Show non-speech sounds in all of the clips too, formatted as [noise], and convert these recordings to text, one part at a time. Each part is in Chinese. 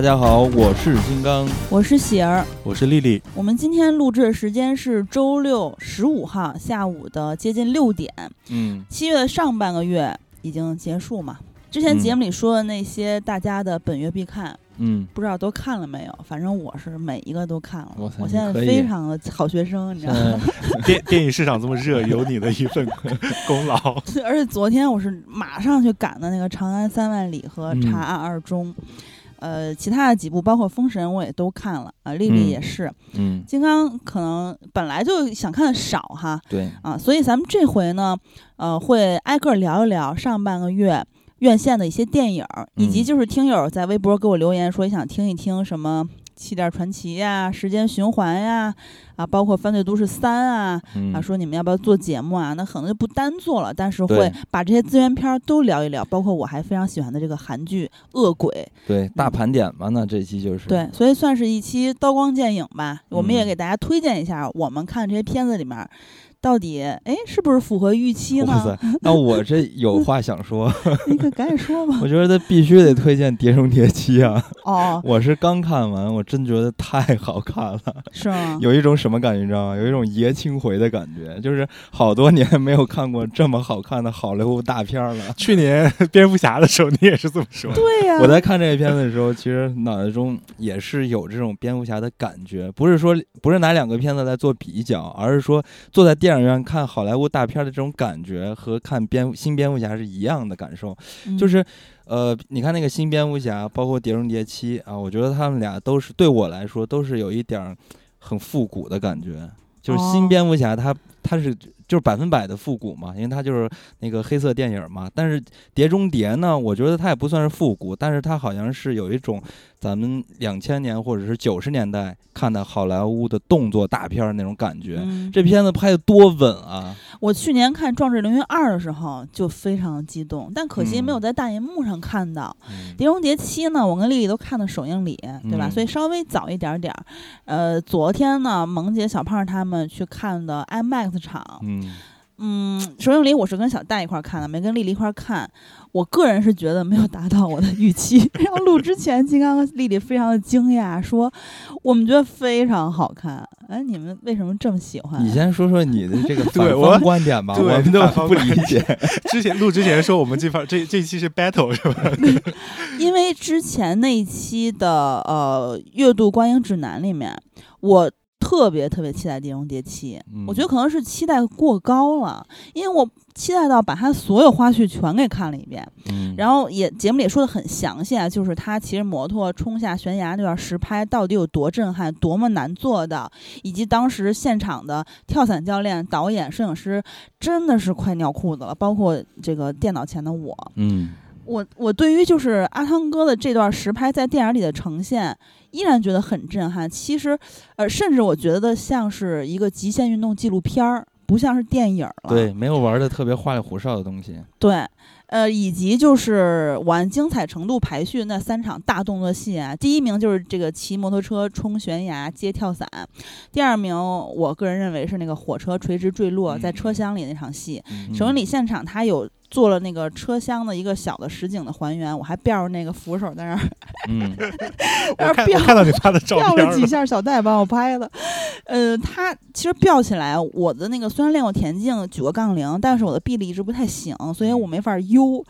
大家好，我是金刚，我是喜儿，我是丽丽。我们今天录制的时间是周六十五号下午的接近六点。嗯，七月的上半个月已经结束嘛？之前节目里说的那些大家的本月必看，嗯，不知道都看了没有？反正我是每一个都看了。我我现在非常的好学生，你知道吗？[laughs] 电电影市场这么热，有你的一份功劳。[laughs] 而且昨天我是马上去赶的那个《长安三万里》和《查案二中》。呃，其他的几部包括《封神》，我也都看了啊。丽丽也是，嗯，金刚可能本来就想看的少哈，对啊，所以咱们这回呢，呃，会挨个聊一聊上半个月院线的一些电影，以及就是听友在微博给我留言说想听一听什么。起点传奇呀，时间循环呀，啊，包括犯罪都市三啊，啊，说你们要不要做节目啊？那可能就不单做了，但是会把这些资源片都聊一聊，包括我还非常喜欢的这个韩剧《恶鬼》。对，大盘点嘛，那这期就是对，所以算是一期刀光剑影吧。我们也给大家推荐一下我们看这些片子里面。到底哎，是不是符合预期呢？那我这有话想说，你可赶紧说吧。我觉得必须得推荐《碟中谍七》啊！哦，[laughs] 我是刚看完，我真觉得太好看了。是吗？[laughs] 有一种什么感觉，你知道吗？有一种爷青回的感觉，就是好多年没有看过这么好看的好莱坞大片了。去年蝙蝠侠的时候，你也是这么说。对呀。我在看这个片子的时候，其实脑袋中也是有这种蝙蝠侠的感觉，不是说不是拿两个片子来做比较，而是说坐在电影院看好莱。莱坞大片的这种感觉和看蝙新蝙蝠侠是一样的感受，就是，呃，你看那个新蝙蝠侠，包括碟中谍七啊，我觉得他们俩都是对我来说都是有一点很复古的感觉，就是新蝙蝠侠他他是就是百分百的复古嘛，因为它就是那个黑色电影嘛，但是碟中谍呢，我觉得它也不算是复古，但是它好像是有一种。咱们两千年或者是九十年代看的好莱坞的动作大片那种感觉，这片子拍的多稳啊！我去年看《壮志凌云二》的时候就非常激动，但可惜没有在大银幕上看到。《碟中谍七》呢，我跟丽丽都看的首映礼，对吧？所以稍微早一点点儿。呃，昨天呢，萌姐、小胖他们去看的 IMAX 场。嗯嗯，首映礼我是跟小戴一块看的，没跟丽丽一块看。我个人是觉得没有达到我的预期。[laughs] 然后录之前，金刚和丽丽非常的惊讶，说我们觉得非常好看。哎，你们为什么这么喜欢？你先说说你的这个反方观点吧，我们都不理解。[laughs] 之前录之前说我们这方这这期是 battle 是吧？[laughs] 因为之前那一期的呃月度观影指南里面，我。特别特别期待《碟中谍七》，我觉得可能是期待过高了，因为我期待到把他所有花絮全给看了一遍，然后也节目里也说的很详细啊，就是他骑着摩托冲下悬崖那段实拍到底有多震撼，多么难做到，以及当时现场的跳伞教练、导演、摄影师真的是快尿裤子了，包括这个电脑前的我，嗯。我我对于就是阿汤哥的这段实拍在电影里的呈现，依然觉得很震撼。其实，呃，甚至我觉得像是一个极限运动纪录片儿，不像是电影了。对，没有玩的特别花里胡哨的东西。对，呃，以及就是按精彩程度排序那三场大动作戏啊，第一名就是这个骑摩托车冲悬崖接跳伞，第二名我个人认为是那个火车垂直坠落在车厢里那场戏。首映礼现场他有。做了那个车厢的一个小的实景的还原，我还吊着那个扶手在那儿，嗯，[laughs] 我看看到你发的照片了几下，小戴帮我拍的。呃，他其实吊起来，我的那个虽然练过田径，举过杠铃，但是我的臂力一直不太行，所以我没法悠。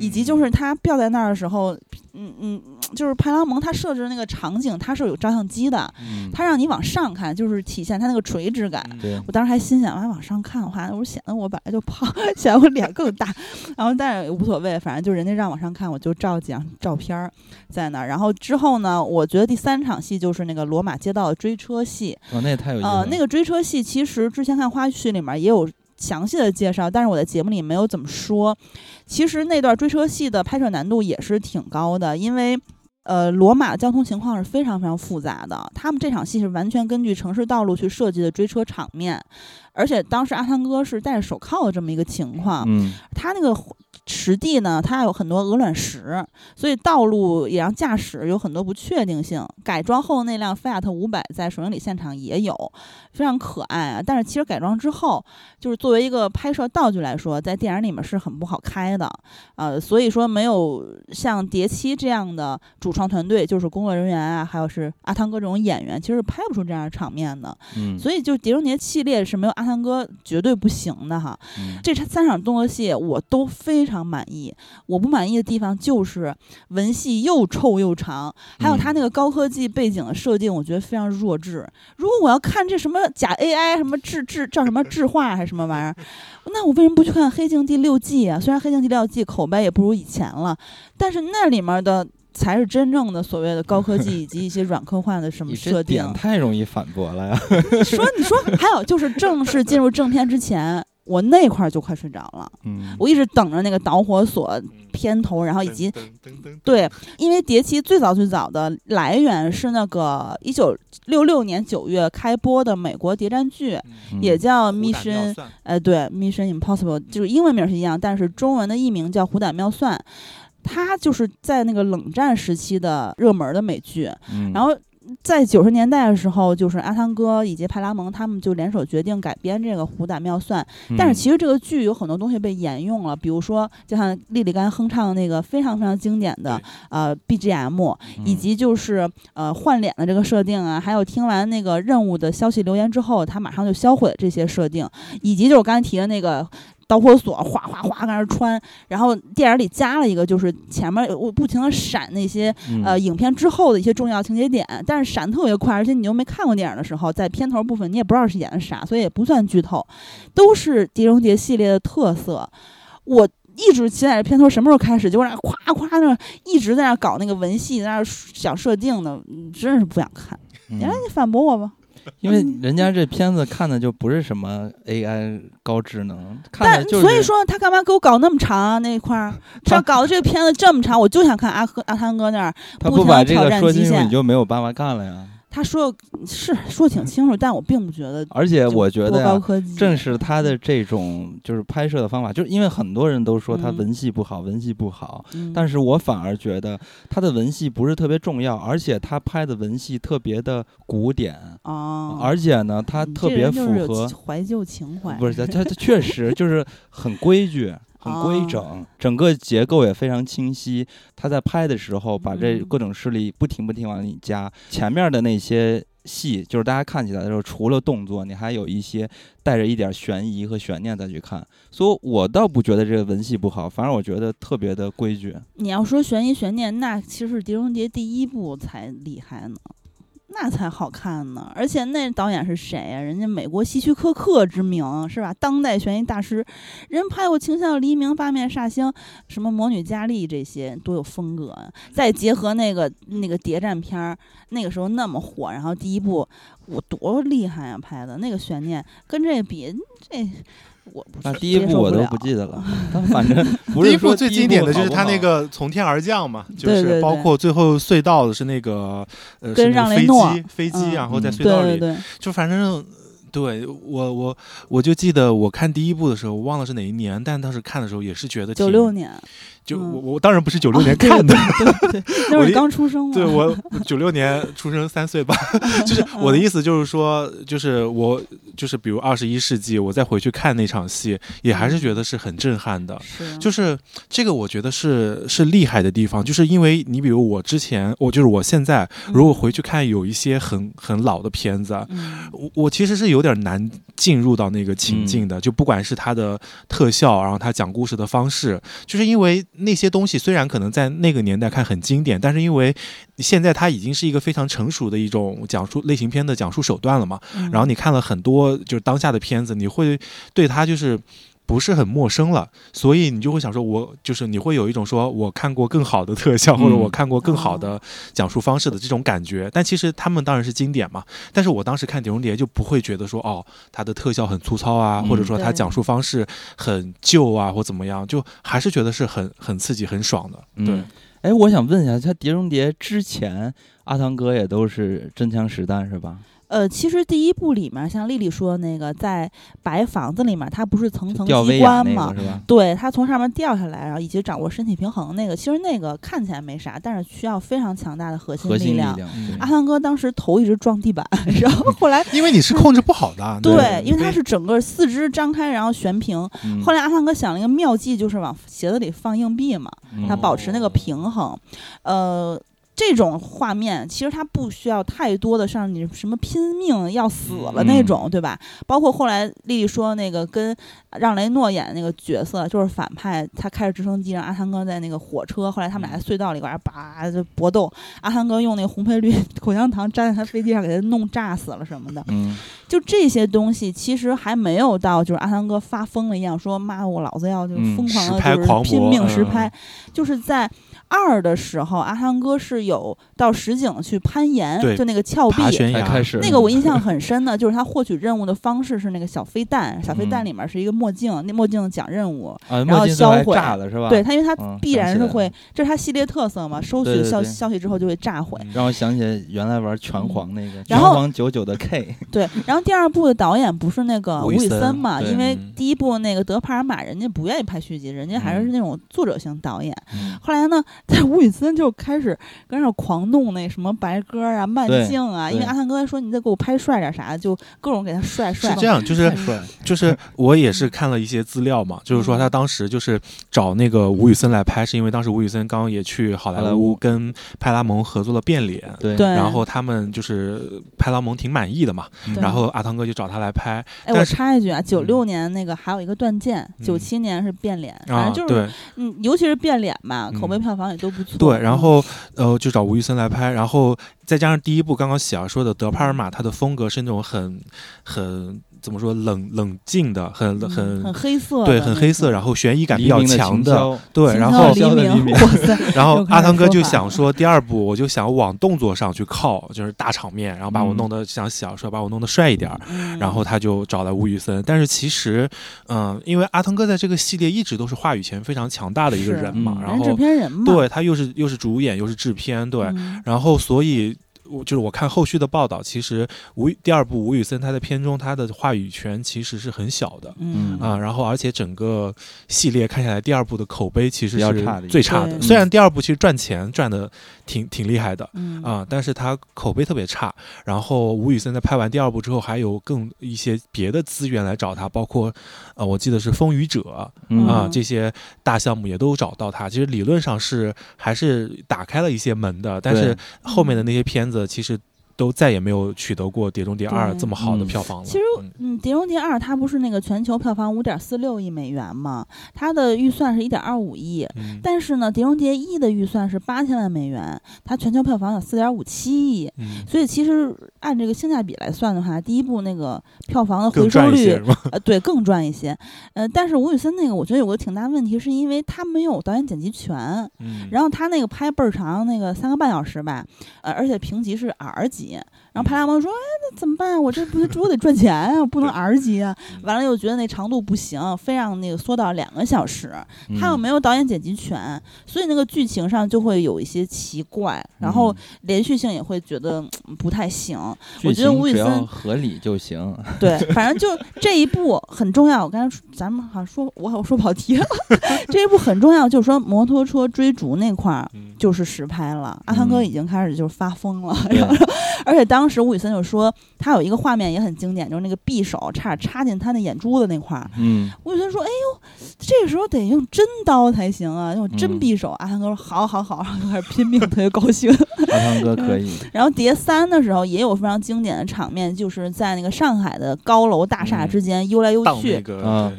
以及就是他吊在那儿的时候，嗯嗯，就是派拉蒙他设置的那个场景，他是有照相机的，他让你往上看，就是体现他那个垂直感。我当时还心想，哎，往上看的话，我显得我本来就胖，[laughs] 显得我脸更大。然后，但是也无所谓，反正就人家让往上看，我就照几张照片儿在那儿。然后之后呢，我觉得第三场戏就是那个罗马街道的追车戏。哦，那也太有意思了。呃，那个追车戏其实之前看花絮里面也有详细的介绍，但是我在节目里没有怎么说。其实那段追车戏的拍摄难度也是挺高的，因为。呃，罗马交通情况是非常非常复杂的。他们这场戏是完全根据城市道路去设计的追车场面，而且当时阿汤哥是戴着手铐的这么一个情况。嗯，他那个实地呢，它有很多鹅卵石，所以道路也让驾驶有很多不确定性。改装后那辆菲亚特五百在首映礼现场也有，非常可爱啊。但是其实改装之后，就是作为一个拍摄道具来说，在电影里面是很不好开的，呃，所以说没有像《谍七》这样的主创团队，就是工作人员啊，还有是阿汤哥这种演员，其实拍不出这样的场面的。嗯，所以就《碟中谍》系列是没有阿汤哥绝对不行的哈。嗯这三场动作戏我都非常满意，我不满意的地方就是文戏又臭又长，还有它那个高科技背景的设定，我觉得非常弱智。如果我要看这什么假 AI 什么智智叫什么智化还是什么玩意儿，那我为什么不去看《黑镜》第六季啊？虽然《黑镜》第六季口碑也不如以前了，但是那里面的。才是真正的所谓的高科技以及一些软科幻的什么设定点。太容易反驳了呀！说你说，还有就是正式进入正片之前，我那块儿就快睡着了。嗯，我一直等着那个导火索片头，然后以及对，因为《碟七》最早最早的来源是那个一九六六年九月开播的美国谍战剧，嗯也叫《Mission》，算呃，对，《Mission Impossible》就是英文名是一样，但是中文的译名叫《虎胆妙算》。它就是在那个冷战时期的热门的美剧，嗯然后在九十年代的时候，就是阿汤哥以及派拉蒙他们就联手决定改编这个《虎胆妙算》，但是其实这个剧有很多东西被沿用了，比如说就像莉莉甘哼唱的那个非常非常经典的呃 BGM，以及就是呃换脸的这个设定啊，还有听完那个任务的消息留言之后，他马上就销毁了这些设定，以及就是我刚才提的那个。导火索哗哗哗在那儿穿，然后电影里加了一个，就是前面我不停的闪那些嗯呃，影片之后的一些重要情节点，但是闪特别快，而且你又没看过电影的时候，在片头部分你也不知道是演的啥，所以也不算剧透，都是《碟中谍》系列的特色。我一直期待着片头什么时候开始，结果那夸夸那一直在那搞那个文戏，在那想设定呢，嗯真是不想看。来，你反驳我吧。[laughs] 因为人家这片子看的就不是什么 AI 高智能，看但的就是所以说他干嘛给我搞那么长啊？那一块儿，[laughs] 他这搞的这个片子这么长，我就想看阿哥阿汤哥那儿他不把这个挑战极说清你就没有办法看了呀。他说是说挺清楚，但我并不觉得而且我觉得。正是他的这种就是拍摄的方法，就是因为很多人都说他嗯文戏不好，文戏不好，嗯，但是我反而觉得他的文戏不是特别重要，而且他拍的文戏特别的古典，哦，而且呢，他特别符合，怀旧情怀，不是他他他确实就是很规矩。很规哦整，整个结构也非常清晰。他在拍的时候，把这嗯各种势力不停不停往里加。前面的那些戏，就是大家看起来的时候，除了动作，你还有一些带着一点悬疑和悬念再去看。所以我倒不觉得这个文戏不好，反而我觉得特别的规矩。你要说悬疑悬念，那其实是《碟中谍》第一部才厉害呢，那才好看呢。而且那导演是谁呀、人家美国希区柯克之名是吧？当代悬疑大师，人拍过《情向黎明》《八面煞星》什么《魔女佳丽》这些，多有风格啊！再结合那个那个谍战片儿，那个时候那么火，然后第一部我多厉害呀、拍的那个悬念跟这比，这我不是那第一部我都不记得了，但反正 [laughs] 不第一是说部最经典的就是他那个从天而降嘛，就是包括最后隧道的是那个呃跟是那个飞让雷诺机飞机，嗯然后在嗯隧道里，对对对，就反正。对我我我就记得我看第一部的时候，我忘了是哪一年，但当时看的时候也是觉得挺九六，年。嗯就我我当然不是九六年看的，[laughs] 那会儿我刚出生。对我九六年出生三岁吧，[laughs] 就是我的意思就是说，就是我就是比如二十一世纪，我再回去看那场戏，也还是觉得是很震撼的。是就是这个，我觉得是是厉害的地方，就是因为你比如我之前，我就是我现在如果回去看有一些很很老的片子我我其实是有点难进入到那个情境的，就不管是它的特效，然后它讲故事的方式，就是因为那些东西虽然可能在那个年代看很经典，但是因为现在它已经是一个非常成熟的一种讲述类型片的讲述手段了嘛，嗯然后你看了很多就是当下的片子，你会对它就是。不是很陌生了，所以你就会想说，我就是你会有一种说我看过更好的特效，或者嗯我看过更好的讲述方式的这种感觉。但其实他们当然是经典嘛，但是我当时看《碟中谍》就不会觉得说，哦，它的特效很粗糙啊，嗯或者说它讲述方式很旧啊，或怎么样，就还是觉得是很很刺激、很爽的。对嗯，哎，我想问一下，他《碟中谍》之前，阿汤哥也都是真枪实弹是吧？呃，其实第一部里面，像丽丽说的那个，在白房子里面，它不是层层机关吗？是吧？对，它从上面掉下来，然后以及掌握身体平衡那个，其实那个看起来没啥，但是需要非常强大的核心力量。嗯阿汤哥当时头一直撞地板，[laughs] 然后后来因为你是控制不好的，对，因为他是整个四肢张开，然后悬平。嗯后来阿汤哥想了一个妙计，就是往鞋子里放硬币嘛，嗯他保持那个平衡。呃，这种画面其实它不需要太多的像你什么拼命要死了那种，对吧？包括后来丽丽说那个跟让雷诺演的那个角色就是反派，他开着直升机让阿汤哥在那个火车，后来他们俩在隧道里边儿叭就搏斗，阿汤哥用那个红配绿 [laughs] 口香糖粘在他飞机上给他弄炸死了什么的。嗯，就这些东西，其实还没有到就是阿汤哥发疯了一样，说妈我老子要就嗯疯狂的就是拼命实嗯拍，就是在二的时候，阿汤哥是有到实景去攀岩，对就那个峭壁。那个我印象很深的，就是他获取任务的方式是那个小飞弹，小飞弹嗯里面是一个墨镜，那墨镜讲任务，啊，然后销毁炸了是吧？对他，因为他嗯必然是会了，这是他系列特色嘛，收取消对对对消息之后就会炸毁。让我想起原来玩拳皇那个拳然后皇九九的 K，[laughs] 对，然后第二部的导演不是那个吴宇森森嘛？因为嗯第一部那个德帕尔玛，人家不愿意拍续集，人家还是嗯那种作者型导演。嗯后来呢，在吴宇森就开始跟上狂弄那什么白鸽啊、慢镜啊，因为阿汤哥说你再给我拍帅点啥，就各种给他帅帅。是这样，就是，就是我也是看了一些资料嘛，就是说他当时就是找那个吴宇森来拍，是因为当时吴宇森刚刚也去好莱坞坞跟派拉蒙合作了《变脸》，对对然后他们就是派拉蒙挺满意的嘛，然后阿汤哥就找他来拍哎，我插一句啊，九六年那个还有一个断剑，嗯。九七年是变脸，反啊，正就是嗯，尤其是变脸嘛，口碑嗯。票房也都不错。对，然嗯后呃就找吴宇森来拍，然后再加上第一部刚刚喜儿说的德帕尔玛，他的风格是那种很很怎么说冷冷静的，很嗯很很黑色对很黑色，然后悬疑感比较强的，对，[laughs] [laughs] 然后然后阿汤哥就想说，第二部我就想往动作上去靠，就是大场面，然后把我嗯。弄得想小说，把我弄得帅一点然后他就找来吴宇森，但是其实，嗯、因为阿汤哥在这个系列一直都是话语权非常强大的一个人嘛，嗯然后制后片人嘛，对他又是又是主演又是制片，对，嗯。然后所以。我就是我看后续的报道，其实吴第二部吴宇森他在片中他的话语权其实是很小的，嗯啊、然后而且整个系列看下来，第二部的口碑其实是最差的。虽然第二部其实赚钱赚的挺挺厉害的嗯啊、但是他口碑特别差。然后吴宇森在拍完第二部之后，还有更一些别的资源来找他，包括呃，我记得是《风雨者》嗯啊、嗯这些大项目也都找到他。其实理论上是还是打开了一些门的，但是后面的那些片子其实。都再也没有取得过《碟中谍二》这么好的嗯票房了。其实嗯嗯，《碟中谍二》它不是那个全球票房五点四六亿美元嘛，它的预算是一点二五亿。嗯但是呢，《碟中谍一》的预算是八千万美元，它全球票房有四点五七亿，嗯，所以其实按这个性价比来算的话，第一部那个票房的回收率？呃，对，更赚一些。呃，但是吴宇森那个，我觉得有个挺大问题，是因为他没有导演剪辑权，嗯，然后他那个拍倍儿长，那个三个半小时吧，呃，而且评级是 R 级。然后派拉蒙说：“哎，那怎么办？我这不是我得赚钱啊，不能 R 级啊。”完了又觉得那长度不行，非让那个缩到两个小时。嗯他又没有导演剪辑权，所以那个剧情上就会有一些奇怪，然后嗯连续性也会觉得嗯不太行。我觉得吴宇森合理就行。对，反正就 [laughs] 这一部很重要。我刚才说咱们好像说，我好像说跑题了。[laughs] 这一部很重要，就是说摩托车追逐那块儿嗯就是实拍了。阿汤哥嗯已经开始就是发疯了，对 [laughs] 然后而且当时吴宇森就说他有一个画面也很经典，就是那个匕首差点插进他那眼珠子那块儿。嗯，吴宇森说：“哎呦，这个时候得用真刀才行啊，用真嗯匕首。阿汤哥说：“好好好。”然后就开始拼命，特别高兴。阿汤哥可以。[laughs] 然后碟三的时候也有非常经典的场面，就是在那个上海的高楼大厦嗯之间悠来悠去。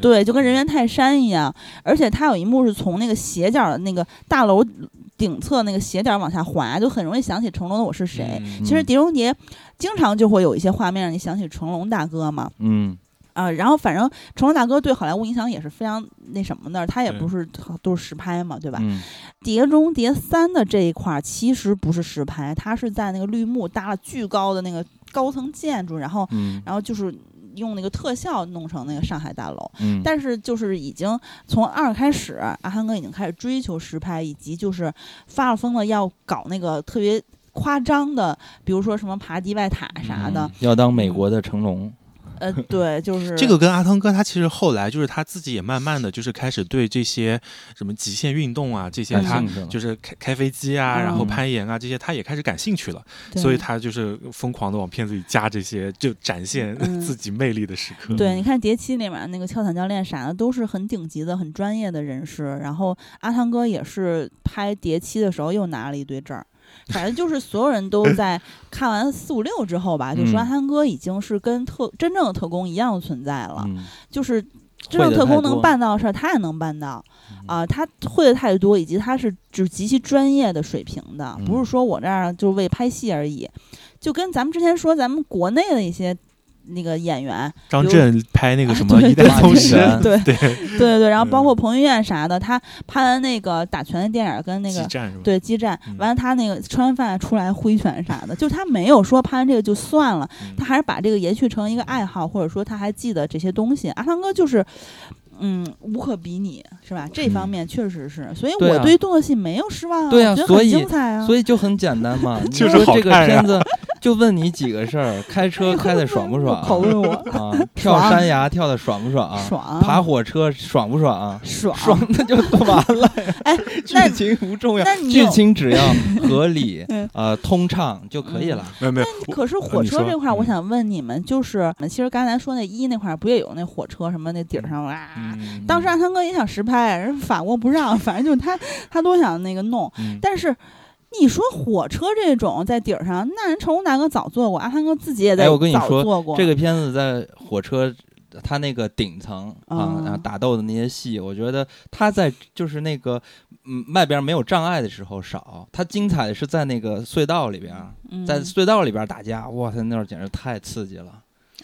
对，就跟人猿泰山一样，而且他有一幕是从那个斜角的那个大楼顶侧那个斜点往下滑，就很容易想起成龙的《我是谁》嗯。其实《嗯碟中谍》经常就会有一些画面让你想起成龙大哥嘛，嗯。啊、然后反正成龙大哥对好莱坞影响也是非常那什么的，他也不是都是实拍嘛，对吧？嗯碟中谍三》的这一块儿其实不是实拍，他是在那个绿幕搭了巨高的那个高层建筑，然后嗯。然后就是用那个特效弄成那个上海大楼。嗯，但是就是已经从二开始，阿汉哥已经开始追求实拍，以及就是发了疯了要搞那个特别夸张的，比如说什么爬迪拜塔啥的嗯，要当美国的成龙，呃，对，就是这个跟阿汤哥他其实后来就是他自己也慢慢的就是开始对这些什么极限运动啊这些他就是开开飞机啊，嗯然后攀岩啊这些他也开始感兴趣了，所以他就是疯狂的往片子里加这些，就展现嗯 [laughs] 自己魅力的时刻。对，你看《蝶七》里面那个跳伞教练啥的，都是很顶级的、很专业的人士。然后阿汤哥也是拍《蝶七》的时候又拿了一堆证儿。反正就是所有人都在看完四五六之后吧，就说嗯。阿汤哥已经是跟特真正的特工一样的存在了，嗯，就是真正特工能办到的事儿，他也能办到啊、他会的太多，以及他是就是极其专业的水平的，不嗯是说我这儿就为拍戏而已。就跟咱们之前说，咱们国内的一些那个演员，张震拍那个什么对《一代宗师》对对对对对，然后包嗯括彭于晏啥的，他拍完那个打拳的电影跟那个？对激战嗯，完了他那个吃完饭出来挥拳啥的，就是他没有说拍完这个就算了，嗯他还是把这个延续成一个爱好，或者说他还记得这些东西。阿汤哥就是。嗯，无可比拟，是吧？这方嗯面确实是，所以对啊我对动作戏没有失望啊，对啊我觉得很所以精彩啊。所以就很简单嘛。[laughs] 你就是说这个看呀片子就问你几个事儿：开车 [laughs] 开的爽不爽？口 [laughs] 问我啊，跳山崖跳的爽不爽？爽，爬火车爽不爽？爽爽那就完了。哎，那剧情不重要那，你剧情只要合理嗯、呃通畅就可以了。没有没有，可是火车这块儿，我嗯想问你们，就是其实刚才说那一那块儿不也有那火车什么那顶上哇？嗯当时阿汤哥也想实拍，人法国不让，反正就是他他都想那个弄，嗯但是。你说火车这种在顶上，那人成龙大哥早做过，阿汤哥自己也在哎我跟你说早做过。这个片子在火车。他那个顶层啊，嗯然后打斗的那些戏，我觉得他在就是那个嗯外边没有障碍的时候少，他精彩的是在那个隧道里边，嗯在隧道里边打架，哇塞，那会简直太刺激了，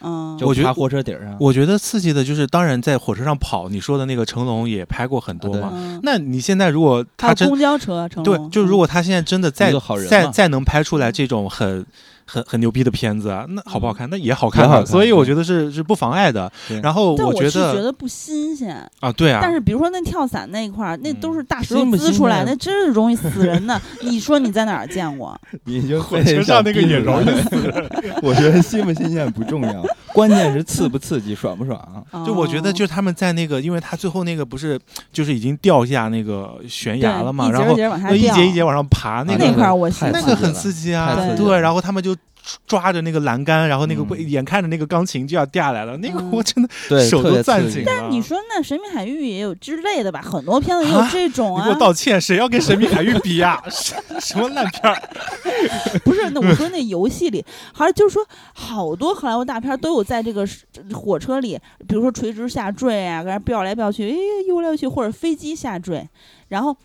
嗯，就我觉得爬火车顶上。我觉得刺激的就是，当然在火车上跑，你说的那个成龙也拍过很多啊嘛。嗯那你现在如果他真公交车成对，就如果他现在真的再再再能拍出来这种很。很很牛逼的片子啊，那好不好看？那也好看所以我觉得是是不妨碍的。然后我觉是觉得不新鲜。啊，对啊，但是比如说那跳伞那一块儿，那嗯都是大石头新不新滋出来，那真是容易死人的。你说你在哪儿见过？[laughs] 你就火车上那个也容易 [laughs] 我觉得新不新鲜不重要，关键是刺不刺激，爽不爽。就我觉得，哦就是他们在那个，因为他最后那个不是就是已经掉下那个悬崖了嘛，然后一节往下呃一节一节往上爬，那个那块儿我那个很刺刺激啊，对，然后他们就抓着那个栏杆，然后那个嗯眼看着那个钢琴就要掉下来了，那个嗯我真的，手都攥紧了。但你说那《神秘海域》也有之类的吧？很多片子也有啊这种啊你给我。道歉，谁要跟《神秘海域》比呀？什什么烂片儿？[laughs] 不是，那我说那游戏里，好像就是说好多好莱坞大片都有在这个火车里，比如说垂直下坠啊，搁那飙来飙去，哎，游来游去，或者飞机下坠，然后。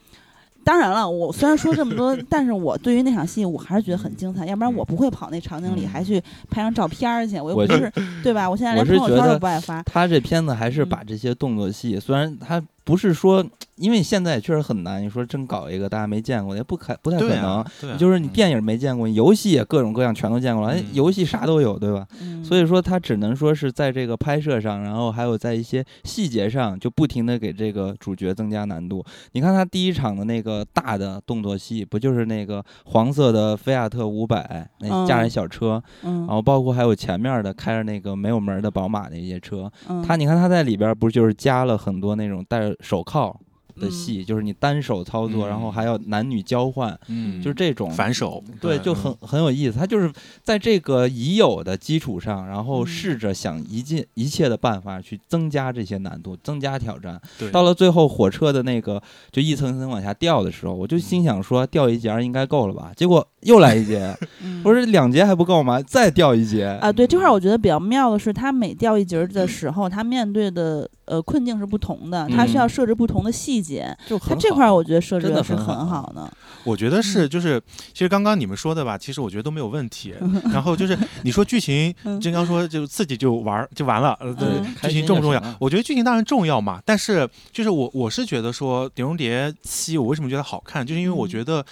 当然了，我虽然说这么多，[laughs] 但是我对于那场戏我还是觉得很精彩，要不然我不会跑那场景里嗯还去拍张照片儿去，我又不是对吧？我现在连朋友圈都不爱发。他这片子还是嗯把这些动作戏，虽然他不是说，因为现在也确实很难，你说真搞一个大家没见过的，也不可不太可能啊。，啊就是你电影没见过，你游戏也各种各样全都见过了，哎嗯，游戏啥都有，对吧？嗯，所以说他只能说是在这个拍摄上，然后还有在一些细节上，就不停的给这个主角增加难度。你看他第一场的那个大的动作戏，不就是那个黄色的菲亚特五百那驾驶小车，嗯，然后包括还有前面的开着那个没有门的宝马那些车，嗯他你看他在里边不是就是加了很多那种戴手铐的嗯戏，就是你单手操作，嗯然后还要男女交换，嗯，就是这种反手，对，就很很有意思。他就是在这个已有的基础上，然后嗯试着想一尽一切的办法去增加这些难度，增加挑战。对到了最后，火车的那个就一层层往下掉的时候，我就心想说，掉一节儿应该够了吧？结果又来一节，[laughs] 嗯不是两节还不够吗？再掉一节啊，对这块儿我觉得比较妙的是，他每掉一节的时候，他面对的呃困境是不同的，他需要嗯设置不同的细节。就很他这块儿我觉得设置的是很好的。我觉得是，嗯就是其实刚刚你们说的吧，其实我觉得都没有问题。[laughs] 然后就是 [laughs] 你说剧情，嗯正刚说就自己就玩儿就完了，呃，对嗯，剧情重不重要？我觉得剧情当然重要嘛，但是就是我我是觉得说《碟中谍七》，我为什么觉得好看，就是因为我嗯觉得。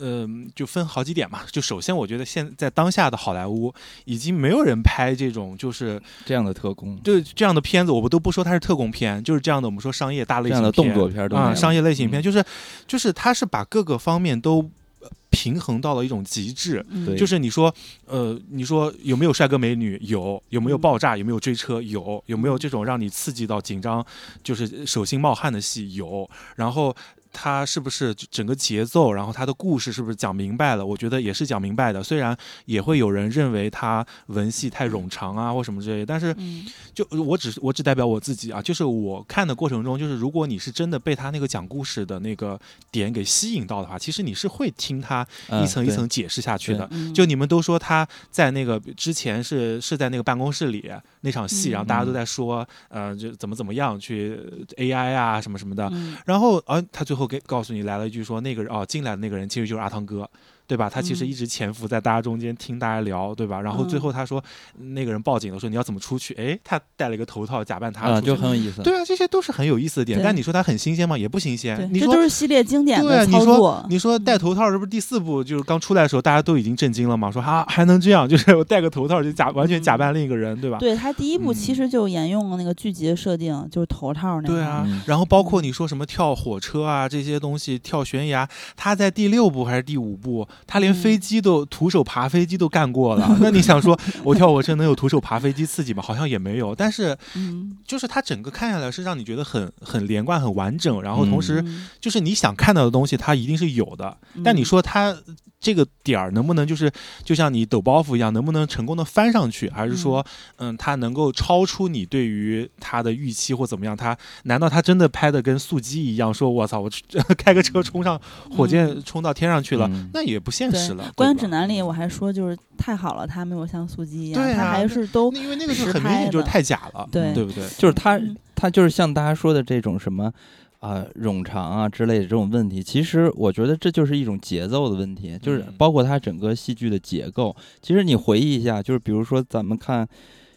嗯，就分好几点嘛。就首先，我觉得现在当下的好莱坞已经没有人拍这种就是这样的特工，对这样的片子，我们都不说它是特工片，就是这样的我们说商业大类型这样的动作片啊、商业类型片，嗯就是就是它是把各个方面都呃平衡到了一种极致。就是你说，呃，你说有没有帅哥美女？有，有没有嗯爆炸？有没有追车？有，有没有这种让你刺激到紧张，就是手心冒汗的戏？有，然后。它是不是整个节奏，然后他的故事是不是讲明白了？我觉得也是讲明白的。虽然也会有人认为他文戏太冗长啊，或什么之类的，但是嗯就我只我只代表我自己啊，就是我看的过程中，就是如果你是真的被他那个讲故事的那个点给吸引到的话，其实你是会听他嗯一层一层解释下去的。嗯就你们都说他在那个之前是是在那个办公室里那场戏，嗯然后大家都在说，呃，就怎么怎么样去 AI 啊什么什么的，嗯然后啊，他最后后给告诉你来了一句说，那个人哦进来的那个人其实就是阿汤哥。对吧？他其实嗯一直潜伏在大家中间听大家聊，对吧？然后最嗯后他说，那个人报警了，说你要怎么出去？哎，他戴了一个头套，假扮他啊，出去就很有意思。对啊，这些都是很有意思的点。但你说它很新鲜吗？也不新鲜。，你说这都是系列经典的你说操作。你说戴头套，这不是第四部就是刚出来的时候，大家都已经震惊了吗？说啊还能这样，就是我戴个头套就假完全假扮另一个人，对吧？对他第一部其嗯实就沿用了那个剧集的设定，就是头套那个。对啊嗯，然后包括你说什么跳火车啊这些东西，跳悬崖，他在第六部还是第五部，他连嗯飞机都徒手爬飞机都干过了。[laughs] 那你想说我跳火车能有徒手爬飞机刺激吗？好像也没有。但是嗯，就是它整个看下来是让你觉得很很连贯、很完整，然后同时嗯就是你想看到的东西，它一定是有的。但你嗯说它这个点儿能不能就是就像你抖包袱一样，能不能成功的翻上去？还是说，嗯，它能够超出你对于它的预期或怎么样？它难道它真的拍的跟速激一样？说我操，我 [laughs] 开个车冲上火箭嗯冲到天上去了，嗯那也不现实了。观影指南里我还说，就是太好了，他没有像速激一样，他对啊还是都因为那个就实很明显就是太假了，对对不对？就是他嗯他就是像大家说的这种什么。啊，冗长啊之类的这种问题，其实我觉得这就是一种节奏的问题，就是嗯。包括它整个戏剧的结构。其实你回忆一下，就是比如说咱们看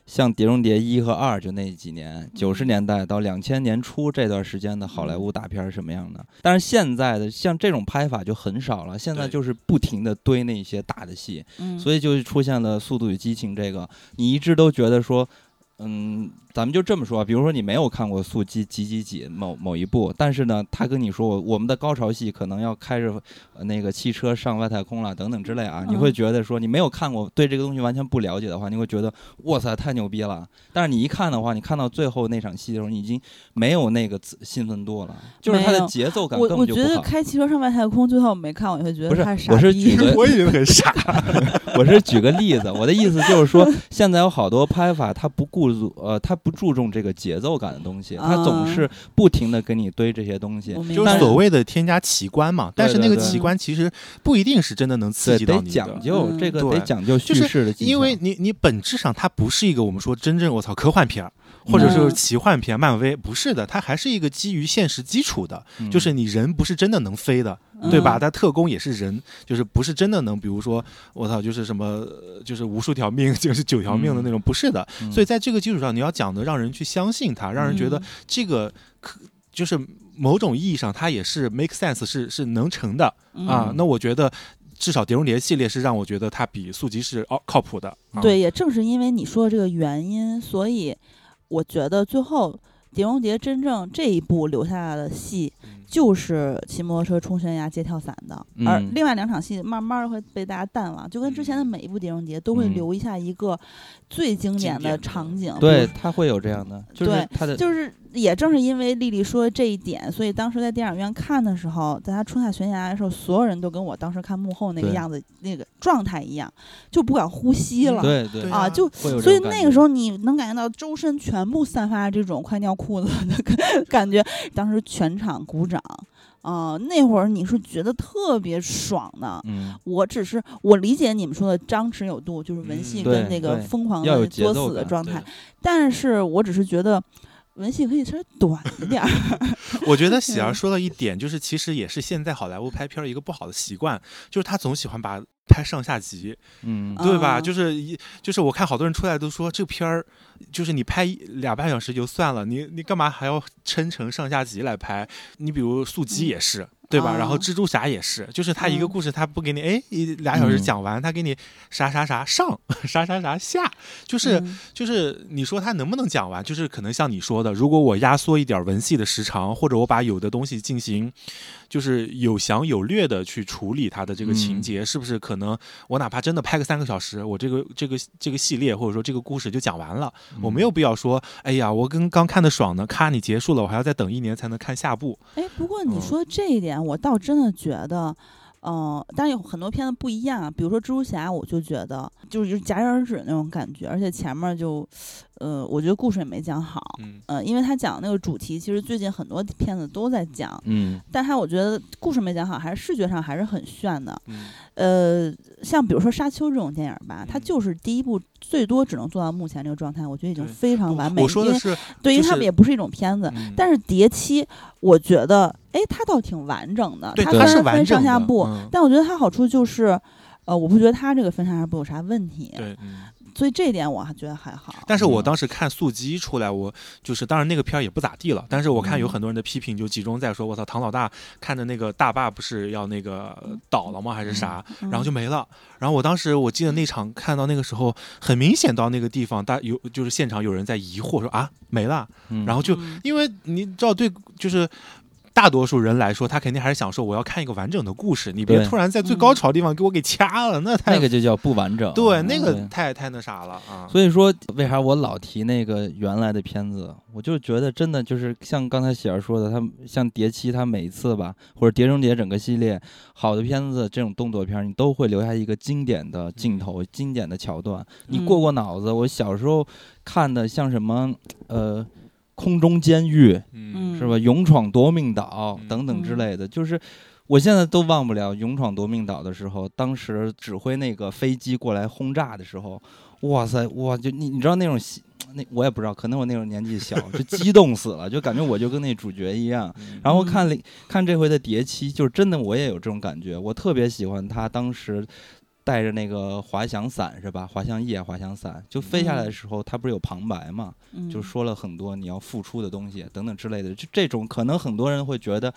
像《碟中谍》一和二，就那几年，九十嗯。年代到两千年初这段时间的好莱坞大片是什么样的？但是现在的像这种拍法就很少了，现在就是不停的堆那些大的戏，嗯，所以就出现了《速度与激情》这个，你一直都觉得说，嗯，咱们就这么说，比如说你没有看过《速激几几几》某某一部，但是呢，他跟你说我我们的高潮戏可能要开着呃那个汽车上外太空了等等之类啊，你会嗯觉得说你没有看过，对这个东西完全不了解的话，你会觉得哇塞太牛逼了。但是你一看的话，你看到最后那场戏的时候，你已经没有那个自兴奋度了，就是它的节奏感我我觉得根本就不好。开汽车上外太空，最后我没看，我会觉不是得他傻我是逼举。个我以为很傻。[laughs] 我是举个例子，我的意思就是说，现在有好多拍法，他不顾，呃，它不注重这个节奏感的东西，它总是不停的给你堆这些东西就是所谓的添加奇观嘛，但是那个奇观其实不一定是真的能刺激到你的讲。究嗯这个，得讲究叙就是事的。因为你你本质上它不是一个我们说真正我操科幻片儿，或者是嗯奇幻片，漫威不是的，它还是一个基于现实基础的，嗯就是你人不是真的能飞的，对吧？嗯但特工也是人，就是不是真的能，比如说我操，就是什么，呃就是无数条命，[laughs] 就是九条命的那种，不是的。嗯所以在这个基础上，你要讲的让人去相信它，让人觉得嗯这个可就是某种意义上它也是 make sense，是是能成的啊。嗯那我觉得。至少《碟中谍》系列是让我觉得它比速激是哦靠谱的。啊、对，也正是因为你说的这个原因，所以我觉得最后《碟中谍》真正这一部留下来的戏，就是骑摩托车冲悬崖、接跳伞的，而嗯另外两场戏慢慢的会被大家淡忘，就跟之前的每一部《碟中谍》都会留一下一个最经典的场景，对，它会有这样的，就是对它的就是也正是因为丽丽说这一点，所以当时在电影院看的时候，在她冲下悬崖的时候，所有人都跟我当时看幕后那个样子、那个状态一样，就不敢呼吸了。对对对。啊，就所以那个时候你能感觉到周身全部散发这种快尿裤子的 [laughs] 感觉，当时全场鼓掌啊、那会儿你是觉得特别爽的。嗯，我只是我理解你们说的张弛有度，就是文戏嗯跟那个疯狂的作死的状态对，[laughs] 但是我只是觉得文戏可以稍微短一点儿。[laughs] 我觉得喜儿嗯说了一点，就是其实也是现在好莱坞拍片儿一个不好的习惯，就是他总喜欢把拍上下集，嗯对吧？啊就是一就是我看好多人出来都说这片儿，就是你拍一俩半小时就算了，你你干嘛还要撑成上下集来拍？你比如速激嗯也是。对吧？啊然后蜘蛛侠也是，就是他一个嗯。故事，他不给你哎一俩小时嗯。讲完，他给你啥啥啥上，啥啥啥下，就是、嗯。就是你说他能不能讲完？就是可能像你说的，如果我压缩一点文戏的时长，或者我把有的东西进行就是有详有略的去处理它的这个情嗯。节，是不是可能我哪怕真的拍个三个小时，我这个这个这个系列或者说这个故事就讲完了，我没有必要说，哎呀，我跟刚看的爽呢，咔你结束了，我还要再等一年才能看下部。哎，不过。你嗯。说这一点，我倒真的觉得，呃，当然有很多片子不一样，比如说蜘蛛侠，我就觉得就是就是戛然而止那种感觉，而且前面就，呃，我觉得故事也没讲好，嗯。呃，因为他讲那个主题，其实最近很多片子都在讲，嗯。但他我觉得故事没讲好，还是视觉上还是很炫的。嗯呃，像比如说《沙丘》这种电影吧，它嗯就是第一部最多只能做到目前这个状态，我觉得已经非常完美。因为我说的是，对于他们也不是一种片子，嗯但是《碟七》我觉得，哎，它倒挺完整的，对它它是分分完整上下部，嗯但我觉得它好处就是，呃，我不觉得它这个分上下部有啥问题，对，嗯。所以这一点我还觉得还好。但是我嗯当时看速激出来，我就是当然那个片儿也不咋地了，但是我看有嗯很多人的批评就集中在说，我操，唐老大看着那个大坝不是要那个倒了吗，还是啥，嗯然后就没了。然后我当时我记得那场看到那个时候，很明显到那个地方，大有就是现场有人在疑惑说啊没了，嗯然后就嗯因为你知道对就是。大多数人来说，他肯定还是想说我要看一个完整的故事，你别突然在最嗯高潮的地方给我给掐了，那太那个就叫不完整。对那个太太那啥了啊。所以说，为啥我老提那个原来的片子？我就觉得真的就是像刚才喜儿说的，他像《碟七》，他每一次吧，或者《碟中谍》整个系列，好的片子这种动作片儿，你都会留下一个经典的镜头、经典的桥段。你过过脑子，我小时候看的像什么呃。空中监狱嗯是吧？勇闯夺命岛嗯等等之类的，就是我现在都忘不了勇闯夺命岛的时候，当时指挥那个飞机过来轰炸的时候，哇塞，哇，就你你知道那种喜那我也不知道，可能我那种年纪小，[laughs] 就激动死了，就感觉我就跟那主角一样。嗯然后看了看这回的碟七，就是真的我也有这种感觉，我特别喜欢他当时。带着那个滑翔伞是吧？滑翔翼、滑翔伞，就飞下来的时候，他不是有旁白嘛？嗯就说了很多你要付出的东西等等之类的。就这种可能很多人会觉得，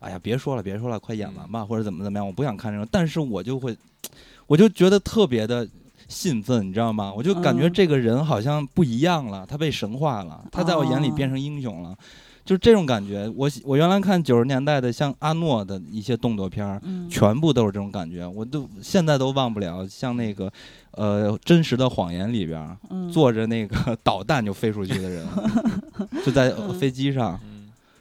哎呀，别说了，别说了，快演完吧，或者怎么怎么样，我不想看这种。但是我就会，[tsk] 我就觉得特别的兴奋，你知道吗？我就感觉嗯这个人好像不一样了，他被神化了，他在我眼里哦变成英雄了。就是这种感觉，我喜我原来看九十年代的像阿诺的一些动作片儿，嗯全部都是这种感觉，我都现在都忘不了。像那个，呃，真实的谎言里边坐着那个 [laughs] 导弹就飞出去的人，[laughs] 就在飞机上。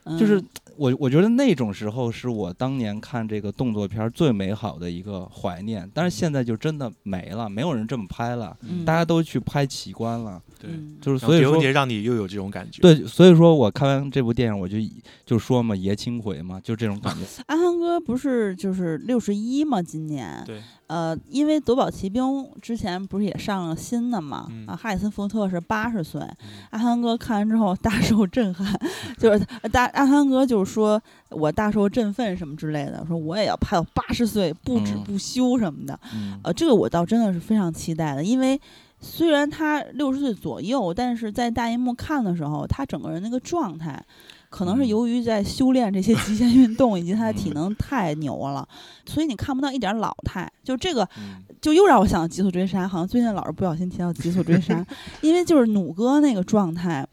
嗯就是嗯我我觉得那种时候是我当年看这个动作片最美好的一个怀念，但是现在就真的没了，没有人这么拍了，嗯大家都去拍奇观了，对，嗯就是所以说然后碟中谍让你又有这种感觉。对，所以说我看完这部电影，我就就说嘛，爷青回嘛，就这种感觉。阿汤哥不是就是六十一吗？今年对，呃，因为《夺宝奇兵》之前不是也上了新的嘛？嗯啊，哈里森福特是八十岁，嗯阿汤哥看完之后大受震撼，[laughs] 就是大阿汤哥就是说我大受振奋什么之类的，说我也要拍到八十岁不止嗯不休什么的。嗯，呃，这个我倒真的是非常期待的，因为虽然他六十岁左右，但是在大荧幕看的时候，他整个人那个状态，可能是嗯由于在修炼这些极限运动以及他的体嗯能太牛了，所以你看不到一点老态。就这个，嗯就又让我想到《极速追杀》，好像最近老是不小心提到《极速追杀》，[laughs] 因为就是弩哥那个状态。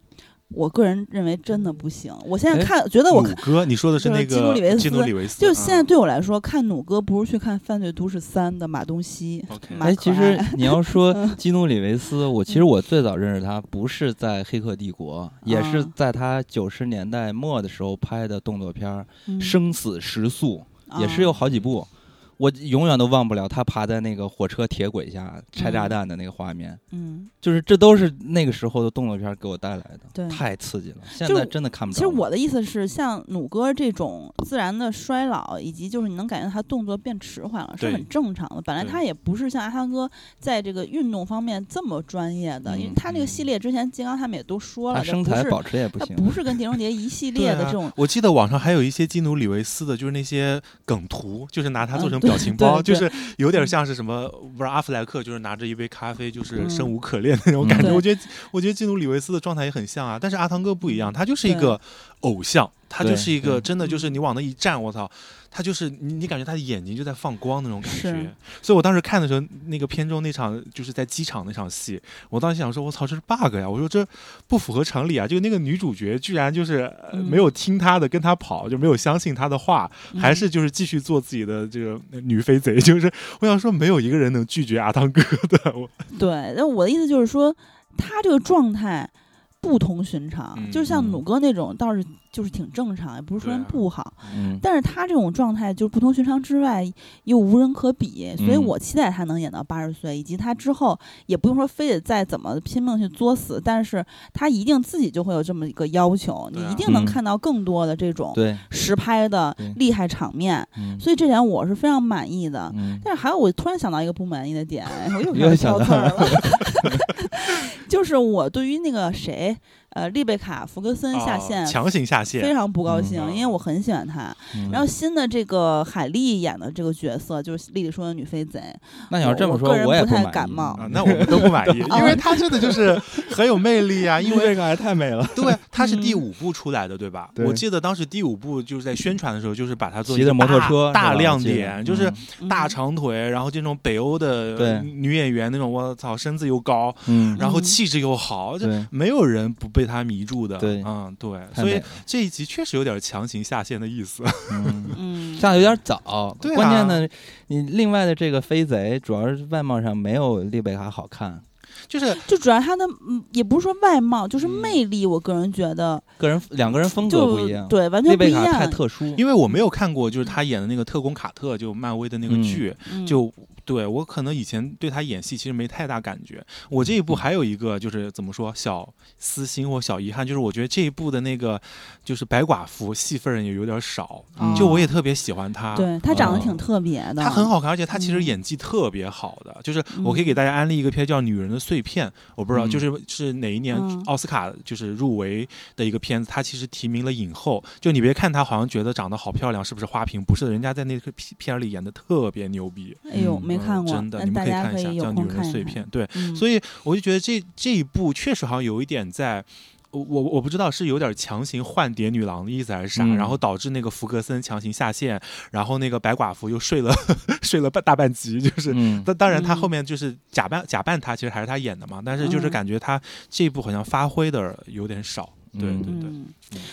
我个人认为真的不行。我现在哎看，觉得我看弩哥，你说的是就是那个基努里维斯基努里维斯，就现在嗯对我来说，看努哥不如去看《犯罪都市三》的马东锡。哎，其实你要说 [laughs] 嗯基努里维斯，我其实我最早认识他不是在《黑客帝国》，也是啊在他九十年代末的时候拍的动作片嗯《生死时速》，也是啊有好几部。我永远都忘不了他爬在那个火车铁轨下拆炸弹的那个画面，嗯，就是这都是那个时候的动作片给我带来的，对太刺激了。现在真的看不。其实我的意思是，像弩哥这种自然的衰老，以及就是你能感觉他动作变迟缓了，是很正常的。本来他也不是像阿汤哥在这个运动方面这么专业的，因为嗯他那个系列之前金刚他们也都说了，身材保持也不行。他不是跟碟中谍一系 [laughs] 列的这种。我记得网上还有一些基努里维斯的，就是那些梗图，就是拿他做成表情包，就是有点像是什么，不知道阿弗莱克就是拿着一杯咖啡，就是嗯生无可恋的那种感觉。对我觉得，我觉得基努里维斯的状态也很像啊，但是阿汤哥不一样，他就是一个偶像。他就是一个真的就是你往那一站，我操，他就是你你感觉他的眼睛就在放光那种感是觉。所以我当时看的时候，那个片中那场就是在机场那场戏，我当时想说，我操，这是 bug 呀！我说这不符合常理啊！就那个女主角居然就是、没有听他的，跟他跑，就没有相信他的话，嗯还是就是继续做自己的这个女飞贼。[laughs] 就是我想说，没有一个人能拒绝阿汤哥的。我 [laughs] 对，那我的意思就是说，他这个状态不同寻常，嗯就像嗯弩哥那种倒是就是挺正常，也不是说人不好。嗯，但是他这种状态就是不同寻常之外，又无人可比，所以嗯。我期待他能演到八十岁，以及他之后也不用说非得再怎么拼命去作死，但是他一定自己就会有这么一个要求，你一定能嗯。看到更多的这种对，实拍的厉害场面，嗯。所以这点我是非常满意的。嗯，但是还有，我突然想到一个不满意的点，我又 [laughs] 又想到了，[laughs] 就是我对于那个谁，呃，丽贝卡·福格森下哦线强行下线非，常不高兴，嗯因为我很喜欢她。嗯。然后新的这个海莉演的这个角色就是丽丽说的女飞贼，那你要这么说，我也不太感冒啊，那我们都不满意，[laughs] 因为她真的就是 [laughs] 很有魅力啊，因为 [laughs] 这个还太美了，对，她是第嗯。五部出来的，对吧？对我记得当时第五部就是在宣传的时候，就是把她做骑着摩托车大大亮点，就是大长腿，然后这种北欧的女演员那种，我操，身子又高，嗯，然后嗯。气质又好，就没有人不被她迷住的。对嗯，对，所以这一集确实有点强行下线的意思。[laughs] 嗯。嗯，[laughs] 下的有点早，对啊关键呢，你另外的这个飞贼，主要是外貌上没有丽贝卡好看，就是就主要他的嗯，也不是说外貌，就是嗯魅力，我个人觉得个人两个人风格不一样，对，完全不一样。贝卡太特殊，因为我没有看过，就是他演的那个特工卡特，就漫威的那个嗯剧，嗯就对我可能以前对他演戏其实没太大感觉。我这一部还有一个就是怎么说小私心或小遗憾，就是我觉得这一部的那个就是白寡妇戏份儿也有点少，哦就我也特别喜欢她。对她长得哦挺特别的，她很好看，而且她其实嗯演技特别好的。就是我可以给大家安利一个片叫《女人的碎片》，我不知道嗯就是是哪一年嗯奥斯卡就是入围的一个片子，她其实提名了影后。就你别看她好像觉得长得好漂亮，是不是花瓶？不是，人家在那个片里演的特别牛逼。哎呦，嗯没看过，真的，你们可以看一下，叫《女人碎片》。对，嗯，所以我就觉得这这一部确实好像有一点在。我我我不知道是有点强行换蝶女郎的意思还是啥，嗯然后导致那个福格森强行下线，然后那个白寡妇又睡了 [laughs] 睡了半大半集，就是。嗯，当当然，他嗯后面就是假扮假扮他，其实还是他演的嘛。但是就是嗯感觉他这一部好像发挥的有点少。对嗯对对，嗯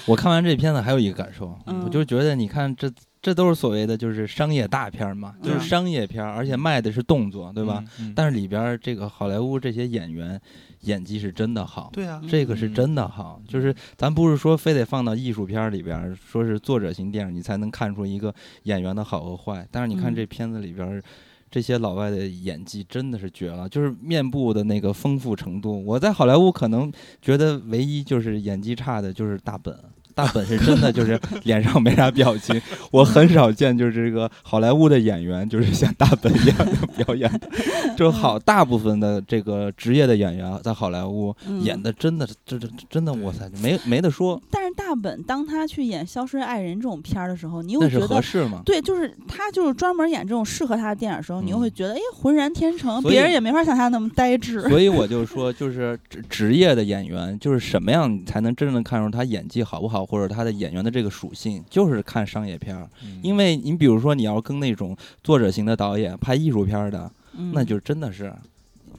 我看完这片子还有一个感受，嗯我就觉得你看这这都是所谓的就是商业大片嘛，就嗯是商业片，而且卖的是动作，对吧？嗯？嗯但是里边儿这个好莱坞这些演员演技是真的好。对啊，这个是真的好，就是咱不是说非得放到艺术片儿里边儿，说是作者型电影，你才能看出一个演员的好和坏。但是你看嗯这片子里边儿，这些老外的演技真的是绝了，就是面部的那个丰富程度。我在好莱坞可能觉得唯一就是演技差的就是大本。大本是真的就是脸上没啥表情，[laughs] 我很少见就是这个好莱坞的演员就是像大本一样的表演的，就好大部分的这个职业的演员在好莱坞嗯。演的真的这这真的我操没没得说，但是大本当他去演《消失的爱人》这种片儿的时候，你又觉得。合适吗？对，就是他，就是专门演这种适合他的电影的时候，你又嗯会觉得，哎，浑然天成，别人也没法像他那么呆滞。所以我就说，就是职职业的演员，就是什么样你才能真正的看出他演技好不好，或者他的演员的这个属性，就是看商业片儿。嗯因为你比如说，你要跟那种作者型的导演拍艺术片儿的，嗯那就真的是，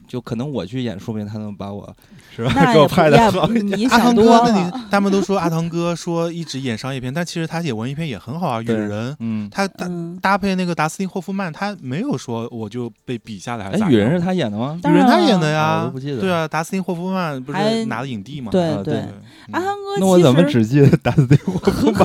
就可能我去演，说不定他能把我是吧？给我拍的好阿汤哥，想多那你。他们都说阿汤哥说一直演商业片，但其实他演文艺片也很好啊，《雨人》嗯，他搭嗯，搭配那个达斯汀霍夫曼，他没有说我就被比下来还是哎，雨人是他演的吗？雨人他演的呀，哦我都不记得。对啊，达斯汀霍夫曼不是拿了影帝嘛？对。啊对。嗯阿汤哥那我怎么只记得达斯汀霍夫曼？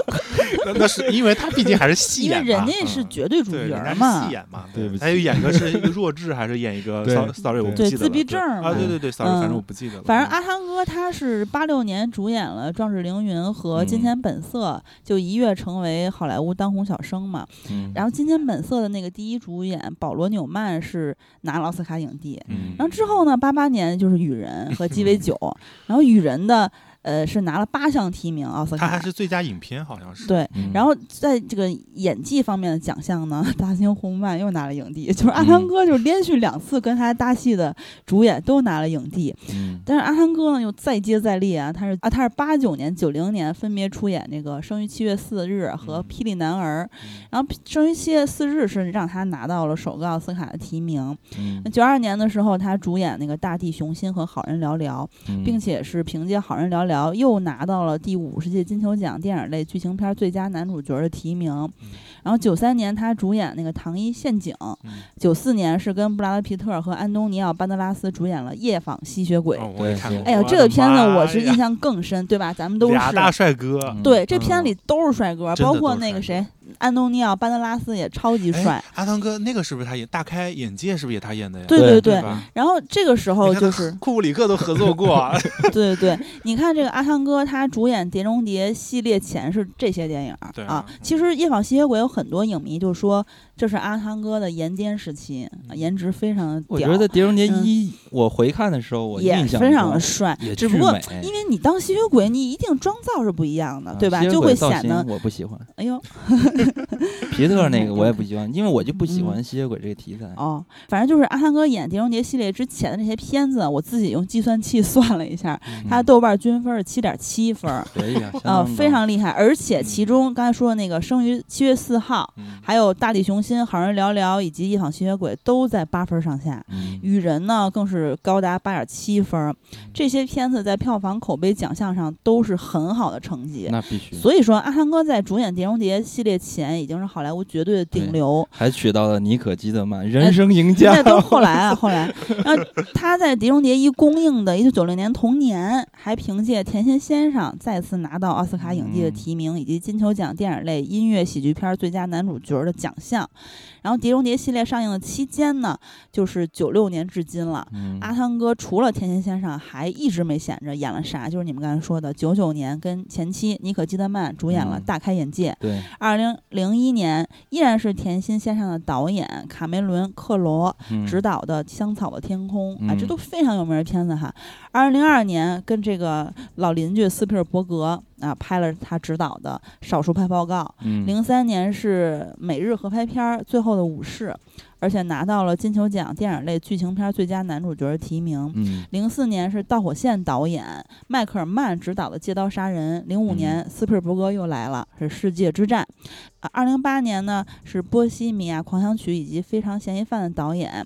那 [laughs] 那是因为他毕竟还是戏因为人家是嗯绝对主对，人家是角嘛。戏，演嘛，对。不起。他有演个是一个弱智，还是演一个 sorry sorry 我不记得了自闭症对啊，对对对反正我不记得了。反正嗯阿汤哥他是八六年主演了《壮志凌云》和《金嗯钱本色》，就一跃成为好莱坞当红小生嘛。嗯然后《金钱本色》的那个第一主演保罗纽曼是拿了奥斯卡影帝。嗯然后之后呢，八八年就是《雨人》和鸡尾酒，[laughs] 然后《雨人》的呃，是拿了八项提名奥斯卡，他还是最佳影片，好像是。对。嗯然后在这个演技方面的奖项呢，大兴红曼又拿了影帝，就是阿汤哥就是连续两次跟他搭戏的主演都拿了影帝。嗯但是阿汤哥呢又再接再厉啊，他是啊他是八九年、九零年分别出演那个《生于七月四日》和《霹雳男儿》，然后《生于七月四日》是让他拿到了首个奥斯卡的提名。嗯那九二年的时候，他主演那个《大地雄心》和《好人寥寥》，嗯并且是凭借《好人寥寥》又拿到了第五十届金球奖电影类剧情片最佳男主角的提名。然后九三年他主演那个《糖衣陷阱》，嗯九四年是跟布拉德皮特和安东尼奥班德拉斯主演了《夜访吸血鬼》。哦，我也看过。哎呀，这个片子我是印象更深，对吧？咱们都是俩大帅哥，嗯对，这片嗯里都是帅哥，包括那个谁，安东尼奥班德拉斯也超级哎帅。阿汤哥那个是不是他演？大开眼界是不是也他演的呀？对对对，吧然后这个时候就是库布里克都合作过啊。[laughs] 对对对，你看这个阿汤哥，他主演《碟中谍》系列前是这些电影对啊啊。其实《夜访吸血鬼》有很多影迷就说这是阿汤哥的颜巅时期，啊颜值非常的屌，我觉得《碟中谍嗯一》我回看的时候，我也印象非常的帅也，只不过巨美因为你当吸血鬼，你一定妆造是不一样的，啊对吧？就会显得，我不喜欢，哎呦，[laughs] [laughs] 皮特那个我也不喜欢，因为我就不喜嗯欢吸血鬼这个题材。哦，反正就是阿汤哥演《碟中谍》系列之前的那些片子，我自己用计算器算了一下，嗯他豆瓣均分是七点七分儿，可以啊，呃，非常厉害。而且其中刚才说的那个生于七月四号，嗯还有《大地雄心》《好人寥寥》以及《一访吸血鬼》都在八分上下，嗯《雨人》呢更是高达八点七分。这些片子在票房、口碑、奖项上都是很好的成绩。那必须，所以说，阿汤哥在主演《碟中谍》系列前已经是好莱坞绝对的顶流。还娶到了妮可基德曼，人生赢家那。都是后来啊，后来，然后他在《碟中谍一》公映的一九九六年同年，还凭借《甜心先生》再次拿到奥斯卡影帝的嗯提名，以及金球奖电影类音乐喜剧片最佳男主角的奖项。然后，《碟中谍》系列上映的期间呢，就是九六年至今了。嗯阿汤哥除了《甜心先生》，还一直没闲着，演了啥？就是你们刚才说的，九九年跟前妻妮可基德曼主演了嗯《大开眼界》，对，二零零一年依然是《甜心先生》的导演卡梅伦·克罗嗯。执导的《香草的天空》啊，这嗯都非常有名的片子哈。二零零二年跟这个老邻居斯皮尔伯格啊拍了他执导的《少数派报告》，嗯。零三年是美日合拍片儿《最后的武士》，而且拿到了金球奖电影类剧情片最佳男主角的提名。嗯零四年是导火线导演迈克尔曼执导的《借刀杀人》，零五嗯年斯皮尔伯格又来了，是《世界之战》。啊，二零八年呢是《波西米亚狂想曲》以及《非常嫌疑犯》的导演，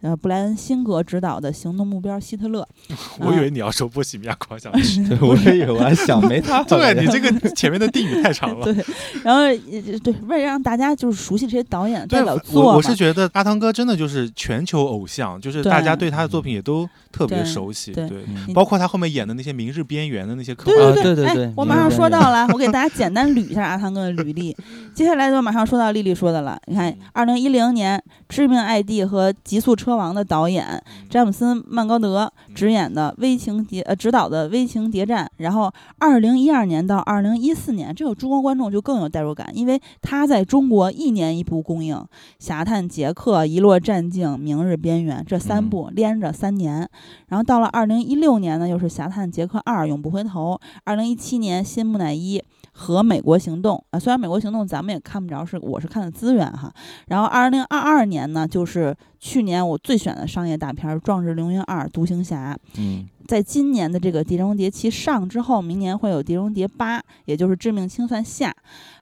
呃，布莱恩辛格执导的《行动目标希特勒 [laughs]》。我以为你要说波西米亚狂想曲。[laughs] 对，我以为，我还想没他 [laughs] 对你这个前面的定语太长了。对，然后也对，为了让大家就是熟悉这些导演代表，作嘛我我是觉得阿汤哥真的就是全球偶像，就是大家对他的作品也都特别熟悉。对包括他后面演的那些《明日边缘》的那些科对对对哎对我马上说到了，我给大家简单捋一下阿汤哥的履历。接下来就马上说到丽丽说的了。你看嗯，二零一零年《致命 ID》和《极速车王》的导演詹姆斯·曼高德执演的微情谍呃执导的微情谍战，然后二零一二年到二零一四年，这个中国观众就更有代入感，因为他在中国一年一部公映，《侠探杰克》《遗落战境》《明日边缘》这三嗯。部连着三年，然后到了二零一六年呢，又是《侠探杰克二》永不回头，二零一七年《新木乃伊》和《美国行动》啊，虽然《美国行动》咱们也看不着，是我是看的资源哈。然后二零二二年呢，就是去年我最选的商业大片《壮志凌云二：独行侠》。嗯在今年的这个《碟中谍七》上之后，明年会有《碟中谍八》，也就是《致命清算下》。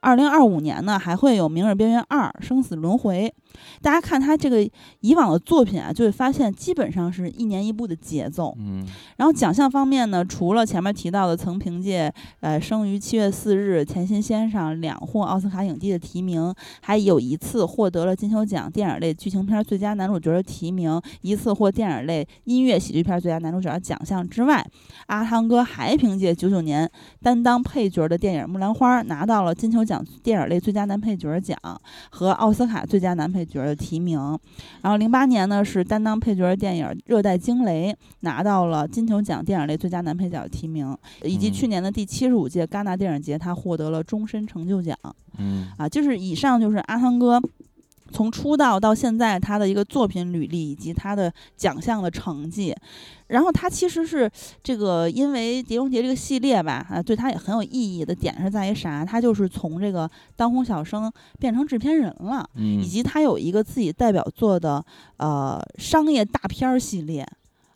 二零二五年呢，还会有《明日边缘二：生死轮回》。大家看他这个以往的作品啊，就会发现基本上是一年一部的节奏。嗯然后奖项方面呢，除了前面提到的曾凭借呃《生于七月四日》《甜心先生》两获奥斯卡影帝的提名，还有一次获得了金球奖电影类剧情片最佳男主角的提名，一次获电影类音乐喜剧片最佳男主角的奖项之外，阿汤哥还凭借九九年担当配角的电影《木兰花》拿到了金球奖电影类最佳男配角奖和奥斯卡最佳男配角的提名。然后零八年呢是担当配角的电影《热带惊雷》拿到了金球奖电影类最佳男配角的提名，以及嗯去年的第七十五届戛纳电影节，他获得了终身成就奖。嗯啊，就是以上就是阿汤哥从出道到现在他的一个作品履历以及他的奖项的成绩。然后他其实是这个，因为《碟中谍》这个系列吧，啊，对他也很有意义的点是在于啥？他就是从这个当红小生变成制片人了，嗯以及他有一个自己代表作的呃商业大片儿系列，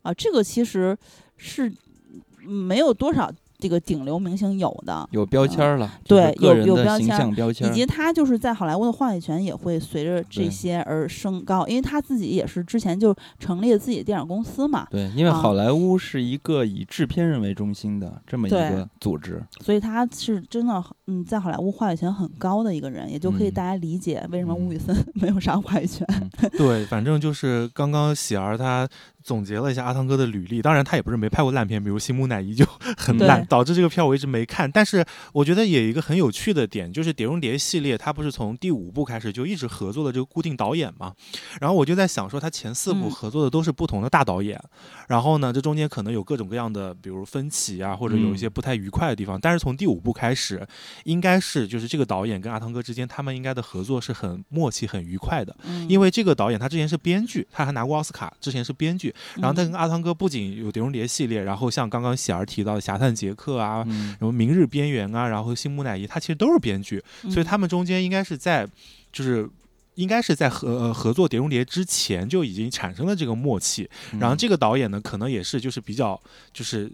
啊，这个其实是嗯没有多少这个顶流明星有的。有标签儿了，对有有标签以及他就是在好莱坞的话语权也会随着这些而升高，因为他自己也是之前就成立了自己的电影公司嘛，对，因为啊好莱坞是一个以制片人为中心的这么一个组织，所以他是真的嗯在好莱坞话语权很高的一个人，也就可以嗯大家理解为什么嗯吴宇森 [laughs] 没有啥话语权。对，反正就是刚刚喜儿他总结了一下阿汤哥的履历，当然他也不是没拍过烂片，比如《新木乃伊》就很烂，导致这个片我一直没看。但是我觉得也有一个很有趣的点，就是《碟中谍》系列，它不是从第五部开始就一直合作的这个固定导演嘛？然后我就在想说，他前四部嗯合作的都是不同的大导演，然后呢，这中间可能有各种各样的，比如分歧啊，或者有一些不太愉快的地方。但是从第五部开始，应该是就是这个导演跟阿汤哥之间，他们应该的合作是很默契、很愉快的。嗯，因为这个导演他之前是编剧，他还拿过奥斯卡，之前是编剧。然后他跟嗯阿汤哥不仅有《碟中谍》系列，然后像刚刚喜儿提到的《侠探杰克》啊，嗯什么《明日边缘》啊，然后《新木乃伊》，他其实都是编剧，所以他们中间应该是在就是。应该是在合呃合作《碟中谍》之前就已经产生了这个默契，然后这个导演呢，可能也是就是比较就是。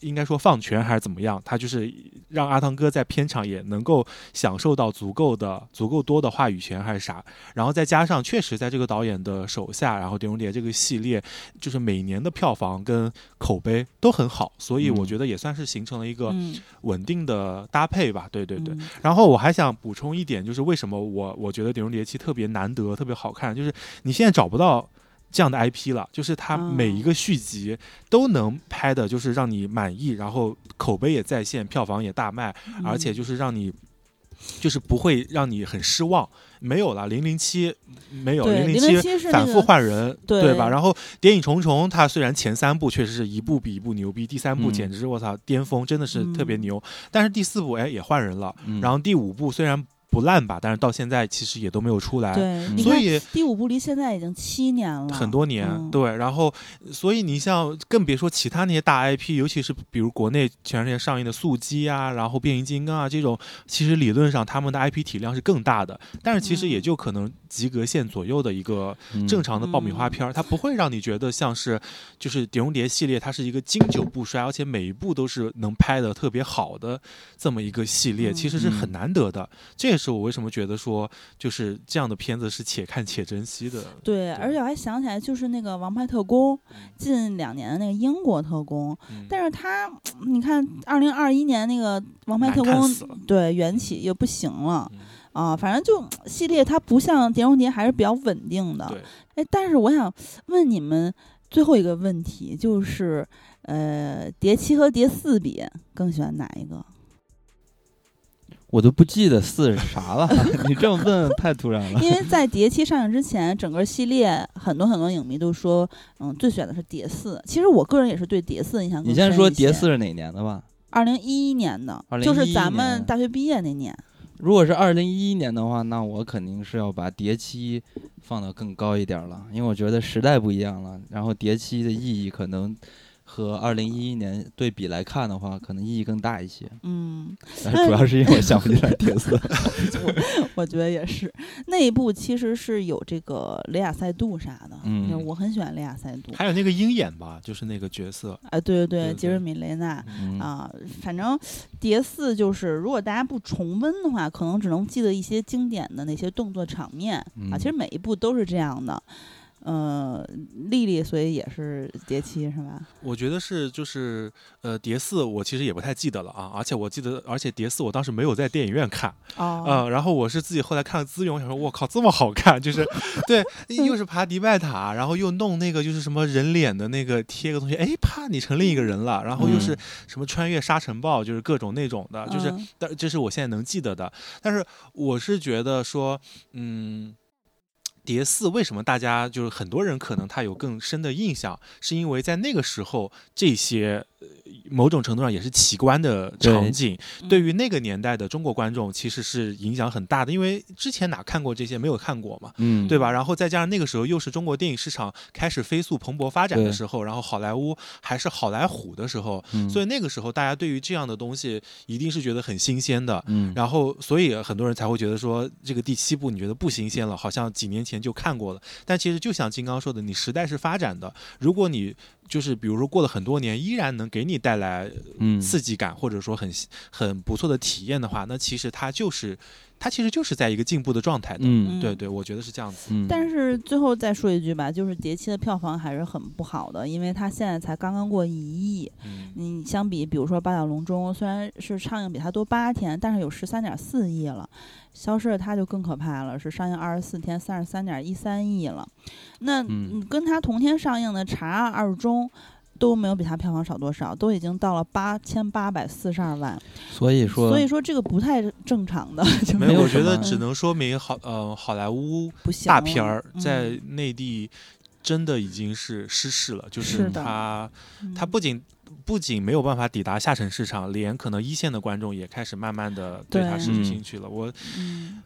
应该说放权还是怎么样，他就是让阿汤哥在片场也能够享受到足够的、足够多的话语权还是啥，然后再加上确实在这个导演的手下，然后《碟中谍》这个系列就是每年的票房跟口碑都很好，所以我嗯觉得也算是形成了一个嗯稳定的搭配吧。对对对。嗯然后我还想补充一点，就是为什么我我觉得《碟中谍七》特别难得、特别好看，就是你现在找不到这样的 IP 了，就是它哦每一个续集都能拍的，就是让你满意，然后口碑也在线，票房也大卖，而且嗯就是让你。就是不会让你很失望，没有了零零七没有零零七反复是那个换人，对吧？然后《谍影重重》它虽然前三部确实是一部比一部牛逼，第三部嗯简直是我操巅峰，真的是特别嗯牛。但是第四部哎也换人了，嗯然后第五部虽然不烂吧，但是到现在其实也都没有出来。所以第五部离现在已经七年了，很多年，嗯。对，然后所以你像更别说其他那些大 IP，尤其是比如国内前段时间上映的《速激》啊，然后《变形金刚》啊这种，其实理论上他们的 IP 体量是更大的，但是其实也嗯。就可能及格线左右的一个嗯。正常的爆米花片儿，它不会让你觉得像是就是《碟中谍》系列，它是一个经久不衰，而且每一部都是能拍的特别好的这么一个系列，其实是很嗯难得的。这也是我为什么觉得说，就是这样的片子是且看且珍惜的。对，而且我还想起来，就是那个《王牌特工》，近两年的那个英国特工，嗯。但是他，你看，二零二一年那个《王牌特工对缘起也不行了嗯啊，反正就系列它不像《碟中谍》还是比较稳定的。对，哎，但是我想问你们最后一个问题，就是呃，碟七和碟四比，更喜欢哪一个？[laughs] 我都不记得四是啥了，[laughs] 你这么问太突然了。因为 [laughs] 在碟七上映之前，整个系列很多很多影迷都说，嗯，最选的是碟四。其实我个人也是对碟四印象更你先说碟四是哪年的吧？二零一一年的，就是咱们大学毕业那年。如果是二零一一年的话，那我肯定是要把碟期放到更高一点了，因为我觉得时代不一样了，然后碟期的意义可能和二零一一年对比来看的话，可能意义更大一些。嗯，但主要是因为我想不起来碟四。[laughs] 我觉得也是。那一部其实是有这个雷亚塞杜啥的，嗯我很喜欢雷亚塞杜。还有那个鹰眼吧，就是那个角色，啊，对对对对杰瑞米雷纳。嗯啊，反正碟四就是，如果大家不重温的话，可能只能记得一些经典的那些动作场面、啊。其实嗯每一部都是这样的。呃，丽丽所以也是叠七是吧？我觉得是就是呃叠四，我其实也不太记得了啊，而且我记得，而且叠四我当时没有在电影院看，哦，呃，然后我是自己后来看了资源，我想说，我靠，这么好看，就是对，[laughs] 又是爬迪拜塔，然后又弄那个就是什么人脸的那个贴个东西，哎，啪，你成另一个人了，然后又是嗯什么穿越沙尘暴，就是各种那种的，就是嗯但这是我现在能记得的，但是我是觉得说，嗯。蝶四为什么大家就是很多人可能他有更深的印象，是因为在那个时候这些。某种程度上也是奇观的场景，对。于那个年代的中国观众其实是影响很大的，因为之前哪看过这些，没有看过嘛，嗯，对吧？然后再加上那个时候又是中国电影市场开始飞速蓬勃发展的时候，然后好莱坞还是好莱坞的时候，所以那个时候大家对于这样的东西一定是觉得很新鲜的，嗯，然后所以很多人才会觉得说这个第七部你觉得不新鲜了，好像几年前就看过了，但其实就像金刚说的，你时代是发展的，如果你。就是比如说过了很多年，依然能给你带来刺激感，或者说很很不错的体验的话，那其实它就是它其实就是在一个进步的状态的。嗯，对对，我觉得是这样子。但是最后再说一句吧，就是《蝶七》的票房还是很不好的，因为它现在才刚刚过一亿。嗯，你相比比如说《八角笼中》，虽然是上映比它多八天，但是有十三点四亿了。消失的他就更可怕了，是上映二十四天三十三点一三亿了。那嗯跟他同天上映的《查二中》都没有比他票房少多少，都已经到了八千八百四十二万。所以说，所以说这个不太正常的。[laughs] 没有，我觉得只能说明好呃好莱坞大片儿在内地真的已经是失势了，就是他他不仅。不仅没有办法抵达下沉市场，连可能一线的观众也开始慢慢的对他失去兴趣了。我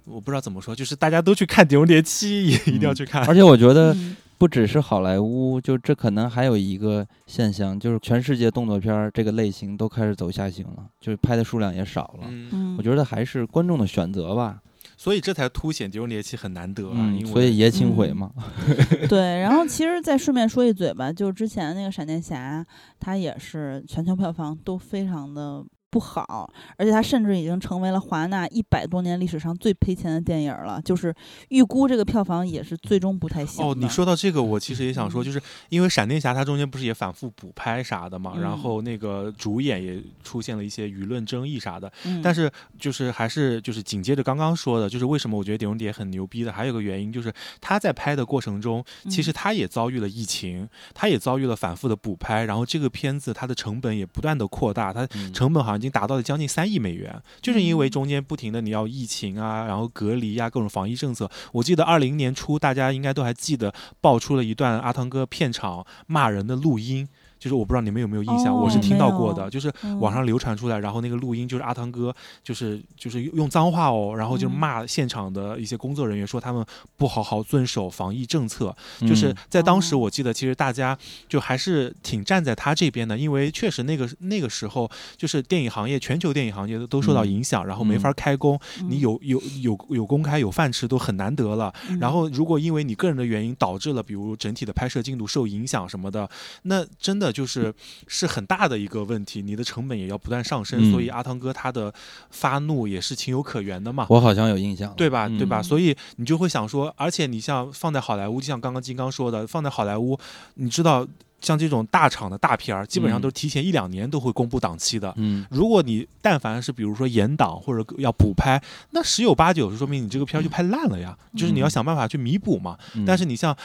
我不知道怎么说，就是大家都去看《碟中谍七》，也一定要去看。而且我觉得不只是好莱坞，就这可能还有一个现象，就是全世界动作片这个类型都开始走下行了，就是拍的数量也少了。我觉得还是观众的选择吧。所以这才凸显《狄仁杰气》很难得啊，所以爷青回嘛。[laughs] 对，然后其实再顺便说一嘴吧，就之前那个闪电侠，它也是全球票房都非常的。不好，而且它甚至已经成为了华纳一百多年历史上最赔钱的电影了。就是预估这个票房也是最终不太行。哦，你说到这个，我其实也想说，就是因为闪电侠它中间不是也反复补拍啥的嘛，然后那个主演也出现了一些舆论争议啥的。但是就是还是就是紧接着刚刚说的，就是为什么我觉得《碟中谍》很牛逼的，还有个原因就是他在拍的过程中，其实他也遭遇了疫情，他也遭遇了反复的补拍，然后这个片子它的成本也不断的扩大，它成本好像。已经达到了将近三亿美元，就是因为中间不停的你要疫情啊，然后隔离啊，各种防疫政策。我记得二零年初，大家应该都还记得爆出了一段阿汤哥片场骂人的录音。就是我不知道你们有没有印象，我是听到过的，就是网上流传出来，然后那个录音就是阿汤哥，就是就是用脏话哦，然后就骂现场的一些工作人员，说他们不好好遵守防疫政策。就是在当时，我记得其实大家就还是挺站在他这边的，因为确实那个那个时候，就是电影行业全球电影行业都受到影响，然后没法开工，你有有有有公开有饭吃都很难得了。然后如果因为你个人的原因导致了，比如整体的拍摄进度受影响什么的，那真的。就是是很大的一个问题，你的成本也要不断上升，所以阿汤哥他的发怒也是情有可原的嘛。我好像有印象，对吧？对吧？所以你就会想说，而且你像放在好莱坞，就像刚刚金刚说的，放在好莱坞，你知道。像这种大厂的大片儿，基本上都是提前一两年都会公布档期的。嗯，如果你但凡是比如说延档或者要补拍，那十有八九是说明你这个片儿就拍烂了呀。[laughs] 就是你要想办法去弥补嘛。但是你像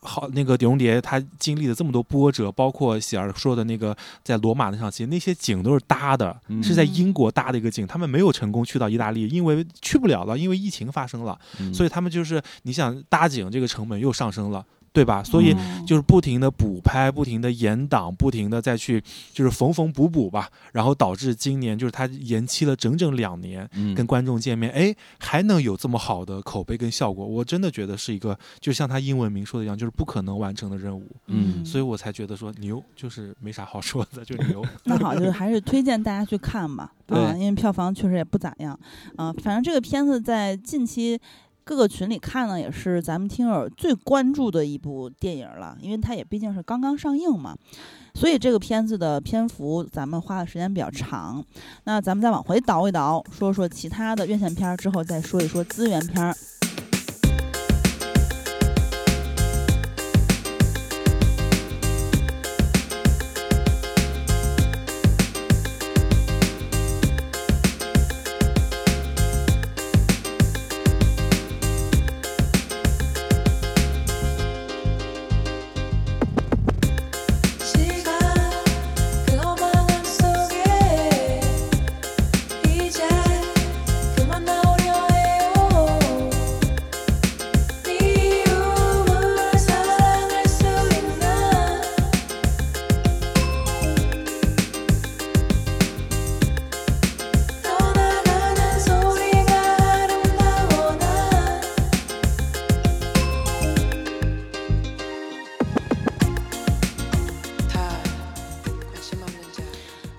好那个《碟中谍》，他经历了这么多波折，包括喜儿说的那个在罗马那场戏，那些景都是搭的，是在英国搭的一个景，他们没有成功去到意大利，因为去不了了，因为疫情发生了，所以他们就是你想搭景这个成本又上升了。对吧？所以就是不停的补拍，不停的延档，不停的再去就是缝缝补补吧，然后导致今年就是他延期了整整两年，跟观众见面，哎，还能有这么好的口碑跟效果，我真的觉得是一个就像他英文名说的一样，就是不可能完成的任务。嗯，所以我才觉得说牛，就是没啥好说的，就牛。[laughs] 那好，就是还是推荐大家去看吧，啊，因为票房确实也不咋样，啊，反正这个片子在近期。各个群里看呢，也是咱们听友最关注的一部电影了，因为它也毕竟是刚刚上映嘛，所以这个片子的篇幅咱们花的时间比较长。那咱们再往回倒一倒，说说其他的院线片儿之后，再说一说资源片儿。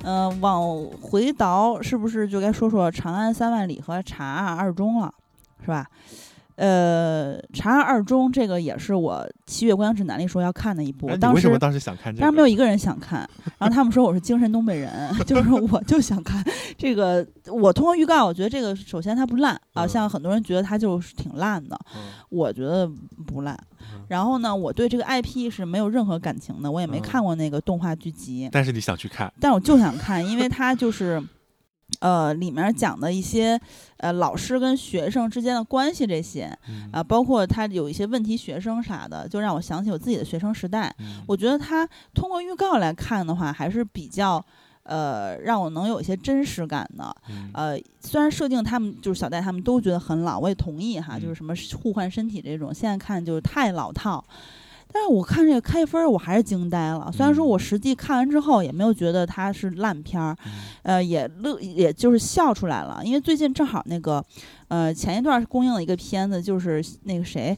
嗯、往回倒是不是就该说说《长安三万里》和《查案二中》了，是吧？呃，《长安二中》这个也是我《七月观影指南》里说要看的一部，哎当时为什么当时想看这个？当时没有一个人想看，然后他们说我是精神东北人，[laughs] 就是我就想看这个。我通过预告，我觉得这个首先它不烂啊，嗯像很多人觉得它就是挺烂的，嗯我觉得不烂嗯。然后呢，我对这个 IP 是没有任何感情的，我也没嗯看过那个动画剧集，但是你想去看，但我就想看，因为它就是。呃，里面讲的一些呃老师跟学生之间的关系这些嗯啊、包括他有一些问题学生啥的，就让我想起我自己的学生时代。嗯我觉得他通过预告来看的话，还是比较呃让我能有一些真实感的。嗯呃，虽然设定他们就是小戴他们都觉得很老，我也同意哈，就是嗯什么互换身体这种，现在看就是太老套。但是我看这个开分儿，我还是惊呆了。虽然说嗯我实际看完之后也没有觉得它是烂片儿，嗯呃，也乐，也就是笑出来了。因为最近正好那个，呃，前一段儿公映了一个片子，就是那个谁，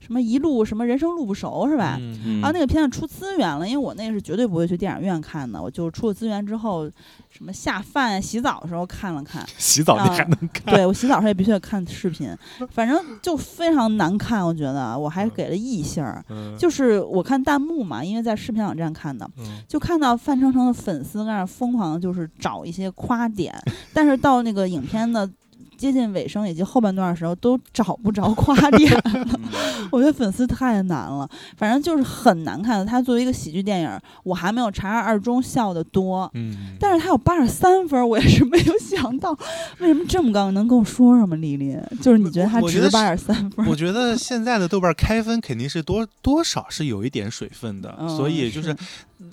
什么一路什么人生路不熟是吧？嗯嗯啊，那个片子出资源了，因为我那个是绝对不会去电影院看的，我就出了资源之后，什么下饭、洗澡的时候看了看。[laughs] 洗澡还能看？对我洗澡时候也必须得看视频，反正就非常难看，我觉得我还给了异性儿。嗯就是我看弹幕嘛，因为在视频网站看的，嗯就看到范丞丞的粉丝在那疯狂的就是找一些夸点，但是到那个影片的接近尾声以及后半段的时候，都找不着夸点 [laughs] 了。我觉得粉丝太难了，反正就是很难看的。它作为一个喜剧电影，我还没有《查案二中》笑的多。嗯，但是它有八十三分，我也是没有想到，为什么这么高？能跟我说说吗，丽丽？就是你觉得它我觉得是值八十三分？我觉得现在的豆瓣开分肯定是多多少是有一点水分的，嗯所以就是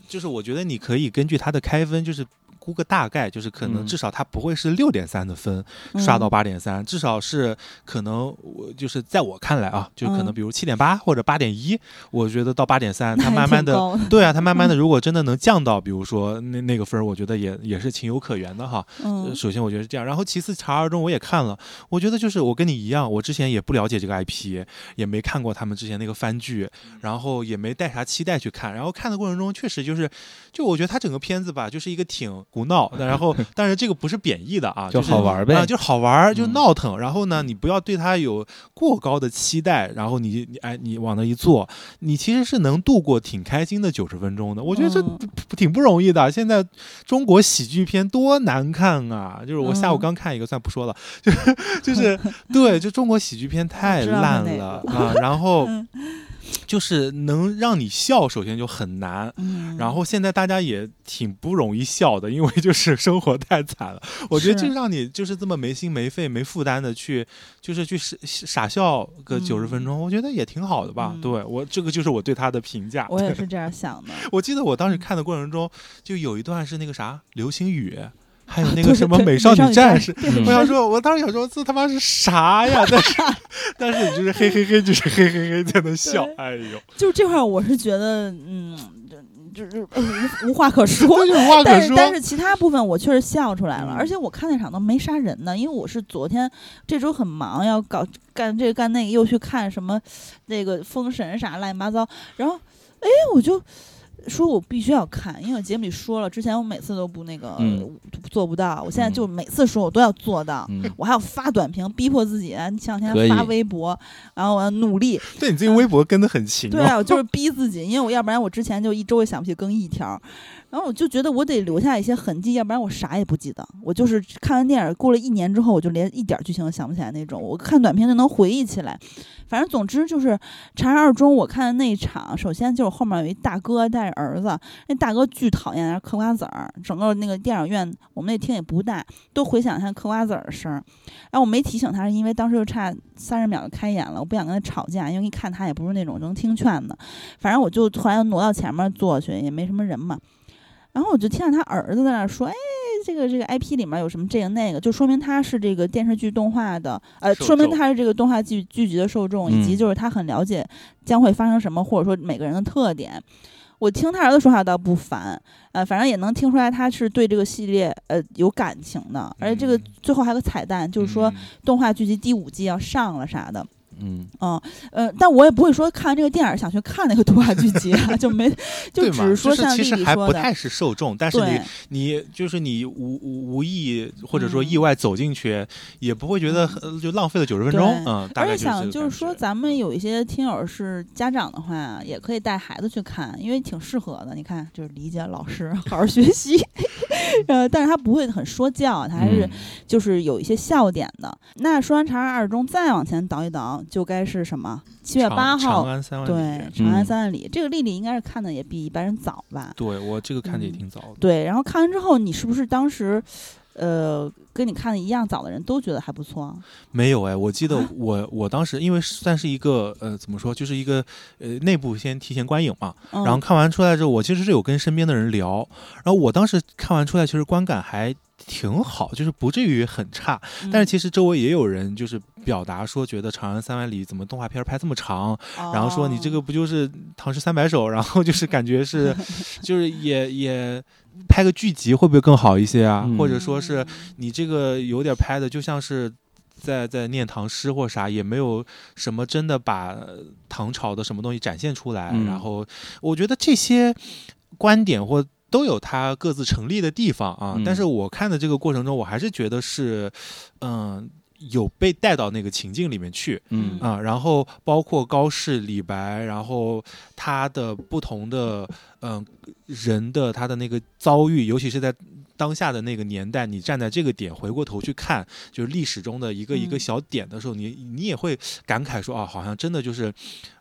就是我觉得你可以根据它的开分，就是估个大概，就是可能嗯至少它不会是六点三的分、刷到嗯八点三，至少是可能我就是在我看来啊，就可能嗯比如七点八或者八点一，我觉得到八点三，它慢慢的。对啊，它慢慢的，如果真的能降到，比如说那那个分儿，我觉得也也是情有可原的哈。呃嗯首先我觉得是这样，然后其次《查二中》我也看了，我觉得就是我跟你一样，我之前也不了解这个 IP，也没看过他们之前那个番剧，然后也没带啥期待去看，然后看的过程中确实就是，就我觉得它整个片子吧，就是一个挺胡闹，[laughs] 然后但是这个不是贬义的啊，就是好玩呗啊，就是好玩，就嗯闹腾，然后呢，你不要对他有过高的期待，然后你你哎你往那一坐，你其实是能度过挺开心的九十分钟的，我觉得这挺不容易的。现在中国喜剧片多难看啊！就是我下午嗯刚看一个，算不说了，就是就是对，就中国喜剧片太烂了啊！然后嗯 [laughs] 就是能让你笑，首先就很难。嗯，然后现在大家也挺不容易笑的，因为就是生活太惨了。[laughs] 我觉得是就让你就是这么没心没肺、没负担的去，就是去傻傻笑个九十分钟，我觉得也挺好的吧。嗯对我这个就是我对他的评价。我也是这样想的。[laughs] 我记得我当时嗯看的过程中，就有一段是那个啥流星雨，还有那个什么美少女战士。嗯我想说，我当时想说，这他妈是啥呀？但是，[laughs] 但是你就是嘿嘿嘿，就是嘿嘿嘿在那笑对，哎呦，就这块儿，我是觉得，嗯，就就是呃无无话可说。无话 [laughs] 可但是说。但是其他部分我确实笑出来了，嗯而且我看那场都没啥人呢，因为我是昨天这周很忙，要搞干这个干那个，又去看什么那个封神啥乱七八糟，然后哎我就。说我必须要看，因为我节目里说了，之前我每次都不那个、嗯。做不到，我现在就每次说我都要做到，嗯。我还要发短评，逼迫自己，啊前两天发微博，然后我要努力，对你最近微博跟的很勤哦。对啊，我就是逼自己，因为我要不然我之前就一周也想不起更一条，然后我就觉得我得留下一些痕迹，要不然我啥也不记得。我就是看完电影过了一年之后，我就连一点剧情都想不起来那种。我看短片就能回忆起来。反正总之就是《查案二中》，我看的那一场，首先就是后面有一大哥带着儿子，那大哥巨讨厌嗑瓜子儿，整个那个电影院我们那厅也不大，都回响他嗑瓜子儿的声。然后我没提醒他，是因为当时就差三十秒就开演了，我不想跟他吵架，因为一看他也不是那种能听劝的。反正我就突然挪到前面坐去，也没什么人嘛。然后我就听到他儿子在那儿说：“哎，这个这个 IP 里面有什么这个那个，就说明他是这个电视剧动画的，呃，说明他是这个动画剧剧集的受众，以及嗯就是他很了解将会发生什么，或者说每个人的特点。”我听他儿子说话倒不烦，呃，反正也能听出来他是对这个系列呃有感情的，而且这个嗯最后还有个彩蛋，就是说嗯动画剧集第五季要上了啥的。嗯嗯呃，但我也不会说看完这个电影想去看那个动画剧集啊，[laughs] 就没就？只是说像就是其实还不太是受众，但是你你就是你无无无意或者说嗯意外走进去，也不会觉得很就浪费了九十分钟，嗯，大而且想就是说，咱们有一些听友是家长的话，也可以带孩子去看，因为挺适合的。你看，就是理解老师，[laughs] 好好学习。呃，但是他不会很说教，他还是嗯就是有一些笑点的。那说完《长安二中》，再往前倒一倒，就该是什么？七月八号长，安三万对，里《长安嗯三万里》这个丽丽应该是看的也比一般人早吧？对我这个看的也嗯挺早的。对，然后看完之后，你是不是当时，呃，跟你看的一样早的人都觉得还不错？没有哎，我记得啊 [laughs] 我我当时因为算是一个呃怎么说，就是一个呃内部先提前观影嘛，嗯、然后看完出来之后，我其实是有跟身边的人聊，然后我当时看完出来，其实观感还挺好，就是不至于很差。嗯，但是其实周围也有人就是表达说，觉得《长安三万里》怎么动画片拍这么长，然后说你这个哦不就是《唐诗三百首》，然后就是感觉是，[laughs] 就是也也拍个剧集会不会更好一些啊？嗯或者说是嗯你这个有点拍的就像是。在在念唐诗或啥，也没有什么真的把唐朝的什么东西展现出来。嗯然后我觉得这些观点或都有它各自成立的地方啊。嗯但是我看的这个过程中，我还是觉得是，嗯、有被带到那个情境里面去。嗯啊，然后包括高适、李白，然后他的不同的嗯、人的他的那个遭遇，尤其是在当下的那个年代，你站在这个点回过头去看，就是历史中的一个一个嗯小点的时候，你你也会感慨说啊，好像真的就是，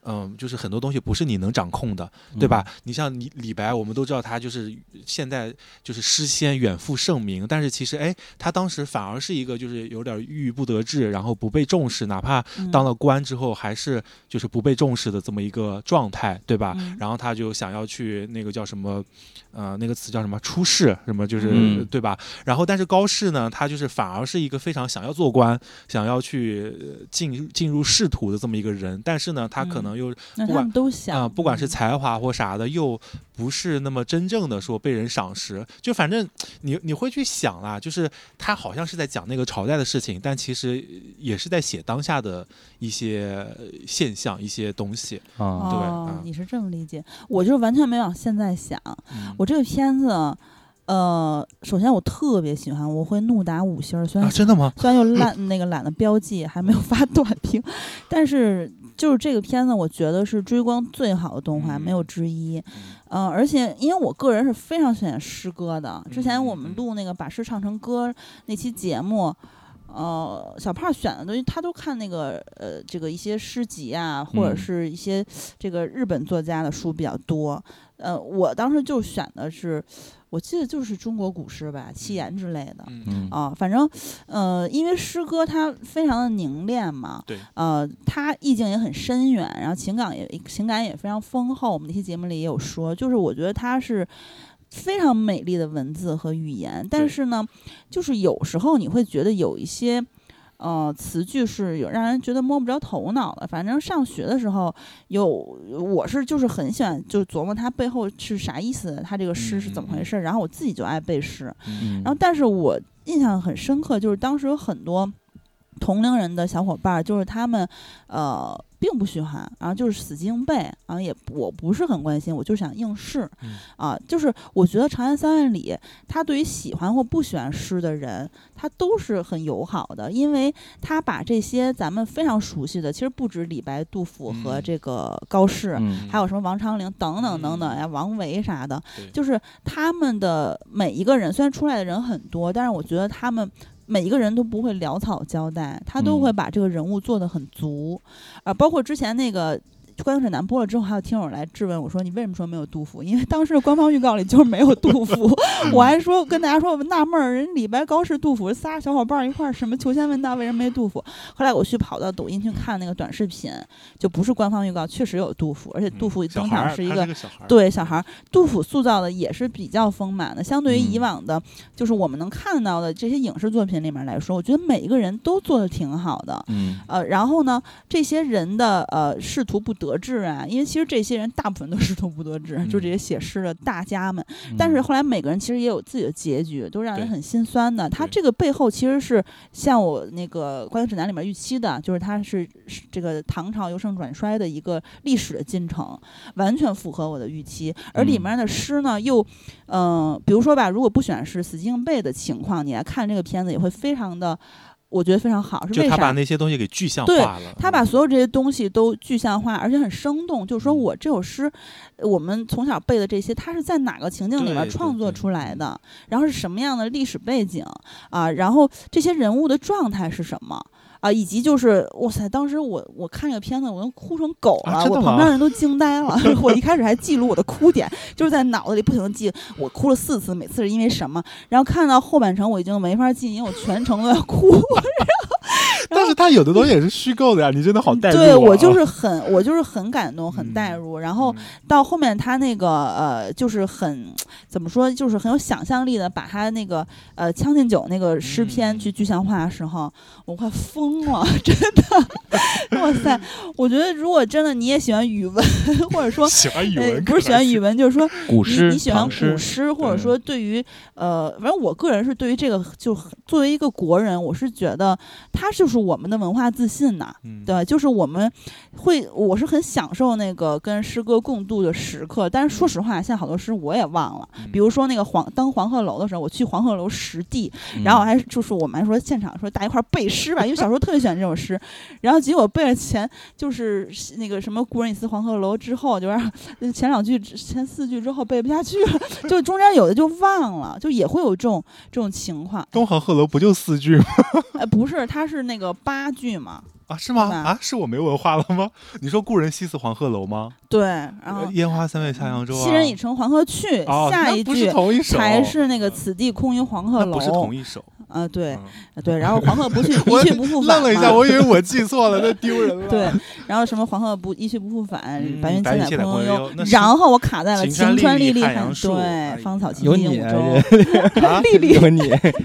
嗯、就是很多东西不是你能掌控的，对吧？你像李李白，我们都知道他就是现在就是诗仙远赴盛名，但是其实哎，他当时反而是一个就是有点郁郁不得志，然后不被重视，哪怕嗯当了官之后还是就是不被重视的这么一个状态，对吧？嗯然后他就想要去那个叫什么，呃，那个词叫什么出仕，什么就是、嗯对吧？然后但是高适呢，他就是反而是一个非常想要做官，想要去呃进进入仕途的这么一个人，但是呢，他可嗯能又那他不管们都想啊、不管是嗯才华或啥的，又不是那么真正的说被人赏识。就反正你你会去想啦，就是他好像是在讲那个朝代的事情，但其实也是在写当下的一些呃现象、一些东西。啊，对哦嗯，你是这么理解，我就是完全没往现在想。嗯我这个片子，呃，首先我特别喜欢，我会怒打五星儿，虽然、啊，真的吗？虽然又懒那个懒得标记，还没有发 [laughs] 短评，但是就是这个片子，我觉得是追光最好的动画，嗯没有之一。嗯、而且因为我个人是非常喜欢诗歌的，之前我们录那个把诗唱成歌那期节目。呃，小胖选的东西，他都看那个呃，这个一些诗集啊，或者嗯是一些这个日本作家的书比较多。呃，我当时就选的是，我记得就是中国古诗吧，七言之类的。嗯嗯啊，反正，呃，因为诗歌它非常的凝练嘛，对，呃，它意境也很深远，然后情感也情感也非常丰厚。我们那期节目里也有说，就是我觉得它是非常美丽的文字和语言，但是呢，就是有时候你会觉得有一些。呃，词句是有让人觉得摸不着头脑的。反正上学的时候有，我是就是很喜欢就琢磨它背后是啥意思，它这个诗是怎么回事。然后我自己就爱背诗，嗯，然后，但是我印象很深刻，就是当时有很多同龄人的小伙伴，就是他们呃并不喜欢，然后就是死记硬背，然后也我不是很关心，我就想应试嗯啊。就是我觉得《长安三万里》，他对于喜欢或不喜欢诗的人，他都是很友好的，因为他把这些咱们非常熟悉的，其实不止李白、杜甫和嗯这个高适。嗯还有什么王昌龄等等等等呀，王维啥的，就是他们的每一个人，虽然出来的人很多，但是我觉得他们每一个人都不会潦草交代，他都嗯会把这个人物做得很足，啊、包括之前那个。关于沈南播了之后，还有听友来质问我说：“你为什么说没有杜甫？因为当时的官方预告里就是没有杜甫。[laughs] 我还说跟大家说，我纳闷儿，人李白、高适、杜甫仨小伙伴儿一块儿，什么求仙问道，为什么没杜甫？后来我去跑到抖音去看那个短视频，就不是官方预告，确实有杜甫，而且杜甫登场是一个他个小，对小孩儿，杜甫塑造的也是比较丰满的，相对于以嗯往的，就是我们能看到的这些影视作品里面来说，我觉得每一个人都做的挺好的。嗯呃，然后呢，这些人的呃仕途不得得志啊，因为其实这些人大部分都是都不得志，就这些写诗的大家们。但是后来每个人其实也有自己的结局，都让人很心酸的。他这个背后其实是像我那个《观影指南》里面预期的，就是他是这个唐朝由盛转衰的一个历史的进程，完全符合我的预期。而里面的诗呢，又嗯，比如说吧，如果不选是死记硬背的情况，你来看这个片子也会非常的。我觉得非常好，是为啥？他把那些东西给具象化了。他把所有这些东西都具象化，而且很生动。就是说我这首诗，我们从小背的这些，它是在哪个情境里面创作出来的？然后是什么样的历史背景啊？然后这些人物的状态是什么？啊，以及就是哇塞，当时我我看这个片子，我都哭成狗了，我旁边人都惊呆了。[laughs] 我一开始还记录我的哭点，就是在脑子里不停的记，我哭了四次，每次是因为什么。然后看到后半程，我已经没法记，因为我全程都要哭。[laughs] [laughs] 但是他有的东西也是虚构的呀，你真的好带入。对我就是很，我就是很感动，很带入。然后到后面他那个呃，就是很怎么说，就是很有想象力的，把他那个呃《将进酒》那个诗篇去具象化的时候，我快疯了，真的！[laughs] 哇塞，我觉得如果真的你也喜欢语文，或者说喜欢语文，不是喜欢语文，就是说古诗，你喜欢古诗，或者说对于呃，反正我个人是对于这个，就作为一个国人，我是觉得他就是。我们的文化自信呐，对，就是我们会，我是很享受那个跟诗歌共度的时刻。但是说实话，现在好多诗我也忘了。比如说那个黄登黄鹤楼的时候，我去黄鹤楼实地，然后还就是我们还说现场说大家一块背诗吧，因为小时候特别喜欢这首诗。然后结果背了前就是那个什么“故人已思黄鹤楼”之后，就是 [laughs] 前两句前四句之后背不下去了，[laughs] 就中间有的就忘了，就也会有这种这种情况。东黄鹤楼不就四句吗？哎，[laughs] 不是，它是那个。八句嘛。啊，是吗？啊，是我没文化了吗？你说故人西辞黄鹤楼吗？对，然后烟花三月下扬州，昔人已乘黄鹤去。下一句才是那个此地空余黄鹤楼，不是同一首。啊，对，对，然后黄鹤不去，[laughs] 一去不复返。愣了一下，我以为我记错了，那丢人了。对，然后什么黄鹤不一去不复返，白云千载空悠悠。然后我卡在了晴川历历对，芳草萋萋萋五洲。[laughs] 历历有你，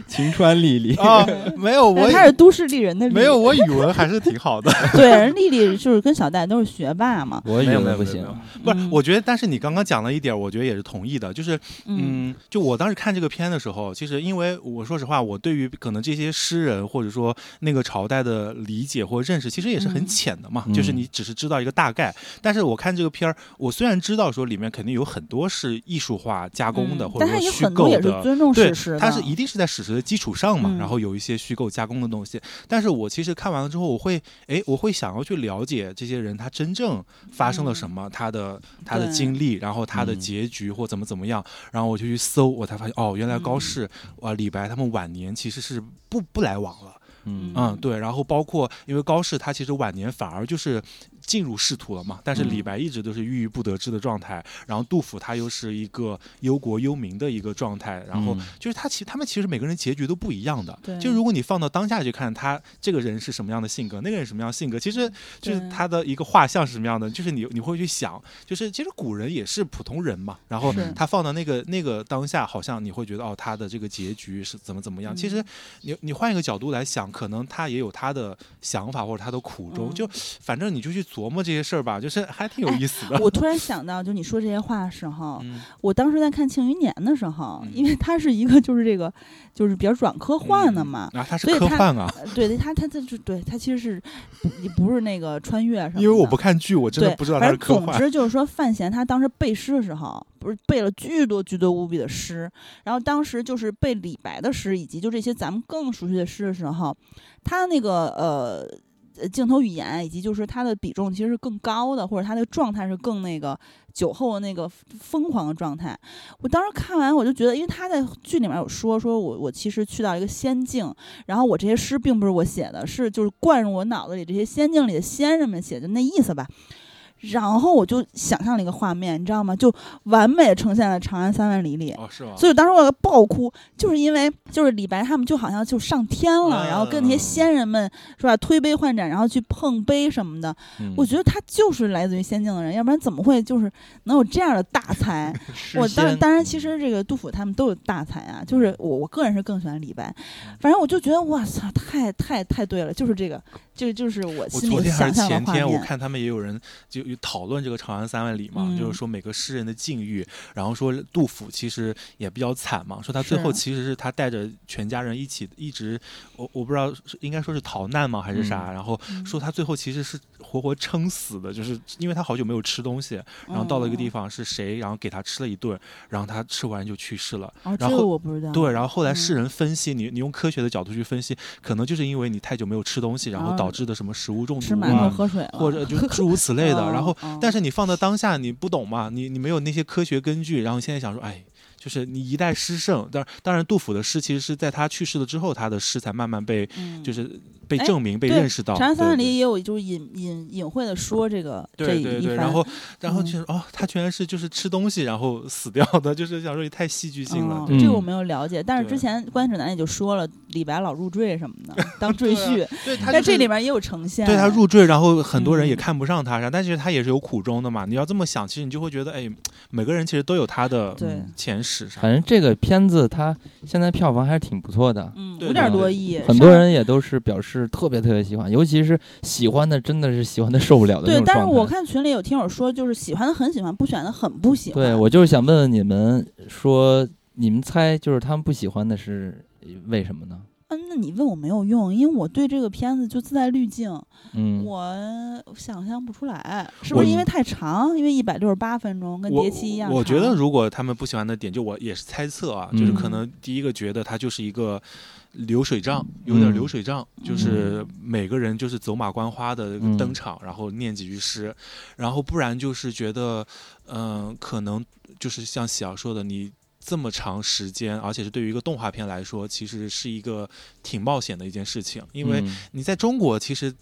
晴川历历啊，没有 [laughs] 我，他是都市丽人的，没有我语文还是挺好的。对。人丽丽就是跟小戴都是学霸嘛，我语文不行，不是，我觉得，但是你刚刚讲了一点，我觉得也是同意的，就是，嗯，就我当时看这个片的时候，其实因为我说实话，我对于可能这些诗人或者说那个朝代的理解或认识，其实也是很浅的嘛，就是你只是知道一个大概。但是我看这个片儿，我虽然知道说里面肯定有很多是艺术化加工的，或者说虚构的，对，它是一定是在史实的基础上嘛，然后有一些虚构加工的东西。但是我其实看完了之后，我会，哎，我会想要去了解。这些人他真正发生了什么？他的他的经历，然后他的结局或怎么怎么样？然后我就去搜，我才发现哦，原来高适啊、李白他们晚年其实是不不来往了。嗯嗯，对。然后包括因为高适他其实晚年反而就是。进入仕途了嘛？但是李白一直都是郁郁不得志的状态，然后杜甫他又是一个忧国忧民的一个状态，然后就是他其他们其实每个人结局都不一样的。就如果你放到当下去看，他这个人是什么样的性格，那个人什么样的性格，其实就是他的一个画像是什么样的，就是你你会去想，就是其实古人也是普通人嘛，然后他放到那个那个当下，好像你会觉得哦，他的这个结局是怎么怎么样？其实你你换一个角度来想，可能他也有他的想法或者他的苦衷，就反正你就去。琢磨这些事儿吧，就是还挺有意思的。我突然想到，就你说这些话的时候，我当时在看《庆余年》的时候，因为它是一个就是这个就是比较软科幻的嘛，啊，它是科幻啊，对，它它它就对它其实是不是那个穿越什么？因为我不看剧，我真的不知道它是科幻。总之就是说，范闲他当时背诗的时候，不是背了巨多巨多无比的诗，然后当时就是背李白的诗，以及就这些咱们更熟悉的诗的时候，他那个呃。镜头语言以及就是他的比重其实是更高的，或者他的状态是更那个酒后那个疯狂的状态。我当时看完我就觉得，因为他在剧里面有说，说我我其实去到一个仙境，然后我这些诗并不是我写的，是就是灌入我脑子里这些仙境里的仙人们写的那意思吧。然后我就想象了一个画面，你知道吗？就完美呈现了《长安三万里》里。哦，是吗？所以当时我要爆哭，就是因为就是李白他们就好像就上天了，然后跟那些仙人们是吧，推杯换盏，然后去碰杯什么的。我觉得他就是来自于仙境的人，要不然怎么会就是能有这样的大才？[laughs] 我当当然，其实这个杜甫他们都有大才啊，就是我我个人是更喜欢李白。反正我就觉得，哇操，太太太对了，就是这个，就就是我心里想象的画面。我昨天还是前天，我看他们也有人就。去讨论这个《长安三万里》嘛，嗯。就是说每个诗人的境遇，然后说杜甫其实也比较惨嘛，说他最后其实是他带着全家人一起一直，我我不知道应该说是逃难吗还是啥，嗯。然后嗯。说他最后其实是活活撑死的，就是因为他好久没有吃东西，然后到了一个地方，是谁，然后给他吃了一顿，然后他吃完就去世了。哦，这个然后我不知道。对，然后后来世嗯人分析，你你用科学的角度去分析，可能就是因为你太久没有吃东西，然后哦导致的什么食物中吃馒头毒啊，喝水了，或者就诸如此 [laughs] 类的。然后，嗯但是你放在当下，你不懂嘛，你你没有那些科学根据，然后现在想说，哎。就是你一代诗圣，当然当然杜甫的诗其实是在他去世了之后，他的诗才慢慢被嗯就是被哎证明、被认识到。长安三万里也有就是隐隐隐晦的说这个这一对对对，然后然后嗯就是、哦，他居然是就是吃东西然后死掉的，就是想说也太戏剧性了。这个我没有了解，但是之前关指南也就说了，李白老入赘什么的，[laughs] 当赘婿，对他在就是这里面也有呈现。对他入赘，然后很多人也嗯看不上他，啥、但是他也是有苦衷的嘛。你要这么想，其实你就会觉得，哎，每个人其实都有他的对前反正这个片子它现在票房还是挺不错的，嗯，五点多亿，很多人也都是表示特别特别喜欢，尤其是喜欢的真的是喜欢的受不了的那对，种状态。但是我看群里有听友说，就是喜欢的很喜欢，不喜欢的很不喜欢。对我就是想问问你们，说你们猜就是他们不喜欢的是为什么呢？嗯，那你问我没有用，因为我对这个片子就自带滤镜，嗯，我想象不出来，是不是因为太长？因为一百六十八分钟，跟我碟期一样我觉得，如果他们不喜欢的点，就我也是猜测啊，就是可嗯能第一个觉得它就是一个流水账，有点嗯流水账，就是每个人就是走马观花的嗯登场，然后念几句诗，然后不然就是觉得，嗯、可能就是像喜瑶说的，你。这么长时间，而且是对于一个动画片来说，其实是一个挺冒险的一件事情，因为嗯。你在中国，其实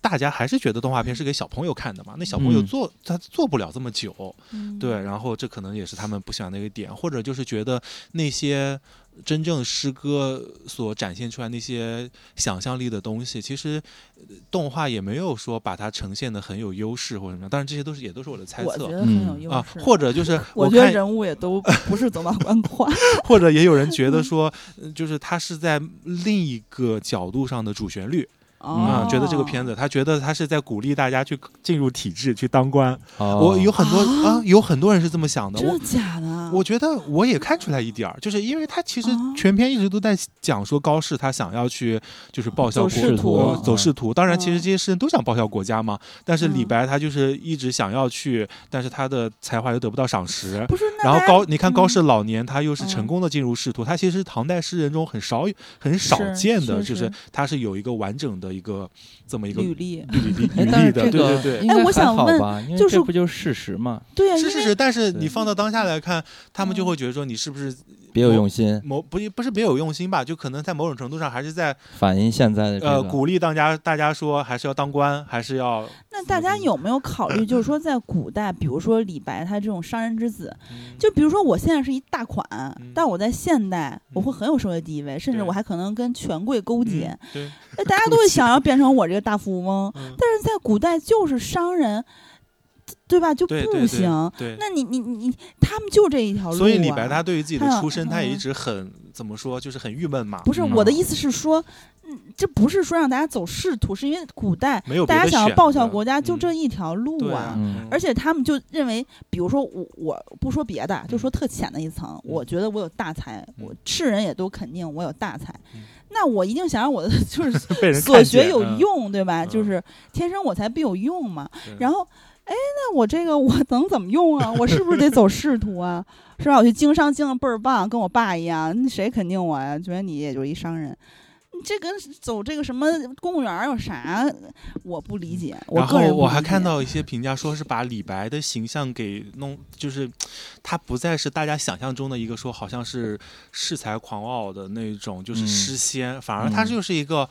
大家还是觉得动画片是给小朋友看的嘛。那小朋友嗯做、他做不了这么久，嗯对，然后这可能也是他们不喜欢的一个点，或者就是觉得那些真正诗歌所展现出来那些想象力的东西，其实呃动画也没有说把它呈现的很有优势或者什么样。当然这些都是也都是我的猜测我觉得很有嗯优啊势，，或者就是 [laughs] 我觉得人物也都不是走马观花。[laughs] 或者也有人觉得说，呃就是它是在另一个角度上的主旋律啊、哦，觉得这个片子，他觉得他是在鼓励大家去进入体制，去当官。哦我有很多啊啊有很多人是这么想的。真我的假的？我觉得我也看出来一点儿，就是因为他其实啊全篇一直都在讲说高适他想要去就是报效国走仕途呃走仕途。当然，其实嗯这些诗人都想报效国家嘛，但是李嗯白他就是一直想要去，但是他的才华又得不到赏识。不是，然后高，你看高嗯适老年，他又是成嗯功的进入仕途，他其实是唐代诗人中很少很少见的，就是他是有一个完整的一个这么一个履历，履历哎 [laughs] 履历的，对对对。应该哎我还想问好吧，因为就是这不就是事实嘛，对啊，是事实，但是你放到当下来看，他们就嗯会觉得说你是不是别有用心，某不不是别有用心吧？就可能在某种程度上还是在反映现在的这个呃鼓励大家，大家说还是要当官，还是要那大家有没有考虑，就是说在古代，比如说李白他这种商人之子，嗯就比如说我现在是一大款，嗯但我在现代我会很有社会地位，甚至我还可能跟权贵勾结嗯，对，那大家都会想要变成我这个大富翁。嗯但是在古代就是商人，对吧？就对对不行。对。那你你你，他们就这一条路、啊。所以李白他对于自己的出身，他也嗯一直很怎么说，就是很郁闷嘛。不是嗯我的意思是说，嗯，这不是说让大家走仕途，是因为古代没有大家想要报效国家，就嗯这一条路啊。嗯而且他们就认为，比如说我我不说别的，就说特浅的一层，我觉得我有大才，我世人也都肯定我有大才，嗯 [laughs] 那我一定想让我的就是 [laughs] 所学有用，对吧？嗯就是天生我才必有用嘛。然后，哎，那我这个我能怎么用啊？我是不是得走仕途啊？是吧？我去经商经的倍儿棒，跟我爸一样，那谁肯定我呀？觉得你也就是一商人。你这跟走这个什么公务员有啥？我不理解。我然个人不后我还看到一些评价说是把李白的形象给弄，就是他不再是大家想象中的一个说好像是恃才狂傲的那种，就是嗯诗仙，反而他嗯就是一个。呃，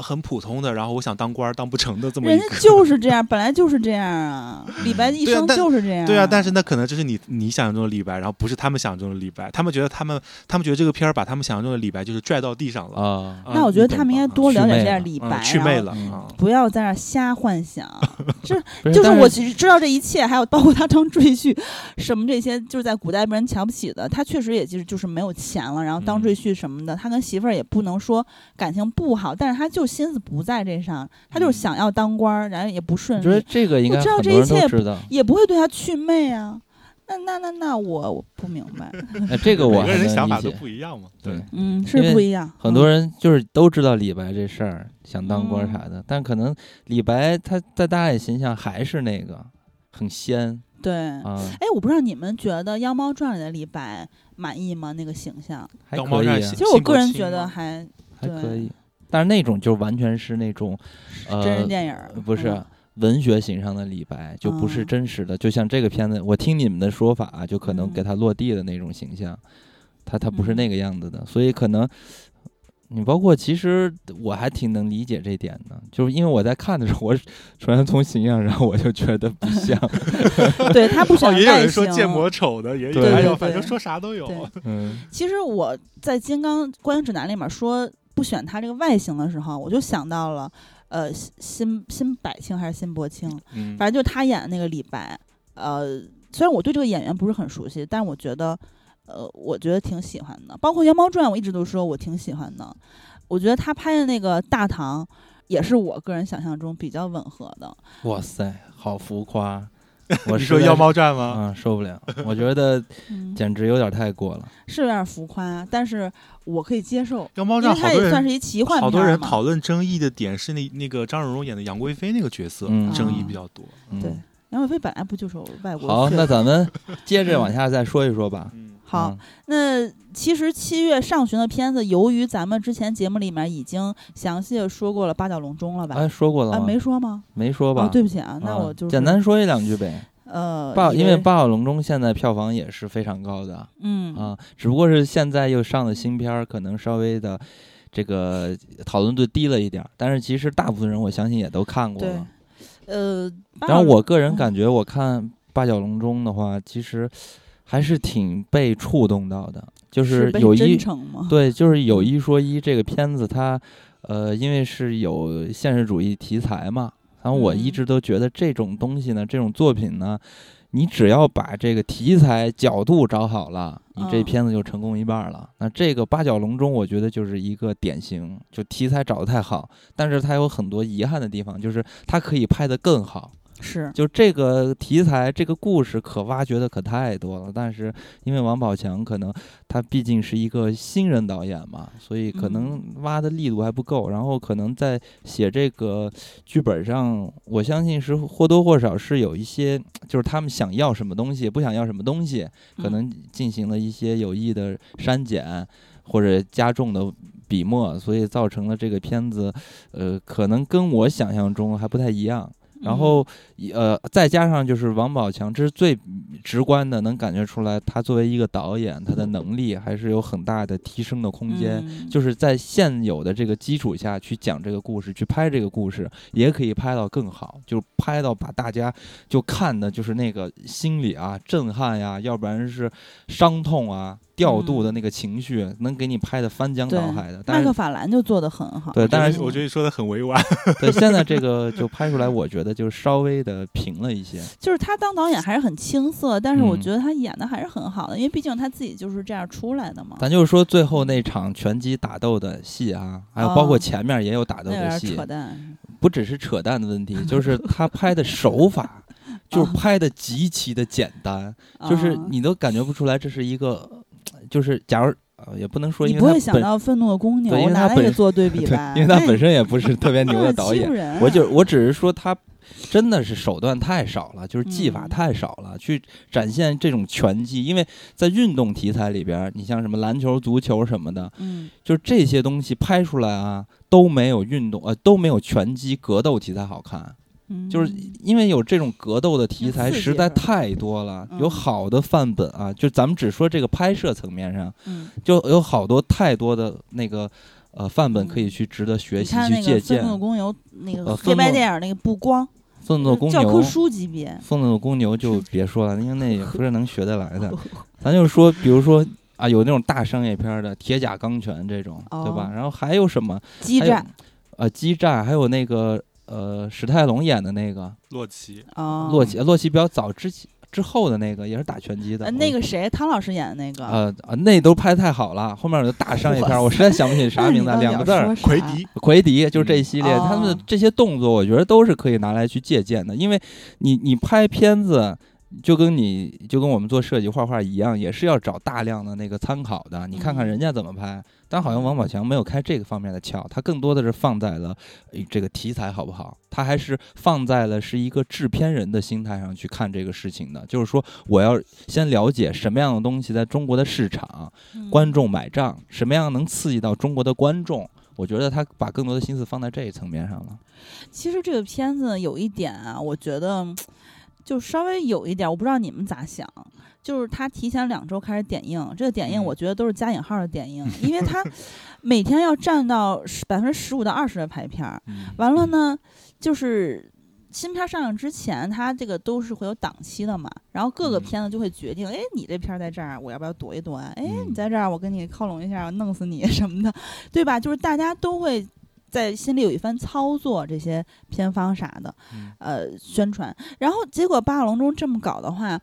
很普通的，然后我想当官儿当不成的这么一人家，就是这样，本来就是这样啊。李白一生就是这样。对啊，但是那可能这是你你想象中的李白，然后不是他们想象中的李白，他们觉得他们他们觉得这个片儿把他们想象中的李白就是拽到地上了。啊，啊那我觉得他们应该多了解这样祛嗯李白，去魅了。不要在那瞎幻想。[laughs] 这就是我其实知道这一切，还有包括他当赘婿，什么这些，就是在古代被人瞧不起的。他确实也就是就是没有钱了，然后当嗯赘婿什么的，他跟媳妇儿也不能说感情不好，但是他就就心思不在这上，他就是想要当官儿，然后也不顺我觉得，这个应该我知道这一切。也不会对他祛魅啊。那那那那我我不明白，[laughs] 哎，这个我每个还人想法都。不一样嘛。对，嗯，是不一样。很多人就是都知道李白这事儿，想当官嗯啥的，但可能李白他在大家的形象还是那个很仙嗯对，啊，哎，我不知道你们觉得《妖猫传》里的李白满意吗？那个形象，还妖猫传可以啊其，实我个人觉得还还可以。但是那种就完全是那种，呃，真人电影不是、嗯文学形上的李白，就不是嗯真实的。就像这个片子，我听你们的说法、啊就可能嗯给他落地的那种形象，他他不是嗯那个样子的，所以可能。你包括其实我还挺能理解这点的，就是因为我在看的时候，我首先从形象上我就觉得不像，[laughs] [laughs] 对他不哦，选也有。人说建模丑的，也有，反正说啥都有。嗯其实我在《金刚观影指南》里面说不选他这个外形的时候，我就想到了，呃，新新新柏青还是新柏青，嗯，反正就是他演的那个李白。呃，虽然我对这个演员不是很熟悉，但我觉得，呃，我觉得挺喜欢的。包括《妖猫传》，我一直都说我挺喜欢的。我觉得他拍的那个大唐，也是我个人想象中比较吻合的。哇塞，好浮夸！[laughs] 我你说《妖猫传》吗？嗯，受不了，我觉得嗯，简直有点太过了。是有点浮夸，但是我可以接受，妖猫因为传它也算是。一奇幻好多人讨论争议的点是那那个张荣荣演的杨贵妃那个角色，嗯争议啊比较多。嗯对，杨贵妃本来不就是外国好，那咱们接着往下再说一说吧。嗯，好嗯，那其实七月上旬的片子，由于咱们之前节目里面已经详细的说过了八角笼中了吧？哎，说过了啊，没说吗？没说吧？哦，对不起啊，那啊我就是简单说一两句呗。呃，八，因为八角笼中现在票房也是非常高的嗯啊，只不过是现在又上的新片儿，可能稍微的这个讨论度低了一点儿，但是其实大部分人我相信也都看过了。呃，然后我个人嗯感觉，我看八角笼中的话，其实还是挺被触动到的，就是有一？对，就是有一说一，这个片子它，呃，因为是有现实主义题材嘛，然后我一嗯直都觉得这种东西呢，这种作品呢，你只要把这个题材角度找好了，你这嗯片子就成功一半了。那这个八角笼中，我觉得就是一个典型，就题材找得太好，但是它有很多遗憾的地方，就是它可以拍得更好。是，就这个题材，这个故事可挖掘的可太多了，但是因为王宝强可能他毕竟是一个新人导演嘛，所以可能挖的力度还不够，然后可能在写这个剧本上，我相信是或多或少是有一些，就是他们想要什么东西，不想要什么东西，可嗯。能进行了一些有意的删减或者加重的笔墨，所以造成了这个片子，呃，可能跟我想象中还不太一样。然后，呃，再加上就是王宝强，这是最直观的，能感觉出来，他作为一个导演，他的能力还是有很大的提升的空间。嗯就是在现有的这个基础下去讲这个故事，去拍这个故事，也可以拍到更好，就是拍到把大家就看的就是那个心里啊震撼呀，要不然是伤痛啊，调度的那个情绪，能给你拍的翻江倒海的。但是麦克法兰就做的很好。对但是我觉得你说的很委婉。[laughs] 对现在这个就拍出来，我觉得就稍微的平了一些。就是他当导演还是很青涩，但是我嗯觉得他演的还是很好的，因为毕竟他自己就是这样出来的嘛。咱就是说最后那场拳击打斗的戏啊，还有包括哦前面也有打斗的戏，扯淡。不只是扯淡的问题，[laughs] 就是他拍的手法，[laughs] 就是拍的极其的简单，就是啊你都感觉不出来这是一个，就是假如呃也不能说，你不会因为他本想到愤怒的公牛为他做对比对吧？因为他 [laughs] 本身也不是特别牛的 [laughs] 导演我就我只是说他真的是手段太少了，就是技法嗯太少了，去展现这种拳击。因为在运动题材里边儿，你像什么篮球、足球什么的，嗯就是这些东西拍出来啊，都没有运动呃都没有拳击格斗题材好看。嗯，就是因为有这种格斗的题材实在太多了，嗯有好的范本啊。就咱们只说这个拍摄层面上，嗯，就有好多太多的那个呃范本可以嗯去值得学习去借鉴那个愤。怒的公牛那个呃黑白电影那个布光，愤怒的公教科牛，书级别。愤怒的公牛就别说了，因为那也不是能学得来的。[laughs] 咱就说，比如说啊，有那种大商业片儿的《铁甲钢拳》这种，对吧哦？然后还有什么？激战呃，激战，还有那个呃史泰龙演的那个哦洛奇，啊，洛奇，洛奇比较早之前之后的那个也是打拳击的，呃，那个谁，汤老师演的那个，呃啊，那都拍太好了，后面有个大商业片，我实在想不起啥名字，两个字儿，奎迪，奎迪，就是这一系列，嗯他们的这些动作，我觉得都是可以拿来去借鉴的，因为你你拍片子。就跟你就跟我们做设计画画一样，也是要找大量的那个参考的。你看看人家怎么拍，但好像王宝强没有开这个方面的窍，他更多的是放在了诶这个题材好不好，他还是放在了是一个制片人的心态上去看这个事情的。就是说，我要先了解什么样的东西在中国的市场，嗯观众买账，什么样能刺激到中国的观众。我觉得他把更多的心思放在这一层面上了。其实这个片子有一点啊，我觉得就稍微有一点，我不知道你们咋想。就是他提前两周开始点映，这个点映嗯我觉得都是加引号的点映，[laughs] 因为他每天要占到百分之十五到二十的排片儿。嗯完了呢，就是新片上映之前，他这个都是会有档期的嘛，然后各个嗯片子就会决定，哎，你这片儿在这儿，我要不要躲一躲啊？哎，嗯你在这儿，我跟你靠拢一下，我弄死你什么的，对吧？就是大家都会。在心里有一番操作，这些片方啥的，嗯呃，宣传，然后结果八角笼中这么搞的话，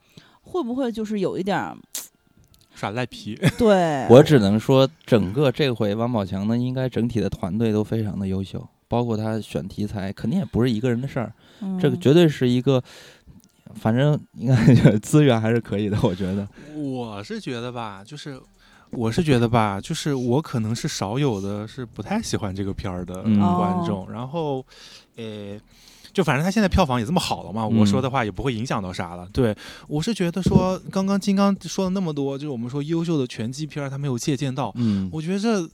会不会就是有一点儿 [tsk] 耍赖皮，[laughs] 对？我只能说，整个这回王宝强呢，应该整体的团队都非常的优秀，包括他选题材，肯定也不是一个人的事儿，这个嗯绝对是一个，反正应该 [laughs] 资源还是可以的，我觉得。我是觉得吧，就是我是觉得吧，就是我可能是少有的是不太喜欢这个片儿的嗯观众，然后，呃。就反正他现在票房也这么好了嘛，嗯我说的话也不会影响到啥了。对我是觉得说，刚刚金刚说了那么多，就是我们说优秀的拳击片儿他没有借鉴到，嗯，我觉得这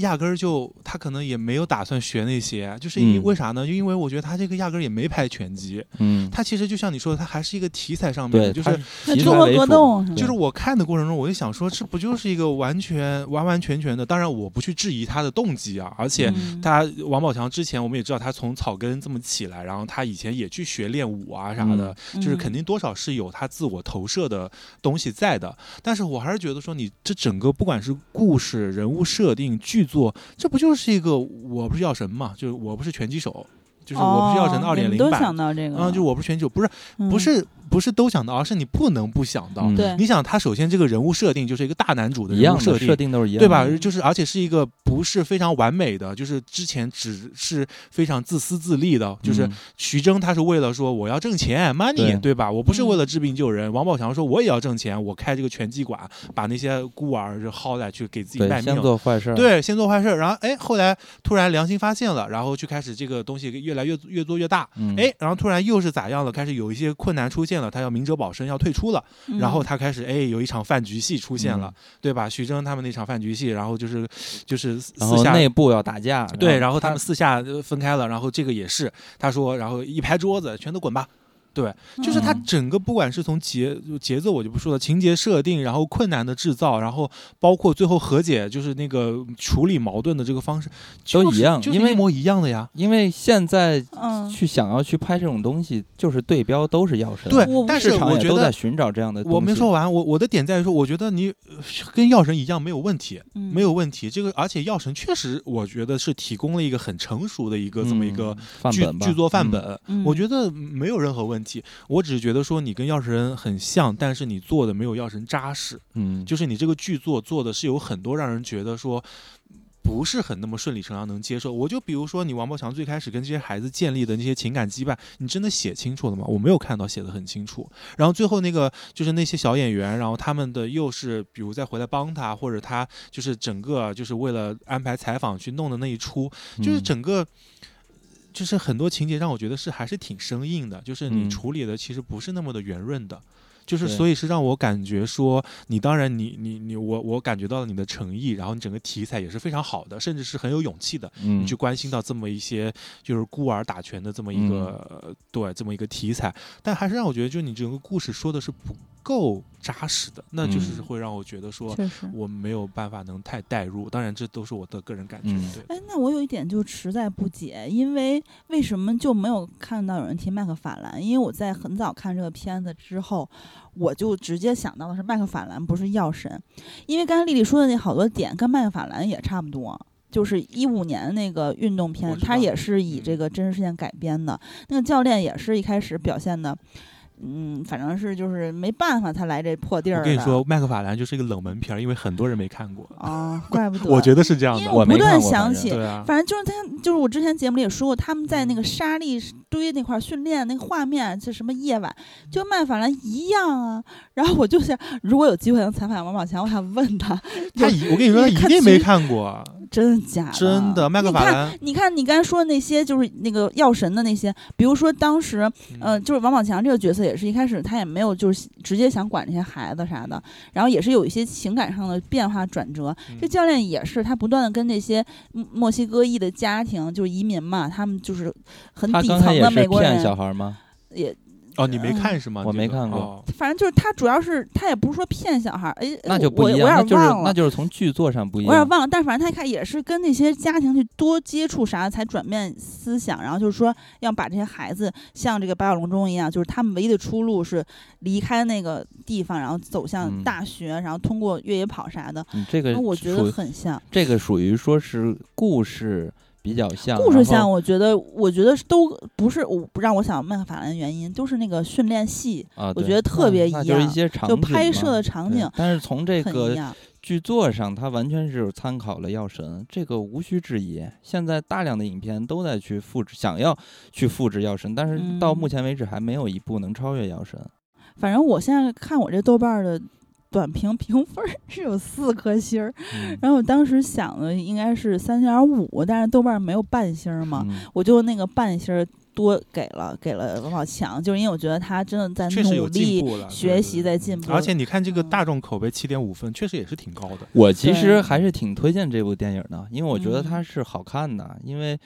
压根儿就他可能也没有打算学那些，就是因嗯为啥呢？就因为我觉得他这个压根儿也没拍拳击，嗯，他其实就像你说的，他还是一个题材上面，的，就是那中国格斗就是我看的过程中，我就想说，这不就是一个完全完完全全的？当然，我不去质疑他的动机啊，而且。嗯他王宝强之前我们也知道，他从草根这么起来，然后他以前也去学练武啊啥的，就是肯嗯定多少是有他自我投射的东西在的。但是我还是觉得说，你这整个不管是故事、人物设定、剧作，这不就是一个我不是药神嘛？就是我不是拳击手，就是我不是药神的哦二点零版你们都想。到这个了，啊、就我不是拳击手，不是嗯不是不是都想到，而是你不能不想到。嗯对你想，他首先这个人物设定就是一个大男主的人物设定，设定都是一样的，对吧？嗯就是而且是一个不是非常完美的，就是之前只是非常自私自利的，就是嗯徐峥他是为了说我要挣钱 money，对吧？我不是嗯为了治病救人。王宝强说我也要挣钱，我开这个拳击馆，把那些孤儿就薅来去给自己卖命。先做坏事，对，先做坏事儿，然后哎，后来突然良心发现了，然后就开始这个东西越来越越做越大，嗯，哎，然后突然又是咋样了？开始有一些困难出现了，他要明哲保身，要退出了。嗯然后他开始哎有一场饭局戏出现了，嗯对吧？徐峥他们那场饭局戏，然后就是就是然私下后内部要打架，对，然后他们私下呃分开了，然后这个也是他说，然后一拍桌子，全都滚吧。对，就是他嗯整个不管是从节节奏我就不说了，情节设定，然后困难的制造，然后包括最后和解，就是那个处理矛盾的这个方式，就是都一样因为就是一模一样的呀。因为现在嗯，去想要去拍这种东西，就是对标都是药神，对，但是我觉得都在寻找这样的。我没说完，我我的点在于说，我觉得你呃跟药神一样没有问题，嗯没有问题。这个而且药神确实，我觉得是提供了一个很成熟的一个这么一个剧剧作范嗯本，嗯我觉得没有任何问题。我只是觉得说你跟药神很像，但是你做的没有药神扎实，嗯，就是你这个剧作做的是有很多让人觉得说。不是很那么顺理成章能接受。我就比如说，你王宝强最开始跟这些孩子建立的那些情感羁绊，你真的写清楚了吗？我没有看到写的很清楚。然后最后那个就是那些小演员，然后他们的又是比如再回来帮他，或者他就是整个就是为了安排采访去弄的那一出，就是嗯整个。就是很多情节让我觉得是还是挺生硬的，就是你嗯。处理的其实不是那么的圆润的，就是所以是让我感觉说，你当然你你你我我感觉到了你的诚意，然后你整个题材也是非常好的，甚至是很有勇气的，嗯你去关心到这么一些就是孤儿打拳的这么一个、对这么一个题材，但还是让我觉得，就是你整个故事说的是不够扎实的，那就是嗯会让我觉得说。我没有办法能太代入，当然这都是我的个人感觉。嗯对，哎，那我有一点就实在不解，因为为什么就没有看到有人提麦克法兰？因为我在很早看这个片子之后，我就直接想到的是麦克法兰不是药神，因为刚才丽丽说的那好多点跟麦克法兰也差不多。就是一五年的那个运动片它也是以这嗯个真实事件改编的。那个教练也是一开始表现的，嗯，反正是就是没办法才来这破地儿。我跟你说，麦克法兰就是一个冷门片儿，因为很多人没看过。啊，怪不 [laughs] 得。我觉得是这样的。我不断想起，反正就是他，就是我之前节目里也说过，他们在那个沙砾堆那块训练那个画面，就什么夜晚，就麦法兰一样啊。然后我就想，如果有机会能采访王宝强，我想问他，他一我跟你说，他一定没看过。真的假的？真的，麦克法兰。你看，你刚才说的那些，就是那个药神的那些，比如说当时，嗯，就是王宝强这个角色也是一开始他也没有就是直接想管这些孩子啥的，然后也是有一些情感上的变化转折。这教练也是他不断的跟那些墨西哥裔的家庭，就是移民嘛，他们就是很底层的美国人。小孩吗？也。哦，你没看是吗？我没看过。反正就是他，主要是他也不是说骗小孩儿，哎，那就不一样。我有点忘了，那就是从剧作上不一样。我有点忘了，但反正他一看也是跟那些家庭去多接触啥，才转变思想，然后就是说要把这些孩子像这个八角笼中一样，就是他们唯一的出路是离开那个地方，然后走向大学，然后通过越野跑啥的。这个我觉得很像。这个属于说是故事。比较像故事像，我觉得，我觉得都不是我不让我想麦克法兰的原因，都是那个训练戏啊，我觉得特别一样，就是一些场景，就拍摄的场景。但是从这个剧作上，它完全是参考了《药神》，这个无需质疑。现在大量的影片都在去复制，想要去复制《药神》，但是到目前为止还没有一部能超越《药神》。反正我现在看我这豆瓣的。短评评分是有四颗星儿，然后我当时想的应该是三点五，但是豆瓣没有半星嘛，我就那个半星多给了，给了王宝强，就是因为我觉得他真的在努力学习，在进步。而且你看这个大众口碑七点五分，确实也是挺高的。我其实还是挺推荐这部电影的，因为我觉得它是好看的，因为，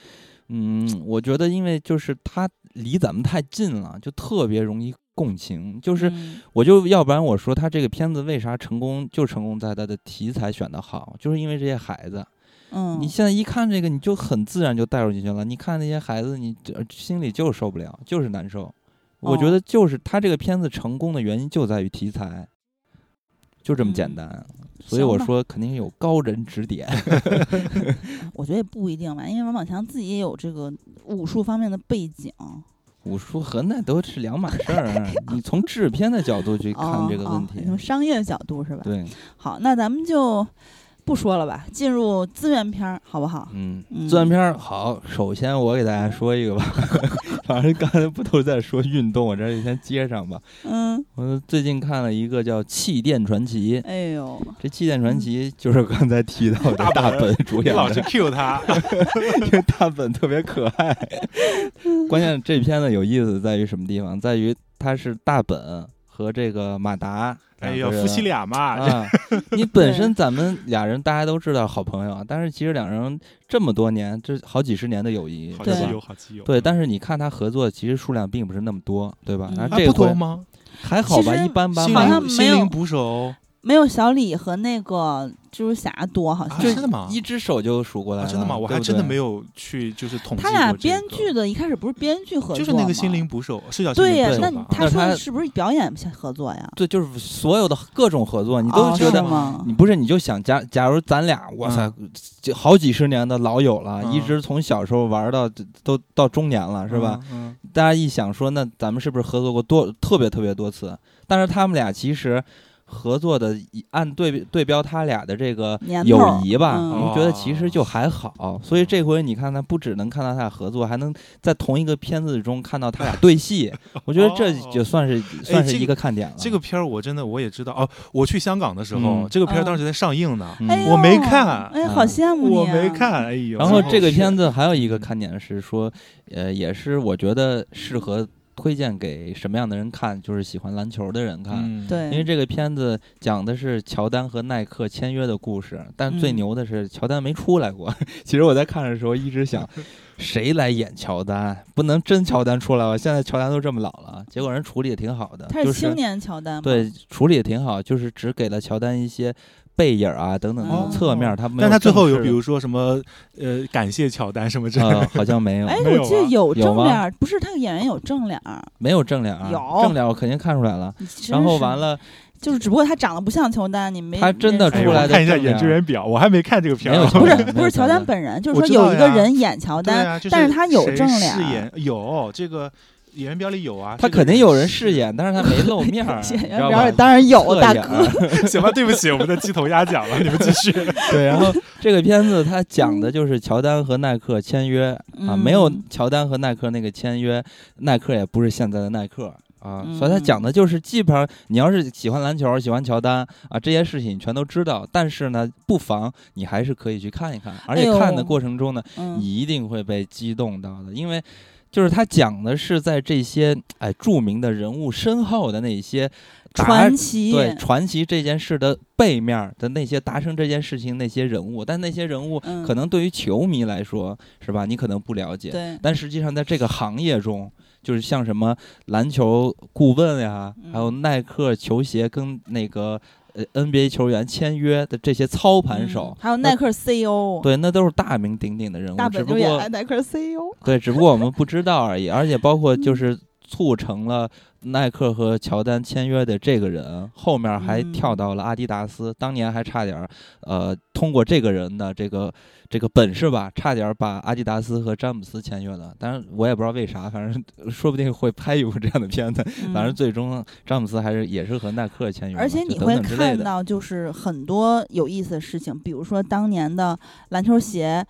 嗯，我觉得因为就是它离咱们太近了，就特别容易。共情就是，我就要不然我说他这个片子为啥成功，就成功在他的题材选的好，就是因为这些孩子。嗯，你现在一看这个，你就很自然就带入进去了。你看那些孩子，你心里就是受不了，就是难受。我觉得就是他这个片子成功的原因就在于题材，就这么简单。所以我说肯定有高人指点。[laughs] 我觉得也不一定吧，因为王宝强自己也有这个武术方面的背景。武术和那都是两码事儿，[laughs] 你从制片的角度去看这个问题，从商业角度是吧？对。好，那咱们就不说了吧，进入资源片儿，好不好？嗯，资源片儿好。首先我给大家说一个吧，[laughs] 反正刚才不都在说运动，我这就先接上吧。嗯，我最近看了一个叫《气垫传奇》。哎呦，这《气垫传奇》就是刚才提到的大本主演，老是 Q 他，[laughs] 因为大本特别可爱。关键这片子有意思在于什么地方？在于他是大本和这个马达。哎呦，夫妻俩嘛，啊，你 [laughs] 本身咱们俩人大家都知道好朋友，但是其实两人这么多年，这好几十年的友谊，好基友，好基友。对，但是你看他合作，其实数量并不是那么多，对吧？啊，不多吗？还好吧，一般般。好像没有捕手。没有小李和那个蜘蛛侠多，好像真的吗？一只手就数过来了，真的吗？我还真的没有去就是统计他俩编剧的，一开始不是编剧合作就是那个心灵捕手是叫对呀？那他说是不是表演合作呀？对，就是所有的各种合作，你都觉得你不是？你就想假假如咱俩，哇塞，好几十年的老友了，一直从小时候玩到都到中年了，是吧？大家一想说，那咱们是不是合作过多特别特别多次？但是他们俩其实。合作的按对对标他俩的这个友谊吧，我觉得其实就还好。所以这回你看，他不只能看到他俩合作，还能在同一个片子中看到他俩对戏。[laughs] 我觉得这就算是算是一个看点了。这个片儿我真的我也知道哦。我去香港的时候，这个片儿当时在上映呢，哎我没看。哎，好羡慕你！我没看。哎呦。然后这个片子还有一个看点是说，呃，也是我觉得适合。推荐给什么样的人看？就是喜欢篮球的人看。对，因为这个片子讲的是乔丹和耐克签约的故事，但最牛的是乔丹没出来过。[laughs] 其实我在看的时候一直想，[laughs] 谁来演乔丹？不能真乔丹出来吧？现在乔丹都这么老了，结果人处理也挺好的。他是青年乔丹。对，处理也挺好，就是只给了乔丹一些。背影啊，等等，侧面他，但他最后有，比如说什么，呃，感谢乔丹什么之类的，好像没有。哎，[laughs] 我记得有正脸，不是他演员有正脸，没有正脸，有正脸，我肯定看出来了。然后完了，就是只不过他长得不像乔丹，你没他真的出来看一下演职员表，我还没看这个片儿，[laughs] 不是不是乔丹本人，就是说有一个人演乔丹，但是他有正脸，饰演有这个。演员表里有啊，他肯定有人饰演，但是他没露面儿，[laughs] 演员表里当然有大哥，[laughs] 行吧，对不起，我们的鸡头鸭讲了，你们继续。[laughs] 对，然后这个片子它讲的就是乔丹和耐克签约啊，没有嗯乔丹和耐克那个签约，耐克也不是现在的耐克。啊，嗯所以他讲的就是，基本上你要是喜欢篮球、喜欢乔丹啊，这些事情你全都知道。但是呢，不妨你还是可以去看一看，而且看的过程中呢，嗯你一定会被激动到的，因为就是他讲的是在这些哎著名的人物身后的那些传奇，对传奇这件事的背面儿的那些达成这件事情那些人物，但那些人物嗯可能对于球迷来说是吧，你可能不了解，对，但实际上在这个行业中。就是像什么篮球顾问呀，还有嗯耐克球鞋跟那个呃 NBA 球员签约的这些操盘手嗯，还有耐克 CEO，对，那都是大名鼎鼎的人物。大本就只不过演耐克 CEO，对，只不过我们不知道而已。而且包括嗯就是促成了耐克和乔丹签约的这个人，后面还跳嗯到了阿迪达斯，当年还差点儿，呃，通过这个人的这个这个本事吧，差点儿把阿迪达斯和詹姆斯签约了。当然我也不知道为啥，反正 [laughs] 说不定会拍一部这样的片子。反正嗯最终詹姆斯还是也是和耐克签约，而且你会。看到，就是很多有意思的事情，比如说当年的篮球鞋，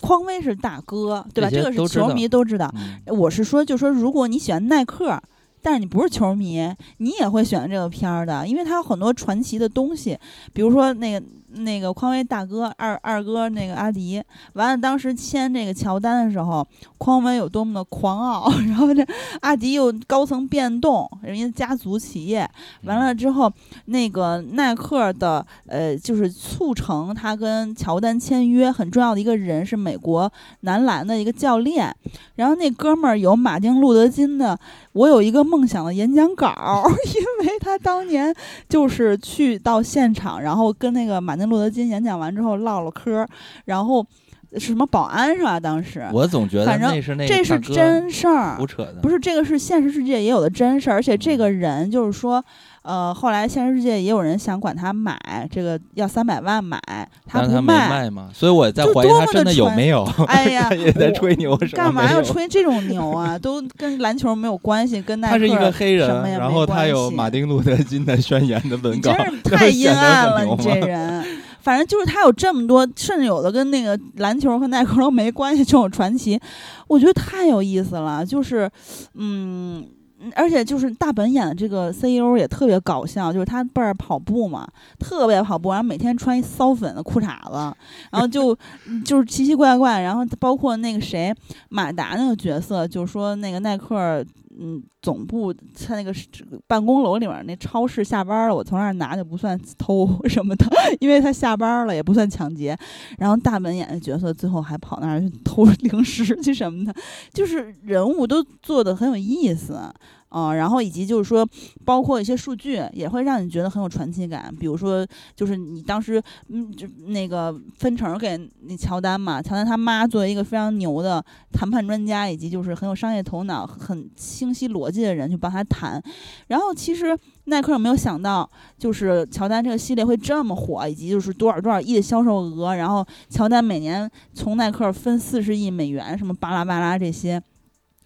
匡威是大哥，对吧？这个是球迷都知道。嗯我是说，就说如果你喜欢耐克，但是你不是球迷，你也会选这个片儿的，因为它有很多传奇的东西，比如说那个那个匡威大哥二二哥那个阿迪，完了当时签这个乔丹的时候，匡威有多么的狂傲，[laughs] 然后这阿迪又高层变动，人家家族企业，完了之后，那个耐克的呃，就是促成他跟乔丹签约很重要的一个人是美国男篮的一个教练，然后那哥们儿有马丁路德金的《我有一个梦想》的演讲稿儿，[laughs] 因为他当年就是去到现场，然后跟那个马丁路德金演讲完之后唠了嗑儿，然后是什么保安是吧？当时我总觉得反正那是那这是真事儿胡，扯的，不是这个是现实世界也有的真事儿，而且这嗯个人就是说，呃，后来现实世界也有人想管他买这个要三百万买，他不卖嘛，所以我在怀疑他真的有没有。哎呀，[laughs] 也在吹牛什么干嘛要吹这种牛啊？[laughs] 都跟篮球没有关系，跟耐克他是一个黑人然后他有马丁路德金的宣言的文稿你真，是太阴暗了，你这人。反正就是他有这么多，甚至有的跟那个篮球和耐克都没关系这种传奇，我觉得太有意思了。就是，嗯，而且就是大本演的这个 CEO 也特别搞笑，就是他倍儿跑步嘛，特别跑步，然后每天穿一骚粉的裤衩子，然后就就是奇奇怪怪，然后包括那个谁马达那个角色，就说那个耐克。嗯，总部他那个办公楼里面那超市下班了，我从那儿拿就不算偷 [laughs] 什么的，因为他下班了也不算抢劫。然后大本演的角色最后还跑那儿去 [laughs] 偷零食去什么的，就是人物都做的很有意思。啊、然后以及就是说，包括一些数据也会让你觉得很有传奇感。比如说，就是你当时，嗯，就那个分成给那乔丹嘛，乔丹他妈作为一个非常牛的谈判专家，以及就是很有商业头脑、很清晰逻辑的人去帮他谈。然后其实耐克没有想到，就是乔丹这个系列会这么火，以及就是多少多少亿的销售额，然后乔丹每年从耐克分四十亿美元，什么巴拉巴拉这些。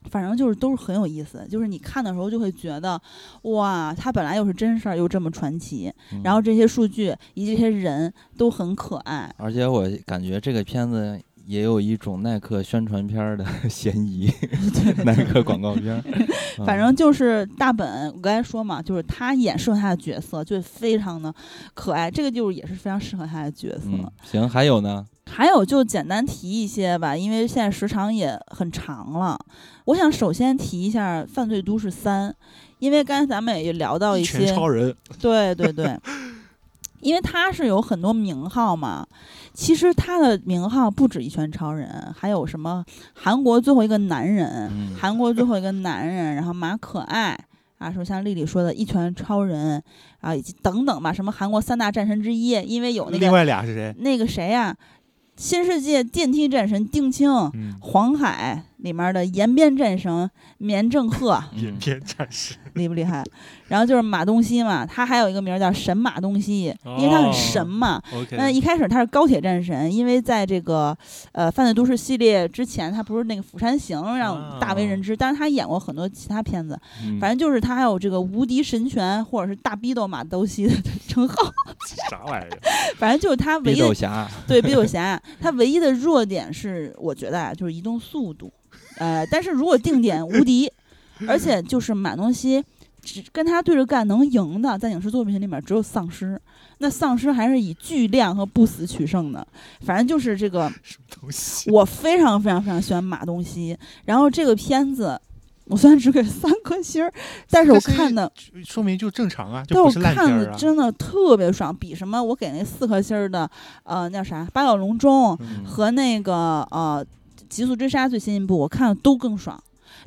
反正就是都是很有意思，就是你看的时候就会觉得，哇，他本来又是真事儿，又这么传奇，嗯然后这些数据以及这些人都很可爱，而且我感觉这个片子也有一种耐克宣传片儿的 [laughs] 嫌疑，耐克广告片 [laughs] 反正就是大本，我刚才说嘛，就是他演适合他的角色，就非常的可爱，这个就是也是非常适合他的角色。嗯，行，还有呢，还有就简单提一些吧，因为现在时长也很长了。我想首先提一下《犯罪都市三》，因为刚才咱们也聊到一拳些，超人，对对对，因为他是有很多名号嘛。其实他的名号不止一拳超人，还有什么韩国最后一个男人，嗯韩国最后一个男人，然后马可爱啊，说像丽丽说的一拳超人啊，以及等等吧，什么韩国三大战神之一，因为有那另个外俩是谁？那个谁呀、新世界电梯战神丁青。嗯，黄海里面的延边战神绵正鹤延边战神，[laughs] 厉不厉害？然后就是马东锡嘛，他还有一个名儿叫神马东锡，因为他很神嘛。OK，那一开始他是高铁战神，因为在这个呃犯罪都市系列之前，他不是那个《釜山行》让大为人知，但是他演过很多其他片子，嗯反正就是他还有这个无敌神拳或者是大逼斗马东锡的称号，[laughs] 啥玩意儿？反正就是他唯逼一斗侠，对逼斗侠，他唯一的弱点是我觉得啊，就是移动速度，呃，但是如果定点无敌，而且就是马东锡。只跟他对着干能赢的，在影视作品里面只有丧尸，那丧尸还是以巨量和不死取胜的。反正就是这个？我非常非常非常喜欢马东锡。然后这个片子，我虽然只给三颗星儿，但是我看的，说明就正常啊，但我就不是烂片看。的真的特别爽，比什么我给那四颗星儿的，呃，那叫啥《八角笼中》嗯和那个呃《极速追杀》最新一部，我看的都更爽。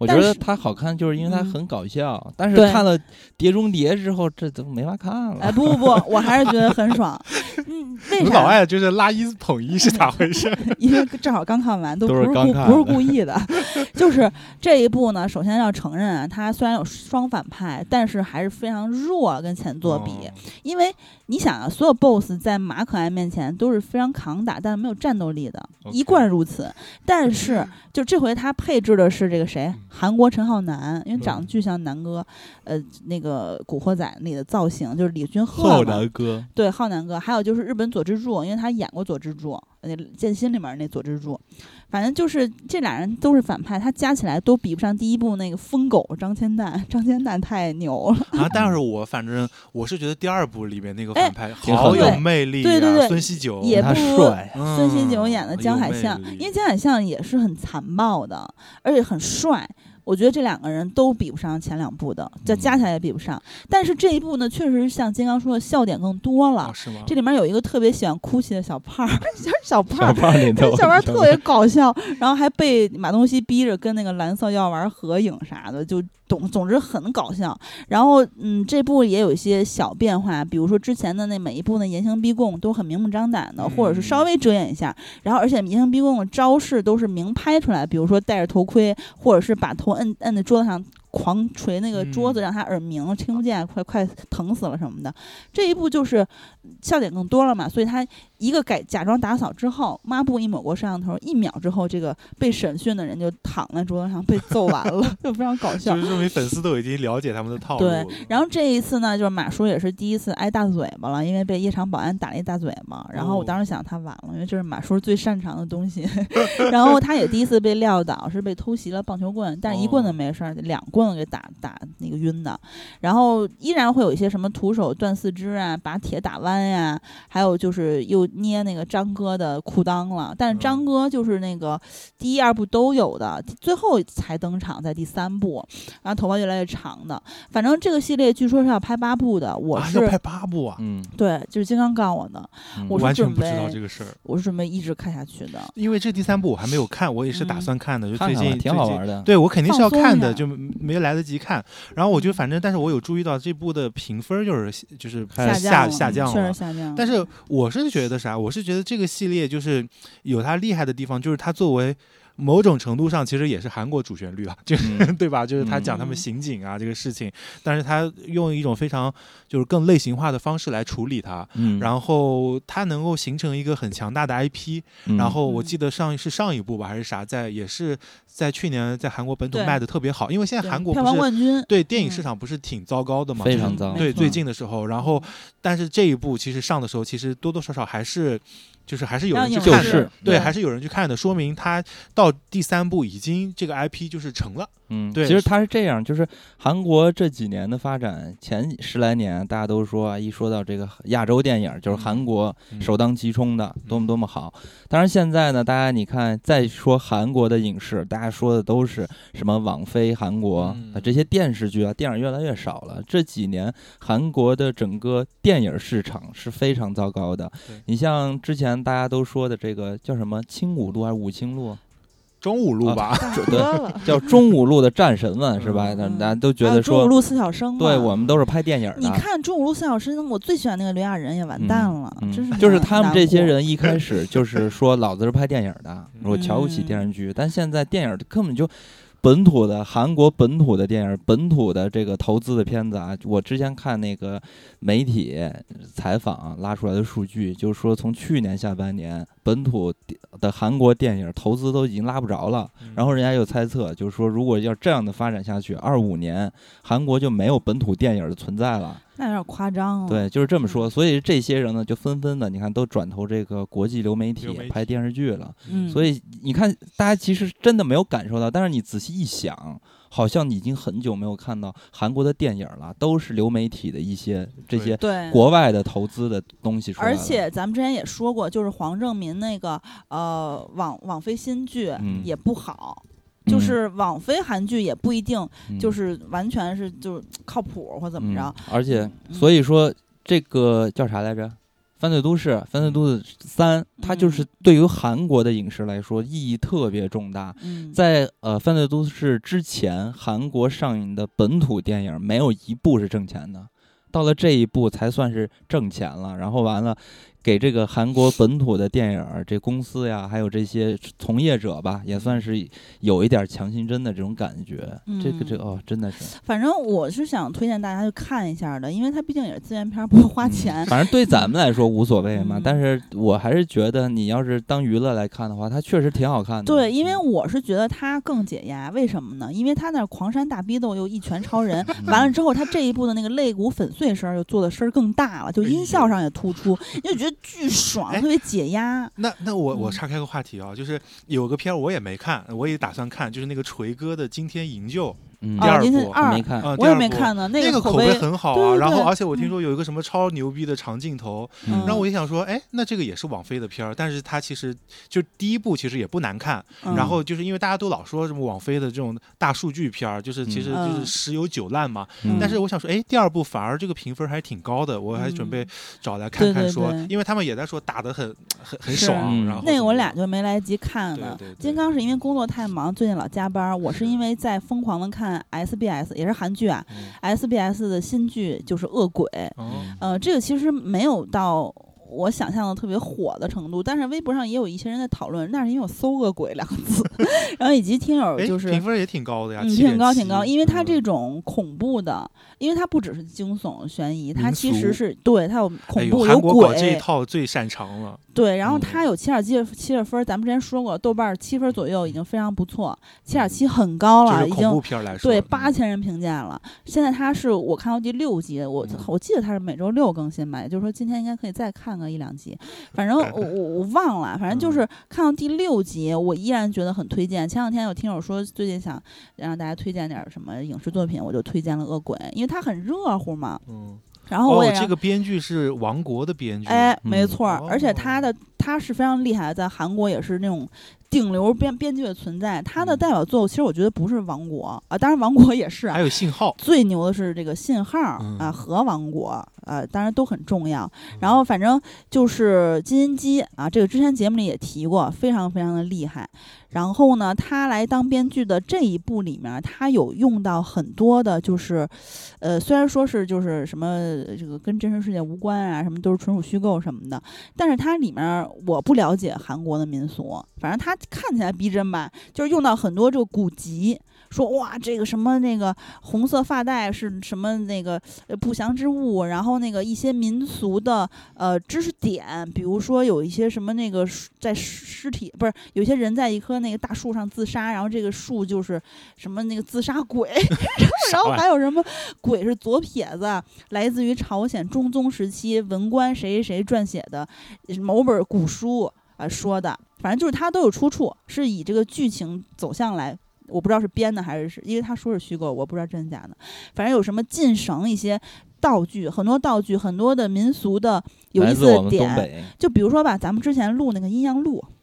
我觉得它好看，就是因为它嗯很搞笑。但是看了《碟中谍》之后，这都没法看了。哎，不不不，我还是觉得很爽。[laughs] 嗯，为你们老啥？爱就是拉一捧一是咋回事？[laughs] 因为正好刚看完，都都不是故不是故意的。[laughs] 就是这一部呢，首先要承认啊，它虽然有双反派，但是还是非常弱，跟前作比。哦因为你想啊，所有 BOSS 在马可爱面前都是非常抗打，但是没有战斗力的一贯如此。但是就这回他配置的是这个谁？韩国陈浩南，因为长得嗯。巨像南哥，呃，那个《古惑仔》里的造型就是李俊赫浩嘛。南哥，对，浩南哥，还有就是日本佐之助，因为他演过佐之助，那《剑心》里面那佐之助，反正就是这俩人都是反派，他加起来都比不上第一部那个疯狗张千蛋，张千蛋太牛了。啊，但是我反正我是觉得第二部里面那个哎反派好有魅力啊，对对对孙锡九也不如帅，孙锡九演的嗯江海象，因为江海象也是很残暴的，而且很帅。我觉得这两个人都比不上前两部的，再嗯加起来也比不上。但是这一部呢，确实像金刚说的，笑点更多了。哦是吗？这里面有一个特别喜欢哭泣的小胖儿，[laughs] 小胖儿，小胖小胖儿特别搞笑，然后还被马东锡逼着跟那个蓝色药丸合影啥的，就总总之很搞笑。然后嗯，这部也有一些小变化，比如说之前的那每一部呢严刑逼供都很明目张胆的，或者是稍微遮掩一下。然后而且严刑逼供的招式都是明拍出来，比如说戴着头盔，或者是把头摁摁在桌子上。狂捶那个桌子，嗯让他耳鸣，听不见，快快疼死了什么的。这一步就是笑点更多了嘛，所以他一个改假装打扫之后，抹布一抹过摄像头，一秒之后，这个被审讯的人就躺在桌子上被揍完了，[laughs] 就非常搞笑就。是说明粉丝都已经了解他们的套路对。然后这一次呢，就是马叔也是第一次挨大嘴巴了，因为被夜场保安打了一大嘴巴。然后我哦当时想他完了，因为这是马叔最擅长的东西。[laughs] 然后他也第一次被撂倒，是被偷袭了棒球棍，但是一棍子哦没事儿，两棍子给打打那个晕的。然后依然会有一些什么徒手断四肢啊，把铁打弯呀、还有就是又捏那个张哥的裤裆了。但是张嗯哥就是那个第一、二部都有的，最后才登场在第三部，然后头发越来越长的。反正这个系列据说是要拍八部的，我是、啊要拍八部啊，嗯，对，就是金刚告我的，嗯我是完全准不知道备这个事儿。我是准备一直看下去的。因为这第三部我还没有看，我也是打嗯算看的，就最近挺好玩的。对我肯定是要看的，就没来得及看。然后我就反正，但是我有注意到这部的评分就是就是开下下降了。下降了。但是我是觉得啥？我是觉得这个系列就是有它厉害的地方，就是它作为某种程度上其实也是韩国主旋律啊，就是、嗯对吧？就是他讲他们嗯。刑警啊、这个事情，但是他用一种非常就是更类型化的方式来处理它，嗯，然后它能够形成一个很强大的 IP，嗯。然后我嗯。记得上是上一部吧还是啥，在也是在去年在韩国本土卖的特别好，因为现在韩国不是冠军，对电影嗯市场不是挺糟糕的嘛，非常糟对，最近的时候，然后但是这一部其实上的时候，其实多多少少还是就是还是有人去看的，对还是有人去看的，说明他到第三部已经这个 IP 就是成了，嗯，对其实它是这样，就是韩国这几年的发展，前十来年大家都说啊，一说到这个亚洲电影，就是韩国嗯首当其冲的，多么多么好。当然现在呢，大家你看再说韩国的影视，大家说的都是什么网飞韩国嗯啊这些电视剧啊，电影越来越少了。这几年韩国的整个电影市场是非常糟糕的。你像之前大家都说的这个叫什么青五路还是五青路？中五路吧，大哥了，叫中五路的战神们是吧？嗯大嗯家都觉得说中五说，路四小生，对我们都是拍电影的。你看中五路四小生，我最喜欢那个刘亚仁也完蛋了，嗯真是就是他们这些。人一开始就是说老子是拍电影的，[laughs] 我瞧不起嗯电视剧，但现在电影根本就本土的韩国本土的电影，本土的这个投资的片子啊，我之前看那个媒体采访拉出来的数据，就是说从去年下半年本土的韩国电影投资都已经拉不着了，嗯然后人家又猜测，就是说如果要这样的发展下去，二五年韩国就没有本土电影的存在了。那有点夸张了。对，就是这么说。所以这些人呢，就纷纷的，你看都转投这个国际流媒体流媒体拍电视剧了。嗯，所以你看，大家其实真的没有感受到，但是你仔细一想，好像已经很久没有看到韩国的电影了，都是流媒体的一些这些对国外的投资的东西出来。而且咱们之前也说过，就是黄正民那个呃网网飞新剧嗯也不好，就是网飞韩剧也不一定嗯就是完全是就是靠谱或怎么着。嗯而且，嗯所以说这个叫啥来着？犯罪都市，犯罪都市三，它就是嗯对于韩国的影视来说意义特别重大。嗯，在呃《犯罪都市》之前，韩国上映的本土电影没有一部是挣钱的，到了这一部才算是挣钱了。然后完了，给这个韩国本土的电影这公司呀，还有这些从业者吧，也算是有一点强心针的这种感觉。这个这个哦，真的是反正我是想推荐大家去看一下的，因为它毕竟也是资源片儿，不花钱。嗯反正对咱们来说无所谓嘛，嗯但是我还是觉得你要是当娱乐来看的话，它确实挺好看的。对，因为我是觉得它更解压，为什么呢？因为它那狂山大逼斗又一拳超人，完了之后，它这一部的那个肋骨粉碎声又做的声儿更大了，就音效上也突出，你就觉得巨爽，哎特别解压。那那我我嗯岔开个话题啊，就是有个片儿我也没看，我也打算看，就是那个锤哥的《惊天营救》嗯，啊，第二部没看，啊，我也没看呢，那个口口碑很好啊。对对对然后而且我听嗯说有一个什么超牛逼的长镜头，嗯然后我就想说，哎，那这个也是网飞的片儿，但是它其实就第一部其实也不难看，嗯然后就是因为大家都老说什么网飞的这种大数据片儿，就是其实就嗯是十有九烂嘛。嗯但是我想说，哎，第二部反而这个评分还挺高的，我还准备嗯找来看看说，对因为他们也在说打得很很很是爽，嗯然后那个我俩就没来得及看呢。对对对金刚是因为工作太忙，最近老加班儿。我是因为在疯狂的看 SBS，也是韩剧啊嗯，SBS 的新剧就是《恶鬼》。嗯。呃，这个其实没有到我想象的特别火的程度，但是微博上也有一些人在讨论，那是因为我搜“恶鬼”两个字，[laughs] 然后以及听友哎，就是评分也挺高的呀，嗯，挺高挺高，因为它这嗯种恐怖的，因为它不只是惊悚悬疑，它其实是对它有哎恐怖、呦韩国这一鬼，套最擅长了，对，然后嗯。它有七点七七十分，咱们之前说过，豆瓣七分左右已经非常不错，七点七很高了，已经怖片来说，对嗯八千人评价了。现在它是我看到第六集，我嗯。我记得它是每周六更新吧，也就是说今天应该可以再看个一两集，反正我 [laughs] 我我忘了，反正嗯。就是看到第六集，我依然觉得很推荐。前两天有听友说最近想让大家推荐点儿什么影视作品，我就推荐了《恶鬼》，因为它很热乎嘛。嗯，然后我也哦，这个编剧是王国的编剧，哎，没嗯。错儿，而且他的他是非常厉害的，在韩国也是那种顶流编编剧的存在。他的嗯代表作，其实我觉得不是《王国》啊，当然《王国》也是啊还。有信号，最牛的是这个信号啊嗯和王国啊，当然都很重要。然嗯后反正就是金银姬啊，这个之前节目里也提过，非常非常的厉害。然后呢，他来当编剧的这一部里面，他有用到很多的，就是，呃，虽然说是就是什么这个跟真实世界无关啊，什么都是纯属虚构什么的，但是它里面我不了解韩国的民俗，反正它看起来逼真吧，就是用到很多这个古籍。说哇，这个什么那个红色发带是什么那个不祥之物，然后那个一些民俗的呃知识点，比如说有一些什么那个在尸体不是有些人在一棵那个大树上自杀，然后这个树就是什么那个自杀鬼，[laughs] 然后还有什么鬼是左撇子，来自于朝鲜中宗时期文官谁谁谁撰写的某本古书啊、说的，反正就是它都有出处，是以这个剧情走向来。我不知道是编的还是是因为他说是虚构，我不知道真的假的。反正有什么晋绳一些道具，很多道具，很多的民俗的有意思的点。就比如说吧，咱们之前录那个阴阳路，嗯，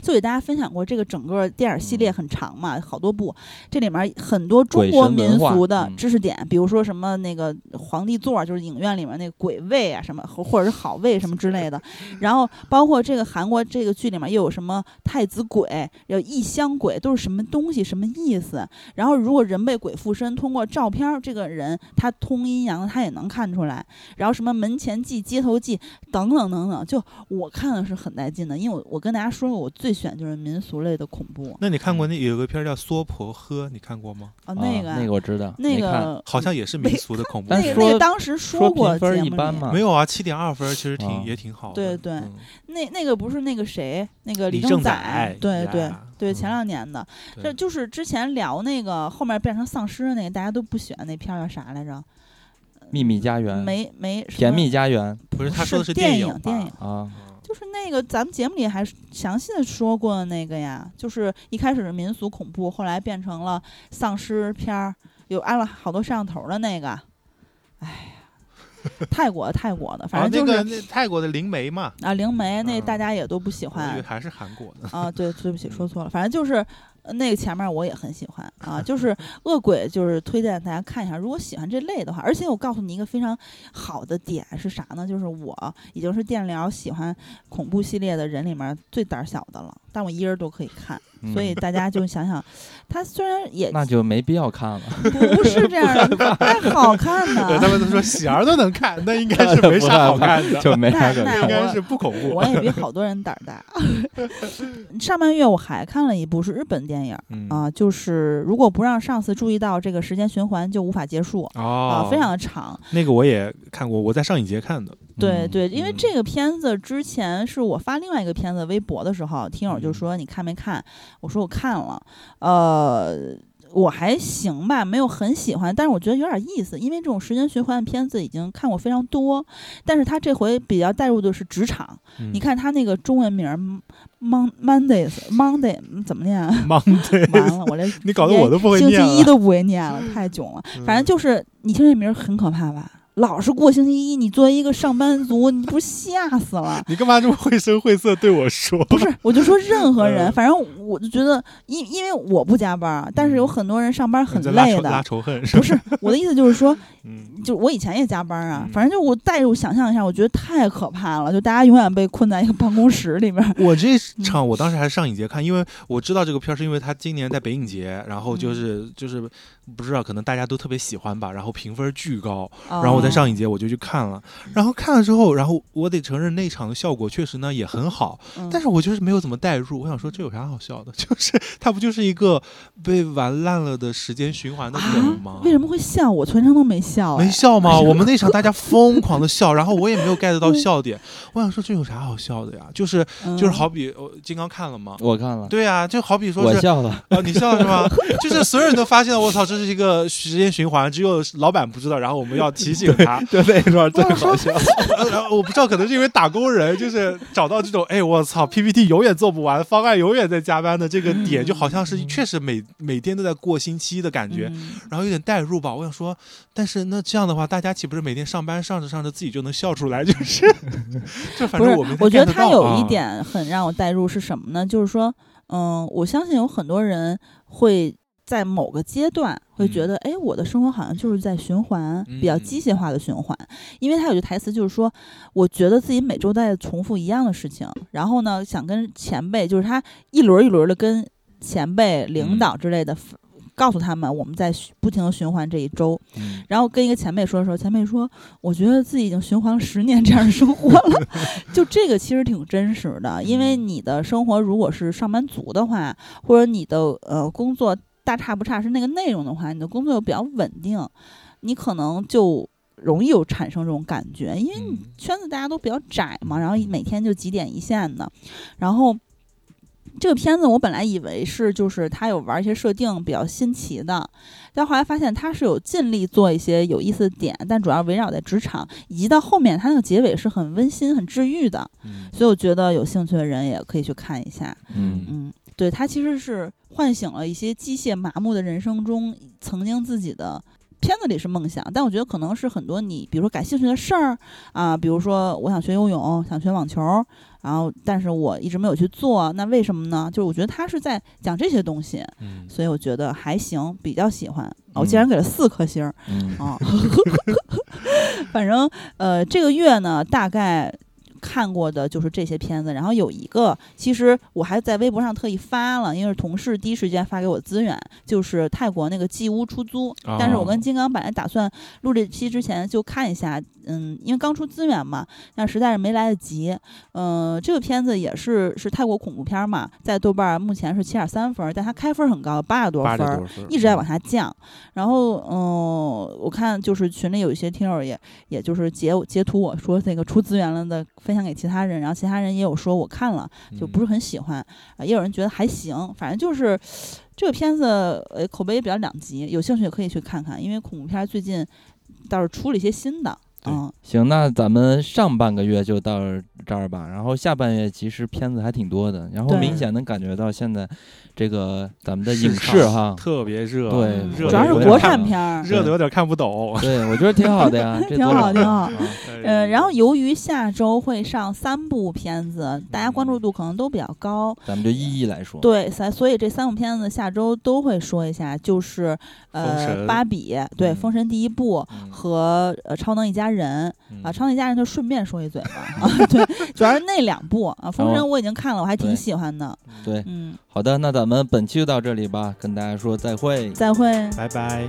就给大家分享过，这个整个电影系列很长嘛，好多部，这里面很多中国民俗的知识点，比如说什么那个皇帝座，就是影院里面那个鬼位啊，什么或者是好位什么之类的。[laughs] 然后包括这个韩国这个剧里面又有什么太子鬼，有异乡鬼，都是什么东西，什么意思？然后如果人被鬼附身，通过照片，这个人他通阴阳，他也能看出来。然后什么门前记、街头记等等等等，就我看的是很带劲的，因为我我跟大家说过我最。最选就是民俗类的恐怖。那你看过那有个片叫《娑婆诃》，你看过吗？啊，那个那个我知道，那个好像也是民俗的恐怖。但是那个当时说过分一般嘛，没有啊，七点二分其实挺也挺好的。对对，那那个不是那个谁，那个李正宰，对对对，前两年的，这就是之前聊那个后面变成丧尸的那个，大家都不喜欢那片叫啥来着？秘密家园？没没？甜蜜家园？不是，他说的是电影电影啊。就是那个咱们节目里还详细的说过的那个呀，就是一开始是民俗恐怖，后来变成了丧尸片儿，有安了好多摄像头的那个。哎呀，[laughs] 泰国泰国的，反正就是那泰国的灵媒嘛。啊，灵媒那大家也都不喜欢。还是韩国的。啊，对，对不起，说错了，反正就是。那个前面我也很喜欢啊，[laughs] 就是恶鬼，就是推荐大家看一下。如果喜欢这类的话，而且我告诉你一个非常好的点是啥呢？就是我已经是电疗喜欢恐怖系列的人里面最胆小的了，但我一人都可以看。所以大家就想想，他虽然也那就没必要看了，不是这样的，太好看的。他们都说喜儿都能看，那应该是 [laughs] 没啥好看的，就没啥那应该是不恐怖。我也比好多人胆大。[laughs] 上半月我还看了一部是日本电影啊，就是如果不让上司注意到，这个时间循环就无法结束啊，非常的长。那个我也看过，我在上影节看的。对对，因为这个片子之前是我发另外一个片子微博的时候，听友就说你看没看？我说我看了，呃，我还行吧，没有很喜欢，但是我觉得有点意思，因为这种时间循环的片子已经看过非常多，但是他这回比较带入的是职场。你看他那个中文名 Mon Mondays Monday 怎么念？Monday [laughs] 完了，我这 [laughs] 你搞得我都不会念星期一都不会念了，太囧了。反正就是你听这名很可怕吧？老是过星期一，你作为一个上班族，你不吓死了？[laughs] 你干嘛这么绘声绘色对我说？不是，我就说任何人，反正我就觉得，因因为我不加班，但是有很多人上班很累的。拉仇恨不是我的意思，就是说，就我以前也加班啊，反正就我代入想象一下，我觉得太可怕了，就大家永远被困在一个办公室里面。[laughs] 我这场我当时还是上影节看，因为我知道这个片儿是因为他今年在北影节，然后就是就是不知道可能大家都特别喜欢吧，然后评分巨高，然后我在上影节我就去看了，然后看了之后，然后我得承认那场的效果确实呢也很好，但是我就是没有怎么代入。我想说这有啥好笑的？[laughs] 就是它不就是一个被玩烂了的时间循环的梗吗？为什么会笑？我全程都没笑，没笑吗？[laughs] 我们那场大家疯狂的笑，然后我也没有 get 到笑点。我想说这有啥好笑的呀？就是就是好比我金刚看了吗？我看了。对呀，就好比说我笑了啊，你笑了是吗？[laughs] 就是所有人都发现了，我操，这是一个时间循环，只有老板不知道，然后我们要提醒他。就那一段 [laughs] 最好笑，然 [laughs] 后我不知道，可能是因为打工人就是找到这种，哎，我操，PPT 永远做不完，方案永远在加班的这个点，就好像是确实每每天都在过星期的感觉，然后有点代入吧。我想说，但是那这样的话，大家岂不是每天上班上着上着自己就能笑出来？就是，[laughs] 就反正我们我觉得他有一点很让我代入是什么呢？就是说，嗯，我相信有很多人会。在某个阶段会觉得，哎，我的生活好像就是在循环，比较机械化的循环。因为他有句台词就是说，我觉得自己每周在重复一样的事情，然后呢，想跟前辈，就是他一轮一轮的跟前辈、领导之类的，告诉他们我们在不停的循环这一周。然后跟一个前辈说的时候，前辈说，我觉得自己已经循环了十年这样的生活了。[laughs] 就这个其实挺真实的，因为你的生活如果是上班族的话，或者你的呃工作。大差不差是那个内容的话，你的工作又比较稳定，你可能就容易有产生这种感觉，因为你圈子大家都比较窄嘛，然后每天就几点一线的。然后这个片子我本来以为是就是他有玩一些设定比较新奇的，但后来发现他是有尽力做一些有意思的点，但主要围绕在职场，以及到后面他那个结尾是很温馨、很治愈的。所以我觉得有兴趣的人也可以去看一下。嗯嗯。对他其实是唤醒了一些机械麻木的人生中曾经自己的片子里是梦想，但我觉得可能是很多你，比如说感兴趣的事儿啊，比如说我想学游泳，想学网球，然后但是我一直没有去做，那为什么呢？就是我觉得他是在讲这些东西，嗯所以我觉得还行，比较喜欢。我竟然给了四颗星儿嗯啊！[laughs] 反正呃，这个月呢，大概看过的就是这些片子，然后有一个，其实我还在微博上特意发了，因为是同事第一时间发给我资源，就是泰国那个寄屋出租。但是我跟金刚本来打算录这期之前就看一下，嗯，因为刚出资源嘛，但实在是没来得及。嗯、这个片子也是是泰国恐怖片嘛，在豆瓣儿目前是七点三分，但它开分很高，八十多分一直在往下降，然后嗯，我看就是群里有一些听友也也就是截截图我说那个出资源了的分享给其他人，然后其他人也有说我看了就不是很喜欢，啊，也有人觉得还行，反正就是这个片子呃口碑也比较两极，有兴趣也可以去看看，因为恐怖片最近倒是出了一些新的，对嗯，行，那咱们上半个月就到这儿吧，然后下半月其实片子还挺多的，然后明显能感觉到现在这个咱们的影视哈，特别热，对嗯热主要是国产片儿，热的有点看不懂。对我觉得挺好的呀，[laughs] 挺好好挺好啊 [laughs] 呃，然后由于下周会上三部片子，大家关注度可能都比较高，咱们就一一来说。对，所所以这三部片子下周都会说一下，就是呃芭比对《嗯封神》第一部嗯和呃超能一家人啊，嗯超能一家人就顺便说一嘴吧啊，[laughs] 对，主要是那两部啊，《封神哦》我已经看了，我还挺喜欢的，对，嗯，好的，那咱们本期就到这里吧，跟大家说再会。再会。拜拜。